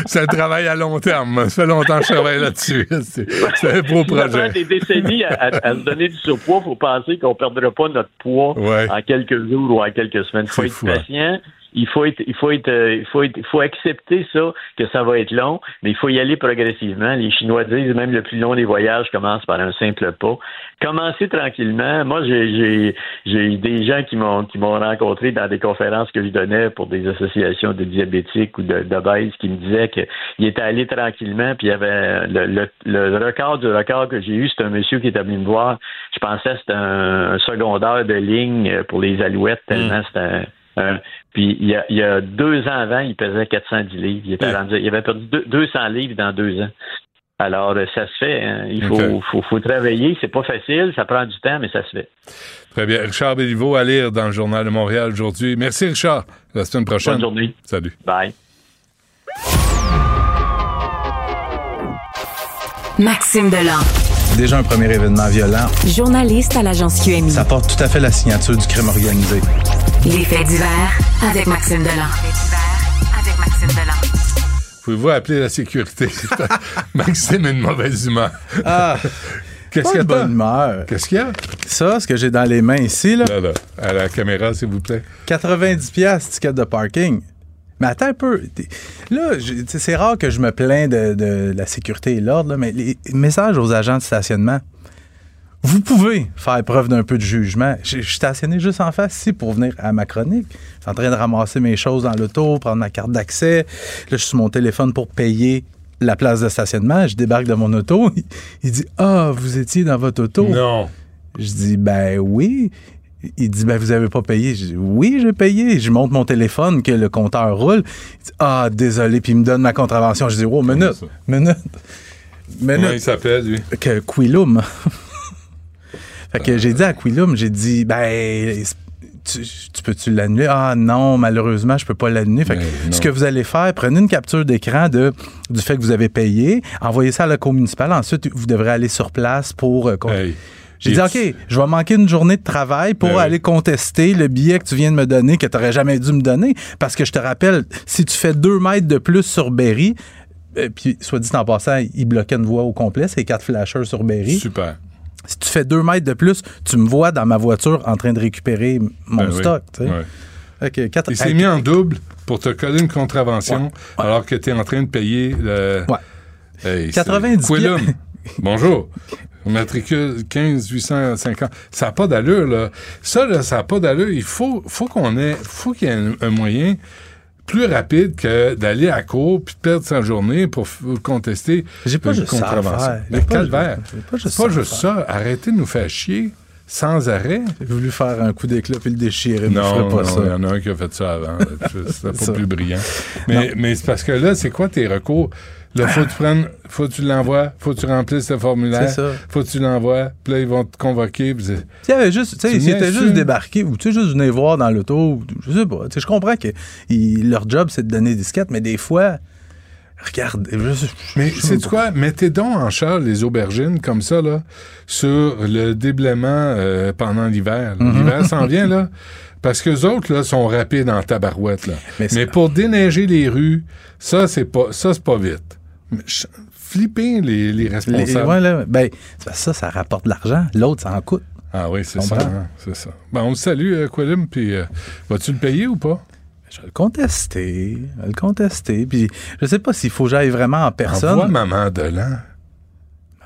c'est un travail à long terme. Ça fait longtemps que je travaille là-dessus. C'est un beau Si ça prend projet. des décennies à, à- à se donner du surpoids, faut penser qu'on ne perdra pas notre poids Ouais. en quelques jours ou en quelques semaines. Il faut être fou, hein. Il faut être, il faut être, euh, il faut être, il faut accepter ça, que ça va être long, mais il faut y aller progressivement. Les Chinois disent même le plus long des voyages commence par un simple pas. Commencez tranquillement. Moi, j'ai, j'ai, j'ai eu des gens qui m'ont, qui m'ont rencontré dans des conférences que je donnais pour des associations de diabétiques ou de, qui me disaient qu'ils étaient allés tranquillement, puis il y avait le, le, le record du record que j'ai eu, c'est un monsieur qui est venu me voir. Je pensais que c'était un, un secondaire de ligne pour les alouettes, tellement c'était un- puis il y, a, il y a deux ans avant, il pesait 410 livres. Il, était rendu- il avait perdu deux- 200 livres dans deux ans. Alors, euh, ça se fait. hein. Il faut, Ok. faut, faut travailler. C'est pas facile. Ça prend du temps, mais ça se fait. Très bien. Richard Béliveau à lire dans le Journal de Montréal aujourd'hui. Merci, Richard. À La semaine prochaine. Bonne journée. Salut. Bye. Maxime Delan, Déjà un premier événement violent. journaliste à l'agence QMI. Ça porte tout à fait la signature du crime organisé. Les faits divers avec Maxime Delan. avec Maxime Delan. Pouvez-vous appeler la sécurité? Maxime a une mauvaise humeur. Ah! Qu'est-ce qu'il y a de bonne humeur. Qu'est-ce qu'il y a? Ça, ce que j'ai dans les mains ici, là, Là, là, à la caméra, s'il vous plaît. 90 pièces ticket de parking. Mais attends un peu. Là, c'est rare que je me plains de, de la sécurité et l'ordre, mais les messages aux agents de stationnement. Vous pouvez faire preuve d'un peu de jugement. Je suis stationné juste en face ici pour venir à ma chronique. Je suis en train de ramasser mes choses dans l'auto, prendre ma carte d'accès. Là, je suis sur mon téléphone pour payer la place de stationnement. Je débarque de mon auto. Il, il dit Ah, vous étiez dans votre auto. Non. Je dis Ben oui. Il dit ben vous avez pas payé. Je dis oui j'ai payé. Je montre mon téléphone que le compteur roule. Il dit ah désolé puis il me donne ma contravention. Je dis oh minute minute minute. Comment il s'appelle, lui? Que Quilum. fait que j'ai dit à Quilum j'ai dit ben tu, tu peux-tu l'annuler? Ah non, malheureusement, je peux pas l'annuler. Fait que ce que vous allez faire, prenez une capture d'écran de, du fait que vous avez payé, envoyez ça à la cour municipale. Ensuite, vous devrez aller sur place pour... euh, con- J'ai dit, OK, je vais manquer une journée de travail pour Ben oui. aller contester le billet que tu viens de me donner, que tu n'aurais jamais dû me donner. Parce que je te rappelle, si tu fais deux mètres de plus sur Berry, euh, puis soit dit en passant, il bloquait une voie au complet, c'est quatre flashers sur Berry. Super. Si tu fais deux mètres de plus, tu me vois dans ma voiture en train de récupérer mon Ben stock. Ouais. Quatre- Il s'est Hey, mis en double pour te coller une contravention alors que tu es en train de payer le. Hey, c'est- 90 Quillum. Bonjour. Matricule 15 850. Ça n'a pas d'allure, là. Ça, là, ça n'a pas d'allure. Il faut, faut qu'on ait. faut qu'il y ait un, un moyen plus rapide que d'aller à court puis de perdre sa journée pour contester J'ai pas une juste ça à contravention. faire. J'ai pas- calvaire. pas juste C'est pas juste ça. Arrêtez de nous faire chier sans arrêt. J'ai voulu faire un coup d'éclat puis le déchirer, mais je Non, ferais pas non, ça. il y en a un qui a fait ça avant. C'était Ça. pas plus brillant. Mais, mais c'est parce que là, c'est quoi tes recours? Là, faut que tu prennes, faut que tu l'envoies, faut que tu remplisses le formulaire, C'est ça. faut que tu l'envoies, puis là, ils vont te convoquer. puis avait juste, tu sais, juste débarqués ou tu sais, juste venir voir dans l'auto, je sais pas. Tu sais, je comprends que leur job, c'est de donner des disquettes, mais des fois, regarde. je- Mais c'est quoi? Mettez donc en charge les aubergines comme ça, là, sur le déblaiement euh, pendant l'hiver. Mhm. L'hiver s'en vient, là. Parce que les autres, là, sont rapides en tabarouette, là. Mais Mais, pour déneiger les rues, ça, c'est pas, ça, c'est pas vite. Flipper les, les Les- responsables. ouais, là, ben, ça, ça rapporte de l'argent. L'autre, ça en coûte. Ah oui, c'est ça. hein, c'est ça. Ben, on le salue, euh, Quillim, puis euh, vas-tu le payer ou pas? Je vais le contester. Je vais le contester. Puis je sais pas s'il faut que j'aille vraiment en personne. Envoie Maman Delan.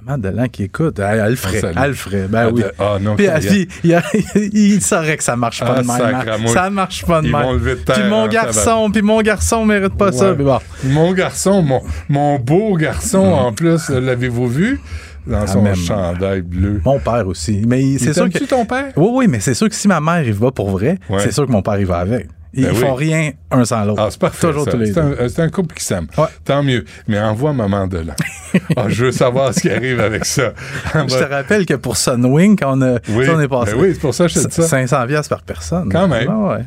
Maman Delan qui écoute. Elle, elle salue. Elle le ferait. Ben Ah, oui. ah, non, Puis, puis, il, il saurait que ça marche pas Ah, de même. sacre hein. moi. Ça marche pas de Ils même. de terre Puis mon garçon, puis mon garçon mérite pas ça. Ouais. Mais bon. Mon garçon, mon, mon beau garçon, Mm. en plus, l'avez-vous vu? dans son même. chandail bleu. Mon père aussi. Mais c'est sûr que. t'aime-tu, ton père? Oui, oui, mais c'est sûr que si ma mère y va pour vrai, Ouais. c'est sûr que mon père y va avec. Ils Ben oui. font rien un sans l'autre. Ah, c'est parfait. Toujours ça. tous les deux. un, c'est un couple qui s'aime. Tant mieux. Mais envoie maman de là. Ah, je veux savoir ce qui arrive avec ça. Je te rappelle que pour Sunwing, quand on, a, Oui. on est passé. Ben oui, c'est pour ça que je te dis ça. 500 pièces par personne. Quand même. Ah ouais.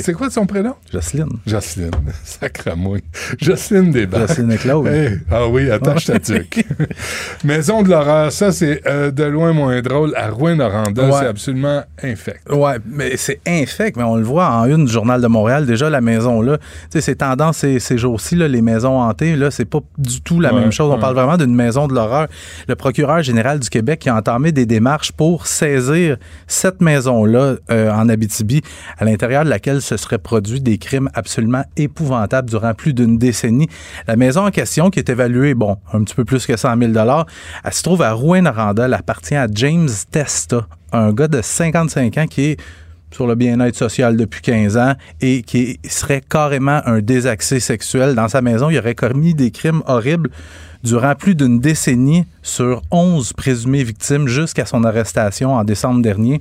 C'est quoi son prénom? Jocelyne. Jocelyne. Sacramouille. Jocelyne Desbarres. Jocelyne et Claude. Hey, Ah oui, attache ta tuque. Maison de l'horreur, ça, c'est euh, de loin moins drôle. À Rouen-Noranda, Ouais. c'est absolument infect. Ouais, mais c'est infect, mais on le voit en une du Journal de Montréal. Déjà, la maison, là, tu sais, c'est tendance ces, ces jours-ci, là, les maisons hantées, là, c'est pas du tout la Ouais, même chose. On ouais. parle vraiment d'une maison de l'horreur. Le procureur général du Québec qui a entamé des démarches pour saisir cette maison-là euh, en Abitibi, à l'intérieur de laquelle se seraient produits des crimes absolument épouvantables durant plus d'une décennie. La maison en question, qui est évaluée, bon, un petit peu plus que 100 000 elle se trouve à Rouen-Noranda. Elle appartient à James Testa, un gars de 55 ans qui est sur le bien-être social depuis 15 ans et qui serait carrément un désaxé sexuel. Dans sa maison, il aurait commis des crimes horribles durant plus d'une décennie sur 11 présumées victimes jusqu'à son arrestation en décembre dernier.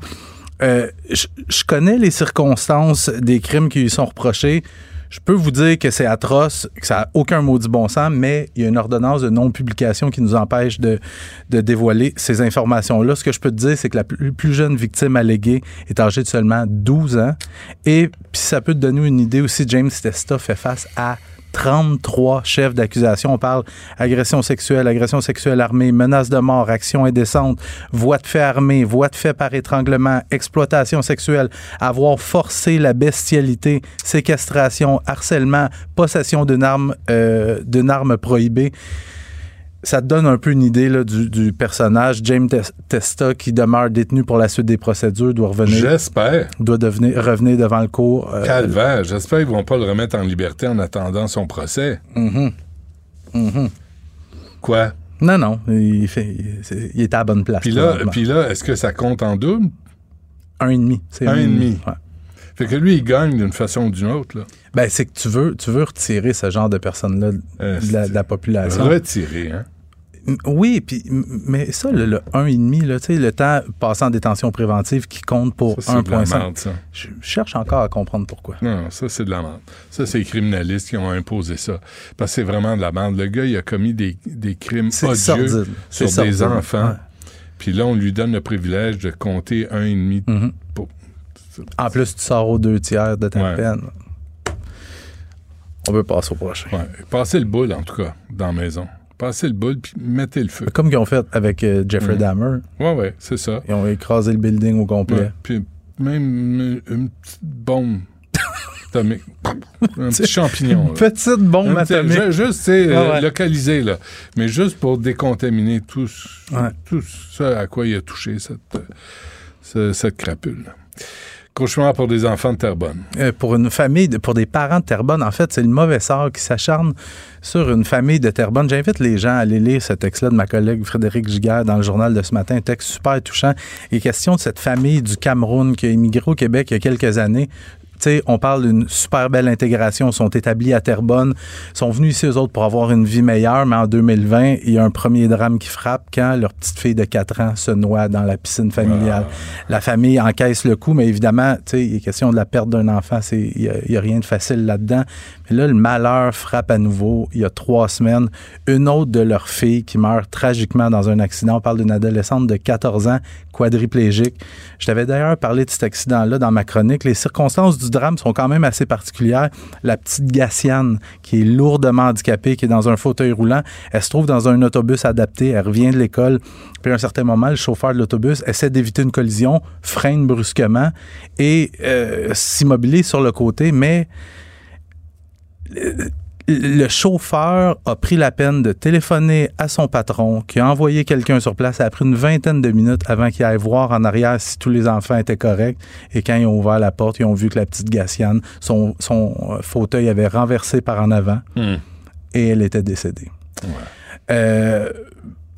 Euh, je connais les circonstances des crimes qui lui sont reprochés. Je peux vous dire que c'est atroce, que ça n'a aucun maudit bon sens, mais il y a une ordonnance de non-publication qui nous empêche de, de dévoiler ces informations-là. Ce que je peux te dire, c'est que la plus, plus jeune victime alléguée est âgée de seulement 12 ans. Et puis ça peut te donner une idée aussi, James Testa fait face à 33 chefs d'accusation. On parle agression sexuelle, agression sexuelle armée, menace de mort, action indécente, voie de fait armée, voie de fait par étranglement, exploitation sexuelle, avoir forcé la bestialité, séquestration, harcèlement, possession d'une arme, euh, d'une arme prohibée. Ça te donne un peu une idée là, du, du personnage. James Tes- Testa, qui demeure détenu pour la suite des procédures, doit revenir. J'espère. Doit devenir, revenir devant le cours. euh, Calvaire. J'espère qu'ils vont pas le remettre en liberté en attendant son procès. mhm. Mhm. Quoi? Non, non, il, fait, il, était à la bonne place. Puis là, puis là est-ce que ça compte en double? un et demi. C'est Un et demi. Ouais. Fait que lui, il gagne d'une façon ou d'une autre. Là. Ben, c'est que tu veux, tu veux retirer ce genre de personnes-là de, la, de la population. Retirer, hein? Oui, puis mais ça, le, le 1,5, là, tu sais, le temps passé en détention préventive qui compte pour Ça, c'est de la 1,5. merde, ça. Je cherche encore à comprendre pourquoi. Non, ça, c'est de la merde. Ça, c'est les criminalistes qui ont imposé ça. Parce que c'est vraiment de la merde. Le gars, il a commis des, des crimes odieux sordide. sur des sordide. enfants. Puis là, on lui donne le privilège de compter un et demi. Mhm. pour- En plus, tu sors aux deux tiers de ta Ouais. peine. On veut passer au prochain. Ouais. Passez le boule, en tout cas, dans la maison. Passez le boule, puis mettez le feu. Comme qu'ils ont fait avec euh, Jeffrey Mhm. Dahmer. Ouais, ouais, c'est ça. Ils ont écrasé le building au complet. Ouais. Puis même une, petite bombe atomique. un petit champignon. Petite bombe Un atomique. ju- Juste, sais, Ah ouais. localisé, là. Mais juste pour décontaminer tout, ce- tout ça à quoi il a touché, cette, ce- cette crapule. Cauchemar pour des enfants de Terrebonne. Euh, pour une famille, pour des parents de Terrebonne, en fait, c'est le mauvais sort qui s'acharne sur une famille de Terrebonne. J'invite les gens à aller lire ce texte-là de ma collègue Frédéric Giguère dans le journal de ce matin, un texte super touchant. Il est question de cette famille du Cameroun qui a immigré au Québec il y a quelques années. Sais, on parle d'une super belle intégration, ils sont établis à Terrebonne, sont venus ici eux autres pour avoir une vie meilleure, mais en 2020, il y a un premier drame qui frappe quand leur petite fille de 4 ans se noie dans la piscine familiale. La famille encaisse le coup, mais évidemment, tu sais, il est question de la perte d'un enfant, c'est il n'y a, rien de facile là-dedans. Là, le malheur frappe à nouveau. Il y a trois semaines, une autre de leurs filles qui meurt tragiquement dans un accident. On parle d'une adolescente de 14 ans, quadriplégique. Je t'avais d'ailleurs parlé de cet accident-là dans ma chronique. Les circonstances du drame sont quand même assez particulières. La petite Gassiane, qui est lourdement handicapée, qui est dans un fauteuil roulant, elle se trouve dans un autobus adapté. Elle revient de l'école. Puis à un certain moment, le chauffeur de l'autobus essaie d'éviter une collision, freine brusquement et euh, s'immobilise sur le côté, mais le- chauffeur a pris la peine de téléphoner à son patron, qui a envoyé quelqu'un sur place. Ça a pris une vingtaine de minutes avant qu'il aille voir en arrière si tous les enfants étaient corrects. Et quand ils ont ouvert la porte, ils ont vu que la petite Gassiane, son, son euh, fauteuil avait renversé par en avant Hmm. et elle était décédée. Euh,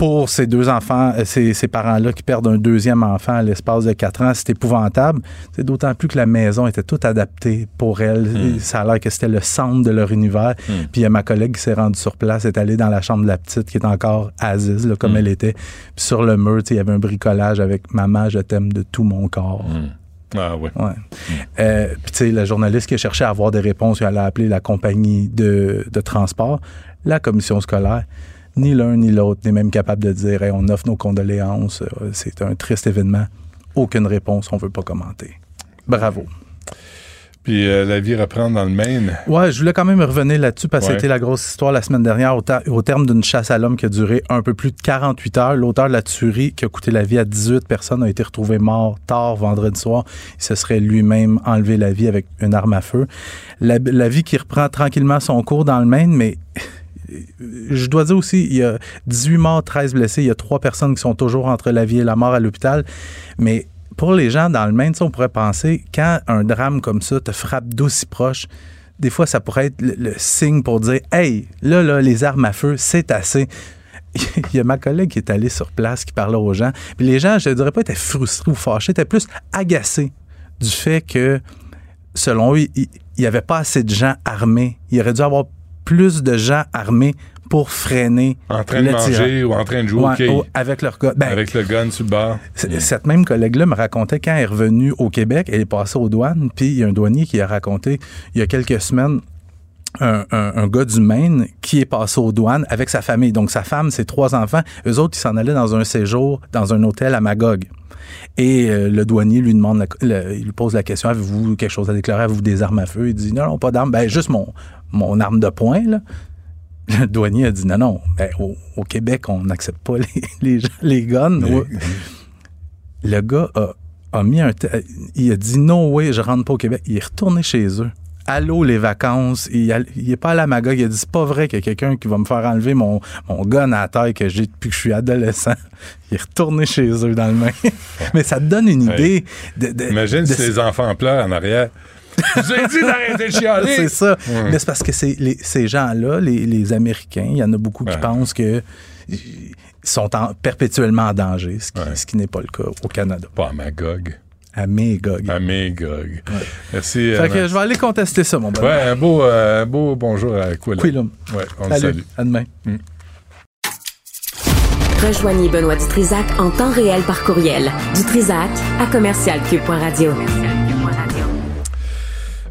pour ces deux enfants, euh, ces, ces parents-là qui perdent un deuxième enfant à l'espace de quatre ans, c'est épouvantable. C'est d'autant plus que la maison était toute adaptée pour elle. Hmm. Ça a l'air que c'était le centre de leur univers. Mm. Puis il y a ma collègue qui s'est rendue sur place, est allée dans la chambre de la petite qui est encore Aziz, là, comme Mm. elle était. Puis sur le mur, il y avait un bricolage avec Maman, je t'aime de tout mon corps. Ah oui. Ouais. Euh, Puis, tu sais, la journaliste qui a cherché à avoir des réponses, elle a appelé la compagnie de, de transport, la commission scolaire. Ni l'un ni l'autre n'est même capable de dire Hey, on offre nos condoléances, euh, c'est un triste événement. Aucune réponse, on veut pas commenter. Bravo. Puis euh, la vie reprend dans le Maine. Ouais, je voulais quand même revenir là-dessus parce que Ouais. c'était la grosse histoire la semaine dernière au, terme d'une chasse à l'homme qui a duré un peu plus de 48 heures. L'auteur de la tuerie qui a coûté la vie à 18 personnes a été retrouvé mort tard vendredi soir. Il se serait lui-même enlevé la vie avec une arme à feu. La, la vie qui reprend tranquillement son cours dans le Maine, mais je dois dire aussi, il y a 18 morts, 13 blessés. Il y a trois personnes qui sont toujours entre la vie et la mort à l'hôpital. Mais pour les gens dans le Maine, on pourrait penser, quand un drame comme ça te frappe d'aussi proche, des fois, ça pourrait être le, le signe pour dire Hey, là, là, les armes à feu, c'est assez. Il y a ma collègue qui est allée sur place, qui parlait aux gens. Puis les gens, je ne dirais pas, étaient frustrés ou fâchés, étaient plus agacés du fait que, selon eux, il n'y avait pas assez de gens armés. Il aurait dû avoir plus de gens armés pour freiner En train de manger ou en train de jouer au quai. avec leur gun. Ben, Avec le gun sur le c- Cette même collègue-là me racontait quand elle est revenue au Québec, elle est passée aux douanes, puis il y a un douanier qui a raconté il y a quelques semaines un, un- un gars du Maine qui est passé aux douanes avec sa famille. Donc sa femme, ses trois enfants, eux autres, ils s'en allaient dans un séjour dans un hôtel à Magog. Et euh, le douanier lui demande, la- le- il lui pose la question avez-vous quelque chose à déclarer? Avez-vous des armes à feu? Il dit non, non, pas d'armes. Ben juste mon mon arme de poing là. Le douanier a dit non, non. Ben, au, au Québec, on n'accepte pas les, les, gens- les guns. Ouais. Le gars a, a mis un. Il a dit non, oui, je rentre pas au Québec. Il est retourné chez eux. Allô, les vacances. Il, a- il est pas allé à Magog. Il a dit c'est pas vrai qu'il y a quelqu'un qui va me faire enlever mon, mon gun à la taille que j'ai depuis que je suis adolescent. Il est retourné chez eux dans le main. Mais ça te donne une Ouais. idée de. de- Imagine de- si les enfants pleurent en arrière. J'ai dit d'arrêter de chialer. c'est ça. Mais c'est parce que les- ces gens-là, les, les Américains, il y en a beaucoup qui pensent que ils sont en- perpétuellement en danger, ce qui, ce qui n'est pas le cas au Canada. Pas à Magog. À Magog. À Magog. Merci. Fait euh, que je vais aller contester ça, mon bonhomme. Ouais, un beau, euh, un beau bonjour à Quillum. Quillum. Ouais, on le Salut. salue. À demain. Rejoignez Benoît Dutrisac en temps réel par courriel. Dutrisac à commercialcube.radio.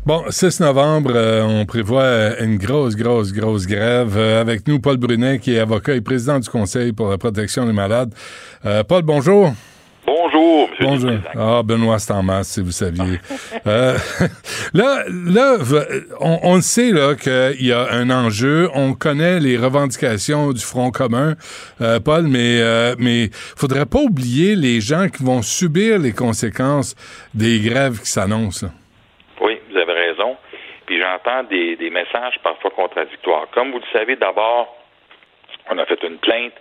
Bon, 6 novembre, euh, on prévoit euh, une grosse, grosse, grosse grève. Euh, avec nous, Paul Brunet, qui est avocat et président du Conseil pour la protection des malades. Euh, Paul, bonjour. Bonjour, M. Bonjour. Ah, Benoît, c'est en masse, si vous saviez. Euh, là, là, on, on sait là qu'il y a un enjeu. On connaît les revendications du Front commun, euh, Paul, mais euh, mais faudrait pas oublier les gens qui vont subir les conséquences des grèves qui s'annoncent. là. Oui, vous avez raison. Des, messages parfois contradictoires. Comme vous le savez, d'abord, on a fait une plainte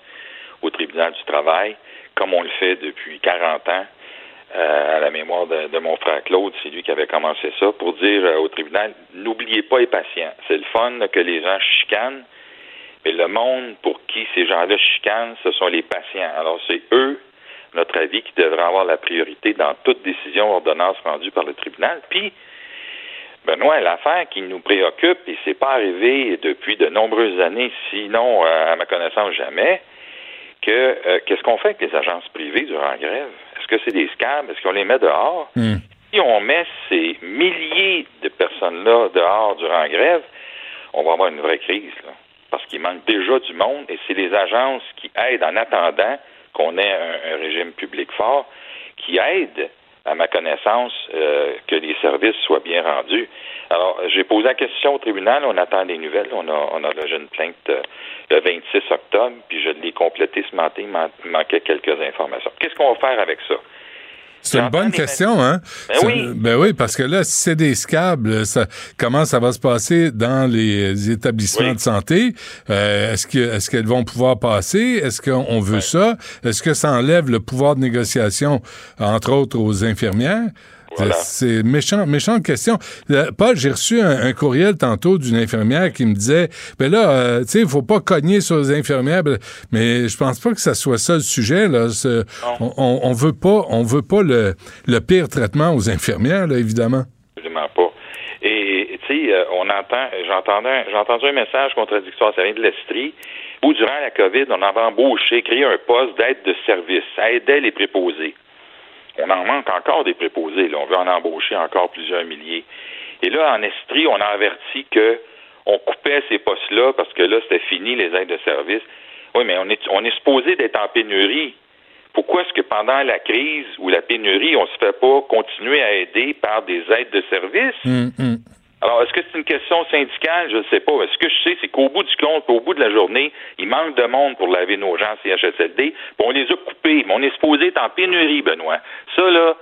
au tribunal du travail, comme on le fait depuis 40 ans, euh, à la mémoire de, mon frère Claude, c'est lui qui avait commencé ça, pour dire euh, au tribunal, n'oubliez pas les patients. C'est le fun que les gens chicanent, mais le monde pour qui ces gens-là chicanent, ce sont les patients. Alors c'est eux, notre avis, qui devraient avoir la priorité dans toute décision, ordonnance rendue par le tribunal. Puis, Benoît, l'affaire qui nous préoccupe, et c'est pas arrivé depuis de nombreuses années, sinon, euh, à ma connaissance, jamais, que euh, qu'est-ce qu'on fait avec les agences privées durant la grève? Est-ce que c'est des scams? Est-ce qu'on les met dehors? Si on met ces milliers de personnes-là dehors durant la grève, on va avoir une vraie crise, là. Parce qu'il manque déjà du monde et c'est les agences qui aident en attendant qu'on ait un, un régime public fort, qui aident, à ma connaissance, euh, que les services soient bien rendus. Alors, j'ai posé la question au tribunal, on attend des nouvelles. On a, on a logé une plainte euh, le 26 octobre, puis je l'ai complété ce matin, il manquait quelques informations. Qu'est-ce qu'on va faire avec ça? C'est une bonne question, hein? Ben oui. Ben oui, parce que là, si c'est des scables, ça, comment ça va se passer dans les établissements de santé? Euh, est-ce que, est-ce qu'elles vont pouvoir passer? Est-ce qu'on veut ça? Est-ce que ça enlève le pouvoir de négociation, entre autres, aux infirmières? C'est- C'est méchant, méchante question. Euh, Paul, j'ai reçu un, un courriel tantôt d'une infirmière qui me disait, ben là, euh, tu sais, il faut pas cogner sur les infirmières, ben, mais je pense pas que ça soit ça le sujet. Là. On, on, on veut pas, on veut pas le, le pire traitement aux infirmières, là, évidemment. Absolument pas. Et tu sais, euh, on entend, j'entendais, j'ai entendu un message contradictoire, ça vient de l'Estrie, où durant la COVID, on avait embauché, créé un poste d'aide de service. Ça aidait les préposés. On en manque encore des préposés. Là. On veut en embaucher encore plusieurs milliers. Et là, en Estrie, on a averti que on coupait ces postes-là parce que là, c'était fini, les aides de service. Oui, mais on est, on est supposé d'être en pénurie. Pourquoi est-ce que pendant la crise ou la pénurie, on ne se fait pas continuer à aider par des aides de service? Hum, hum. Alors, est-ce que c'est une question syndicale? Je ne sais pas. Ce que je sais, c'est qu'au bout du compte, au bout de la journée, il manque de monde pour laver nos gens en CHSLD, puis on les a coupés. Mais on est supposé être en pénurie, Benoît. Ça, là,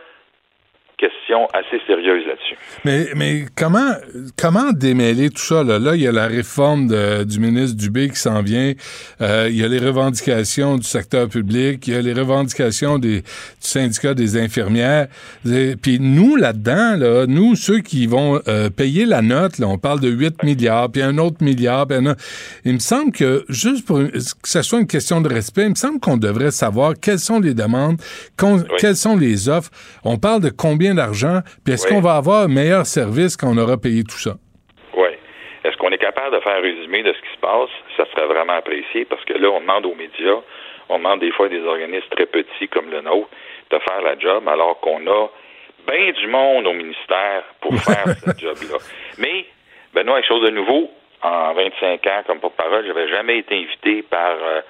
question assez sérieuse là-dessus. Mais, mais comment, comment démêler tout ça? Là, là il y a la réforme de- du ministre Dubé qui s'en vient. Euh, il y a les revendications du secteur public. Il y a les revendications des, du syndicat des infirmières. Et- Puis nous, là-dedans, là, nous, ceux qui vont euh, payer la note, là, on parle de 8 milliards, puis un autre milliard. Puis un autre- il me semble que, juste pour que ce soit une question de respect, il me semble qu'on devrait savoir quelles sont les demandes, qu'on- quelles sont les offres. On parle de combien d'argent, puis est-ce Oui. qu'on va avoir un meilleur service quand on aura payé tout ça? Oui. Est-ce qu'on est capable de faire un résumé de ce qui se passe? Ça serait vraiment apprécié parce que là, on demande aux médias, on demande des fois à des organismes très petits comme le nôtre de faire la job alors qu'on a bien du monde au ministère pour faire ce job-là. Mais, Benoît, quelque chose de nouveau, en 25 ans comme porte-parole, j'avais jamais été invité par euh,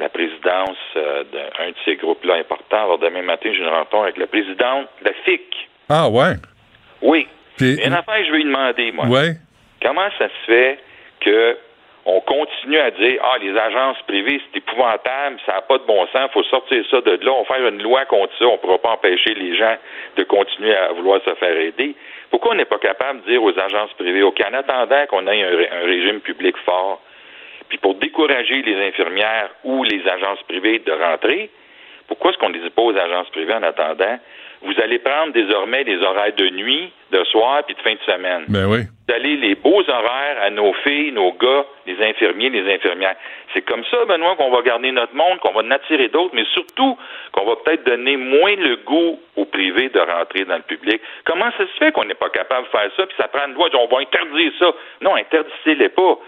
la présidence euh, d'un de ces groupes-là importants. Alors, demain matin, j'ai une rencontre avec la présidente de la FIC. Ah ouais? Oui. Puis- Il une affaire je vais lui demander, moi. Ouais. Comment ça se fait que on continue à dire ah les agences privées c'est épouvantable, ça n'a pas de bon sens, faut sortir ça de là, on va faire une loi contre ça, on ne pourra pas empêcher les gens de continuer à vouloir se faire aider. Pourquoi on n'est pas capable de dire aux agences privées, OK, en attendant qu'on ait un régime public fort, puis pour décourager les infirmières ou les agences privées de rentrer, pourquoi est-ce qu'on ne les dit pas aux agences privées en attendant? Vous allez prendre désormais les horaires de nuit, de soir, puis de fin de semaine? Ben oui. Vous allez les beaux horaires à nos filles, nos gars, les infirmiers, les infirmières. C'est comme ça, Benoît, qu'on va garder notre monde, qu'on va en attirer d'autres, mais surtout qu'on va peut-être donner moins le goût au privé de rentrer dans le public. Comment ça se fait qu'on n'est pas capable de faire ça, puis ça prend une loi, on va interdire ça? Non, interdisez-les pas.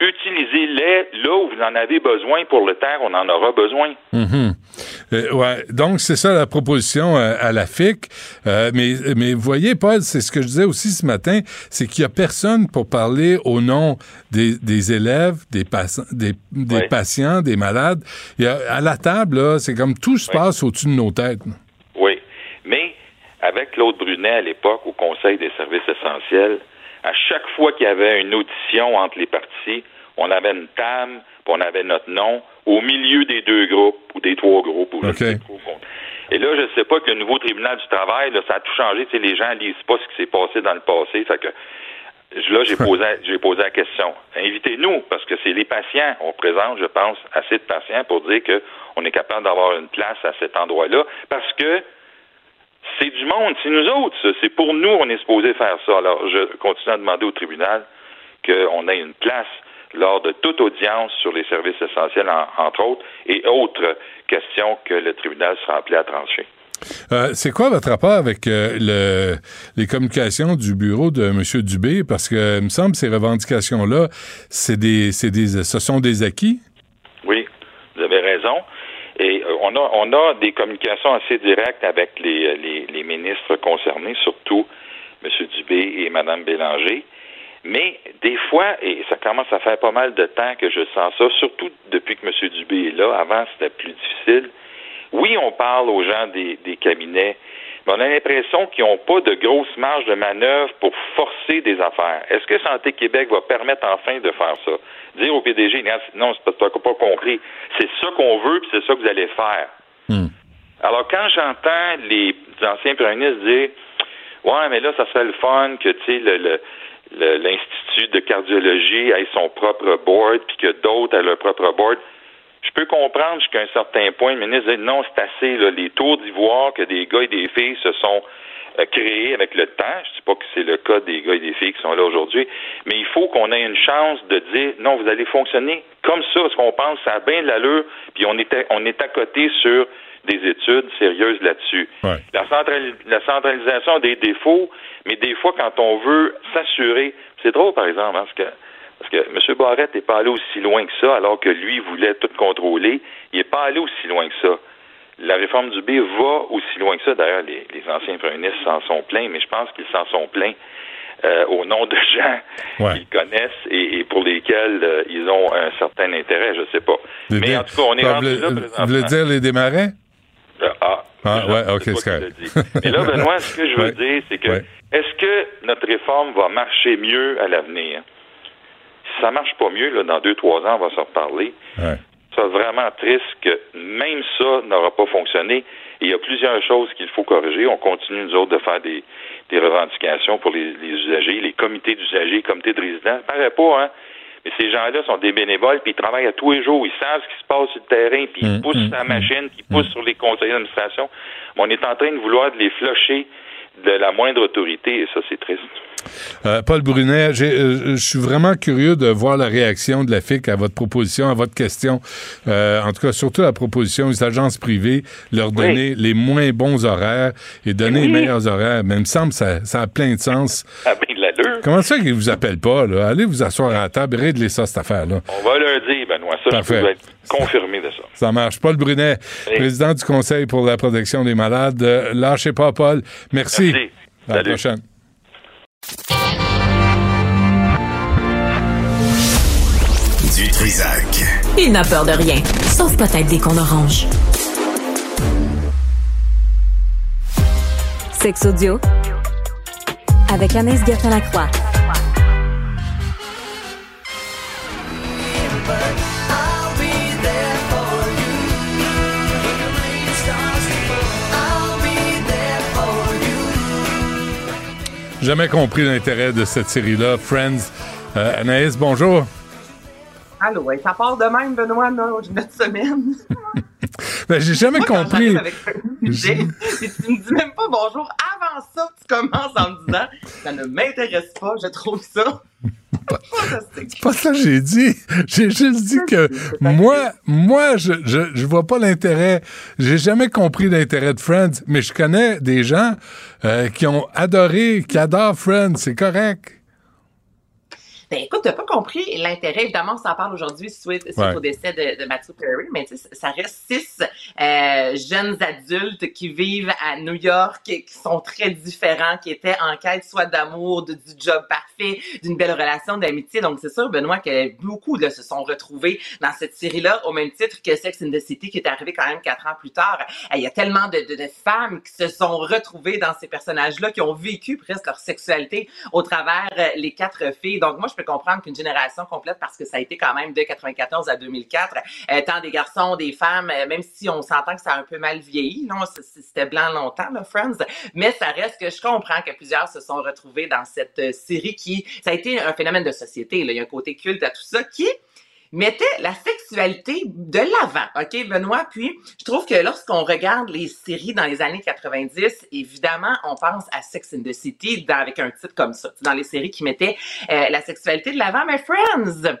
Utilisez-les là où vous en avez besoin pour le temps qu'on en aura besoin. Euh, ouais. Donc, c'est ça la proposition euh, à la FIC. Euh, mais, mais vous voyez, Paul, c'est ce que je disais aussi ce matin, c'est qu'il n'y a personne pour parler au nom des, des élèves, des, des, des patients, des malades. Il y a, à la table, là, c'est comme tout se passe au-dessus de nos têtes. Oui. Mais avec Claude Brunet à l'époque au Conseil des services essentiels, à chaque fois qu'il y avait une audition entre les partis, on avait une table, puis on avait notre nom au milieu des deux groupes ou des trois groupes. Ou compte. Et là, je ne sais pas que le nouveau tribunal du travail, là, ça a tout changé. Tu sais, les gens lisent pas ce qui s'est passé dans le passé. Fait que là, j'ai posé, j'ai posé la question. Invitez-nous, parce que c'est les patients. On présente, je pense, assez de patients pour dire qu'on est capable d'avoir une place à cet endroit-là. Parce que c'est du monde, c'est nous autres. C'est pour nous, on est supposé faire ça. Alors, je continue à demander au tribunal qu'on ait une place lors de toute audience sur les services essentiels, en- entre autres, et autres questions que le tribunal sera appelé à trancher. Euh, c'est quoi votre rapport avec euh, le, les communications du bureau de M. Dubé? Parce que, il me semble, ces revendications-là, c'est des, c'est des, ce sont des acquis. Oui, vous avez raison. On a des communications assez directes avec les, ministres concernés, surtout M. Dubé et Mme Bélanger. Mais des fois, et ça commence à faire pas mal de temps que je sens ça, surtout depuis que M. Dubé est là. Avant, c'était plus difficile. Oui, on parle aux gens des cabinets, mais on a l'impression qu'ils n'ont pas de grosse marge de manœuvre pour forcer des affaires. Est-ce que Santé Québec va permettre enfin de faire ça? Dire au PDG, non, c'est que pas compris. C'est ça qu'on veut, puis c'est ça que vous allez faire. Alors, quand j'entends les anciens premiers ministres dire Ouais, mais là, ça serait le fun que, tu sais, le- l'Institut de cardiologie ait son propre board, puis que d'autres aient leur propre board. Je peux comprendre jusqu'à un certain point, le ministre dit non, c'est assez, là, les tours d'ivoire que des gars et des filles se sont euh, créé avec le temps. Je ne dis pas que c'est le cas des gars et des filles qui sont là aujourd'hui, mais il faut qu'on ait une chance de dire non, vous allez fonctionner comme ça, parce qu'on pense que ça a bien de l'allure, puis on est, à, on est à côté sur des études sérieuses là-dessus. La, centrali- la centralisation a des défauts, mais des fois, quand on veut s'assurer, c'est drôle par exemple, hein, parce que parce que M. Barrette n'est pas allé aussi loin que ça, alors que lui voulait tout contrôler. Il n'est pas allé aussi loin que ça. La réforme du B va aussi loin que ça. D'ailleurs, les, les anciens premiers ministres s'en sont plaints, mais je pense qu'ils s'en sont plaints euh, au nom de gens qu'ils connaissent et, et pour lesquels euh, ils ont un certain intérêt, je sais pas. Mais en tout cas, on est Vous rendu là Vous présentement. voulez dire les démarrais? Euh, ah, Ah, ouais, ok, c'est correct. dit. Mais là, Benoît, ce que je veux Ouais. dire, c'est que Ouais. est-ce que notre réforme va marcher mieux à l'avenir? Si ça marche pas mieux, là, dans deux, trois ans, on va s'en reparler. Ouais. Ça vraiment triste que même ça n'aura pas fonctionné. Et il y a plusieurs choses qu'il faut corriger. On continue, nous autres, de faire des, des revendications pour les, les usagers, les comités d'usagers, les comités de résidents. Ça paraît pas, hein? Mais ces gens-là sont des bénévoles, puis ils travaillent à tous les jours. Ils savent ce qui se passe sur le terrain, puis ils Mm, poussent mm, sur la mm, machine, puis ils poussent sur les conseillers d'administration. Mais on est en train de vouloir de les flusher de la moindre autorité, et ça, c'est triste. Euh, Paul Brunet, euh, je suis vraiment curieux de voir la réaction de la FIC à votre proposition, à votre question. Euh, en tout cas, surtout la proposition aux agences privées, leur donner les moins bons horaires et donner les meilleurs horaires. Mais il me semble que ça, ça a plein de sens. Ah ben. Comment ça qu'ils vous appellent pas, là? Allez vous asseoir à la table et régler ça, cette affaire-là. On va leur dire, ça, Parfait. je peux être confirmé de ça. Ça marche. Paul Brunet, Oui. président du Conseil pour la protection des malades. Euh, lâchez pas, Paul. Merci. Merci. À la prochaine. Du Trisac. Il n'a peur de rien, sauf peut-être des qu'on orange. Sex audio avec Anaïs Gertin-Lacroix. Jamais compris l'intérêt de cette série-là, Friends. Euh, Anaïs, bonjour. Allô, ouais, ça part de même, Benoît, là, notre semaine. Ben, j'ai jamais Moi, compris. avec tu me dis même pas bonjour. Ça, tu commences en me disant ça ne m'intéresse pas, je trouve ça. C'est pas ça que j'ai dit. J'ai juste dit que moi, moi, je, je, je vois pas l'intérêt. J'ai jamais compris l'intérêt de Friends, mais je connais des gens euh, qui ont adoré, qui adorent Friends. C'est correct. Ben écoute, t'as pas compris l'intérêt. Évidemment, on s'en parle aujourd'hui suite, suite Ouais. au décès de, de Matthew Perry, mais tu sais, ça reste six euh, jeunes adultes qui vivent à New York, qui sont très différents, qui étaient en quête soit d'amour, du job parfait, d'une belle relation d'amitié. Donc c'est sûr, Benoît, que beaucoup là, se sont retrouvés dans cette série-là, au même titre que Sex in the City, qui est arrivé quand même quatre ans plus tard. Euh, Il y a tellement de, de, de femmes qui se sont retrouvées dans ces personnages-là, qui ont vécu presque leur sexualité au travers euh, les quatre filles. Donc moi, je peux comprendre qu'une génération complète, parce que ça a été quand même de 94 à 2004, euh, tant des garçons, des femmes, euh, même si on s'entend que ça a un peu mal vieilli, non, c'était blanc longtemps, là, Friends, mais ça reste que je comprends que plusieurs se sont retrouvés dans cette euh, série qui, ça a été un phénomène de société, là. il y a un côté culte à tout ça, qui mettait la sexualité de l'avant, OK, Benoît? Puis, je trouve que lorsqu'on regarde les séries dans les années 90, évidemment, on pense à Sex in the City avec un titre comme ça, dans les séries qui mettaient euh, la sexualité de l'avant, mais Friends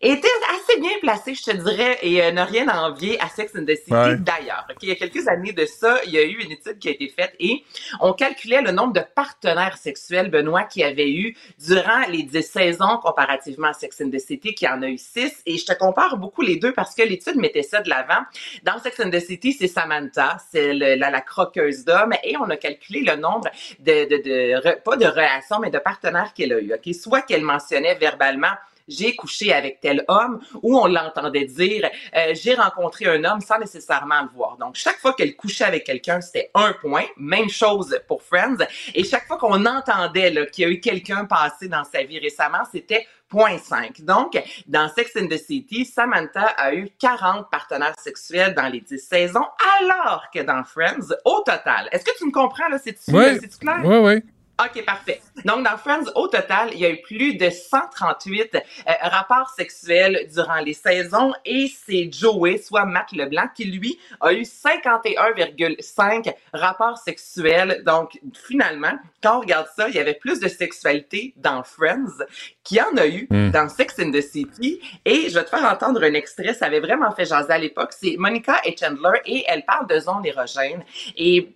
était assez bien placé, je te dirais, et euh, n'a rien à envier à Sex and the City Ouais. d'ailleurs. OK, Il y a quelques années de ça, il y a eu une étude qui a été faite et on calculait le nombre de partenaires sexuels, Benoît, qui avait eu durant les 10 saisons comparativement à Sex and the City, qui en a eu 6. Et je te compare beaucoup les deux parce que l'étude mettait ça de l'avant. Dans Sex and the City, c'est Samantha, c'est la, la croqueuse d'hommes, et on a calculé le nombre de, de, de re- pas de relations, mais de partenaires qu'elle a eu. OK? Soit qu'elle mentionnait verbalement j'ai couché avec tel homme, ou on l'entendait dire euh, j'ai rencontré un homme sans nécessairement le voir. Donc, chaque fois qu'elle couchait avec quelqu'un, c'était un point. Même chose pour Friends. Et chaque fois qu'on entendait qu'il y a eu quelqu'un passé dans sa vie récemment, c'était 0.5. Donc, dans Sex and the City, Samantha a eu 40 partenaires sexuels dans les 10 saisons, alors que dans Friends, au total. Est-ce que tu me comprends, là? C'est-tu Oui, clair? oui, oui. OK, parfait. Donc, dans Friends, au total, il y a eu plus de 138 euh, rapports sexuels durant les saisons et c'est Joey, soit Matt Leblanc, qui, lui, a eu 51,5 rapports sexuels. Donc, finalement, quand on regarde ça, il y avait plus de sexualité dans Friends qu'il y en a eu Hmm. dans Sex and the City. Et je vais te faire entendre un extrait, ça avait vraiment fait jaser à l'époque. C'est Monica et Chandler et elle parle de zones érogènes. Et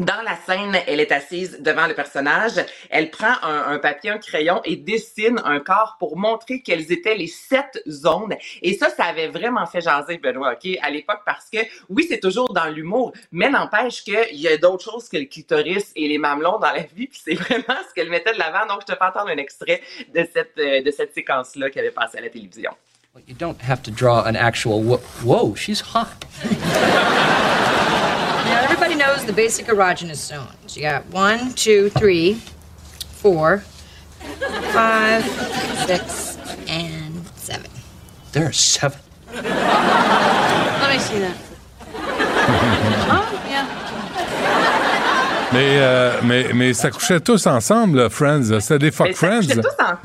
dans la scène, elle est assise devant le personnage. Elle prend un, papier, un crayon et dessine un corps pour montrer quelles étaient les sept zones. Et ça, ça avait vraiment fait jaser Benoît, OK, à l'époque, parce que oui, c'est toujours dans l'humour, mais n'empêche qu'il y a d'autres choses que le clitoris et les mamelons dans la vie, puis c'est vraiment ce qu'elle mettait de l'avant. Donc, je te fais entendre un extrait de cette, euh, de cette séquence-là qui avait passé à la télévision. You don't have to draw an actual. Whoa, whoa she's hot. Now, everybody knows the basic erogenous zones. You got one, two, three, four, five, six, and seven. There are seven. Let me see that. oh, yeah. Mais, euh, mais, mais ça couchait tous ensemble, là, Friends. là. C'était des fuck Mais ça Friends. couchait tous ensemble.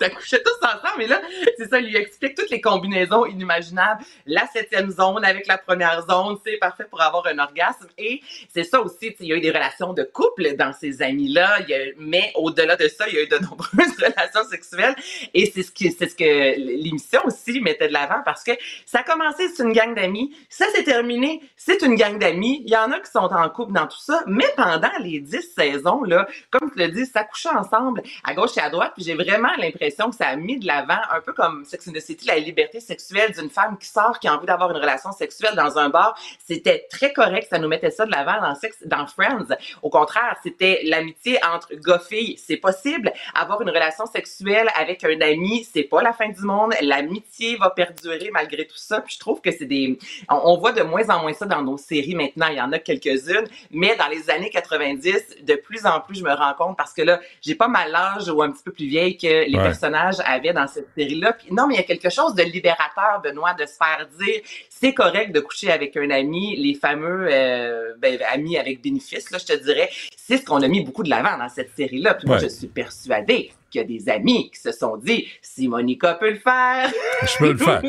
Ça couchait tous ensemble. Et là, c'est ça, il lui explique toutes les combinaisons inimaginables. La septième zone avec la première zone, c'est parfait pour avoir un orgasme. Et c'est ça aussi, il y a eu des relations de couple dans ces amis-là. Mais au-delà de ça, il y a eu de nombreuses relations sexuelles. Et c'est ce, qui, ce que l'émission aussi mettait de l'avant parce que ça a commencé, c'est une gang d'amis. Ça s'est terminé, c'est une gang d'amis. Il y en a qui sont en couple dans tout ça. Mais pendant les dix saisons, là, comme tu le dis, ça couchait ensemble à gauche et à droite. Puis j'ai vraiment l'impression que ça a mis de l'avant, un peu comme Sex and the City, la liberté sexuelle d'une femme qui sort, qui a envie d'avoir une relation sexuelle dans un bar. C'était très correct, ça nous mettait ça de l'avant dans, Sex- dans Friends. Au contraire, c'était l'amitié entre gars-filles. C'est possible. Avoir une relation sexuelle avec un ami, c'est pas la fin du monde. L'amitié va perdurer malgré tout ça. Puis je trouve que c'est des... On, on voit de moins en moins ça dans nos séries maintenant. Il y en a quelques-unes. Mais dans les années 90, de plus en plus, je me rends compte parce que là, j'ai pas mal l'âge ou un petit peu plus vieille que les Ouais. Personnages avaient dans cette série-là. Non, mais il y a quelque chose de libérateur, Benoît, de se faire dire c'est correct de coucher avec un ami, les fameux euh, ben, amis avec bénéfice, là, je te dirais. C'est ce qu'on a mis beaucoup de l'avant dans cette série-là. Puis moi, Ouais. je suis persuadée qu'il y a des amis qui se sont dit si Monica peut le faire. Je peux le faire.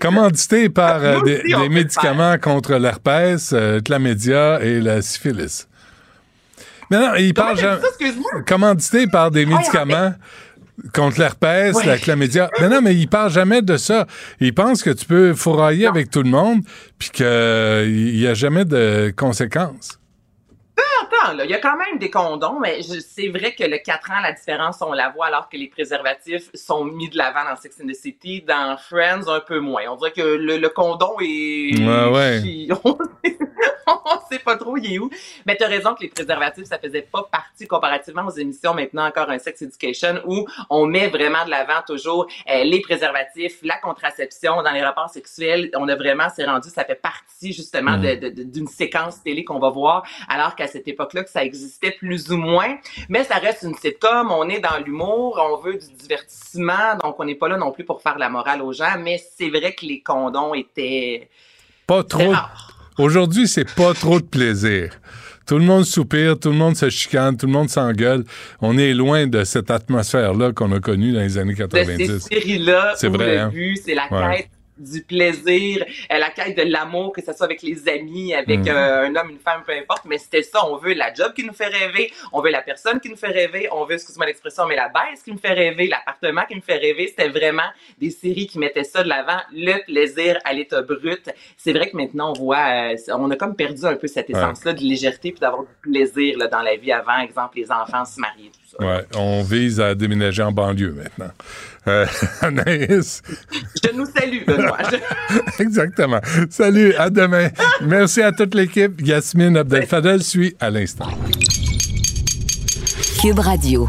Commandité par euh, des, médicaments contre l'herpès, euh, chlamydia et la syphilis. Mais non, il parle jamais. excuse-moi? Commandité par des médicaments contre l'herpès, Ouais. la chlamydia. Mais non, mais il parle jamais de ça. Il pense que tu peux fourrailler avec tout le monde, puis qu'il n'y a jamais de conséquences. Attends, là, il y a quand même des condoms, mais c'est vrai que le 4 ans, la différence, on la voit alors que les préservatifs sont mis de l'avant dans Sex and the City, dans Friends, un peu moins. On dirait que le, le condom est... Ouais, ouais. On sait, pas trop il est où. Mais t'as raison que les préservatifs, ça faisait pas partie comparativement aux émissions maintenant encore un Sex Education où on met vraiment de l'avant toujours euh, les préservatifs, la contraception dans les rapports sexuels. On a vraiment, c'est rendu, ça fait partie justement Mm. de- d'une séquence télé qu'on va voir, alors qu'à cette époque-là, que ça existait plus ou moins. Mais ça reste une sitcom, on est dans l'humour, on veut du divertissement, donc on n'est pas là non plus pour faire la morale aux gens, mais c'est vrai que les condoms étaient... Pas trop. Aujourd'hui, c'est pas trop de plaisir. Tout le monde soupire, tout le monde se chicane, tout le monde s'engueule. On est loin de cette atmosphère-là qu'on a connue dans les années de 90. ces séries-là C'est vrai, le hein? but, c'est la Ouais. quête du plaisir, euh, la quête de l'amour, que ce soit avec les amis, avec Mm. euh, un homme, une femme, peu importe, mais c'était ça, on veut la job qui nous fait rêver, on veut la personne qui nous fait rêver, on veut, excuse-moi l'expression, mais la baisse qui nous fait rêver, l'appartement qui nous fait rêver, c'était vraiment des séries qui mettaient ça de l'avant, le plaisir à l'état brut. C'est vrai que maintenant, on voit, euh, on a comme perdu un peu cette Ouais. essence-là de légèreté puis d'avoir du plaisir là, dans la vie avant, exemple, les enfants se marier. Ouais, on vise à déménager en banlieue maintenant. Euh, Anaïs? Je nous salue, Benoît. Exactement. Salut, à demain. Merci à toute l'équipe. Yasmine Abdel-Fadel suit à l'instant. Cube Radio.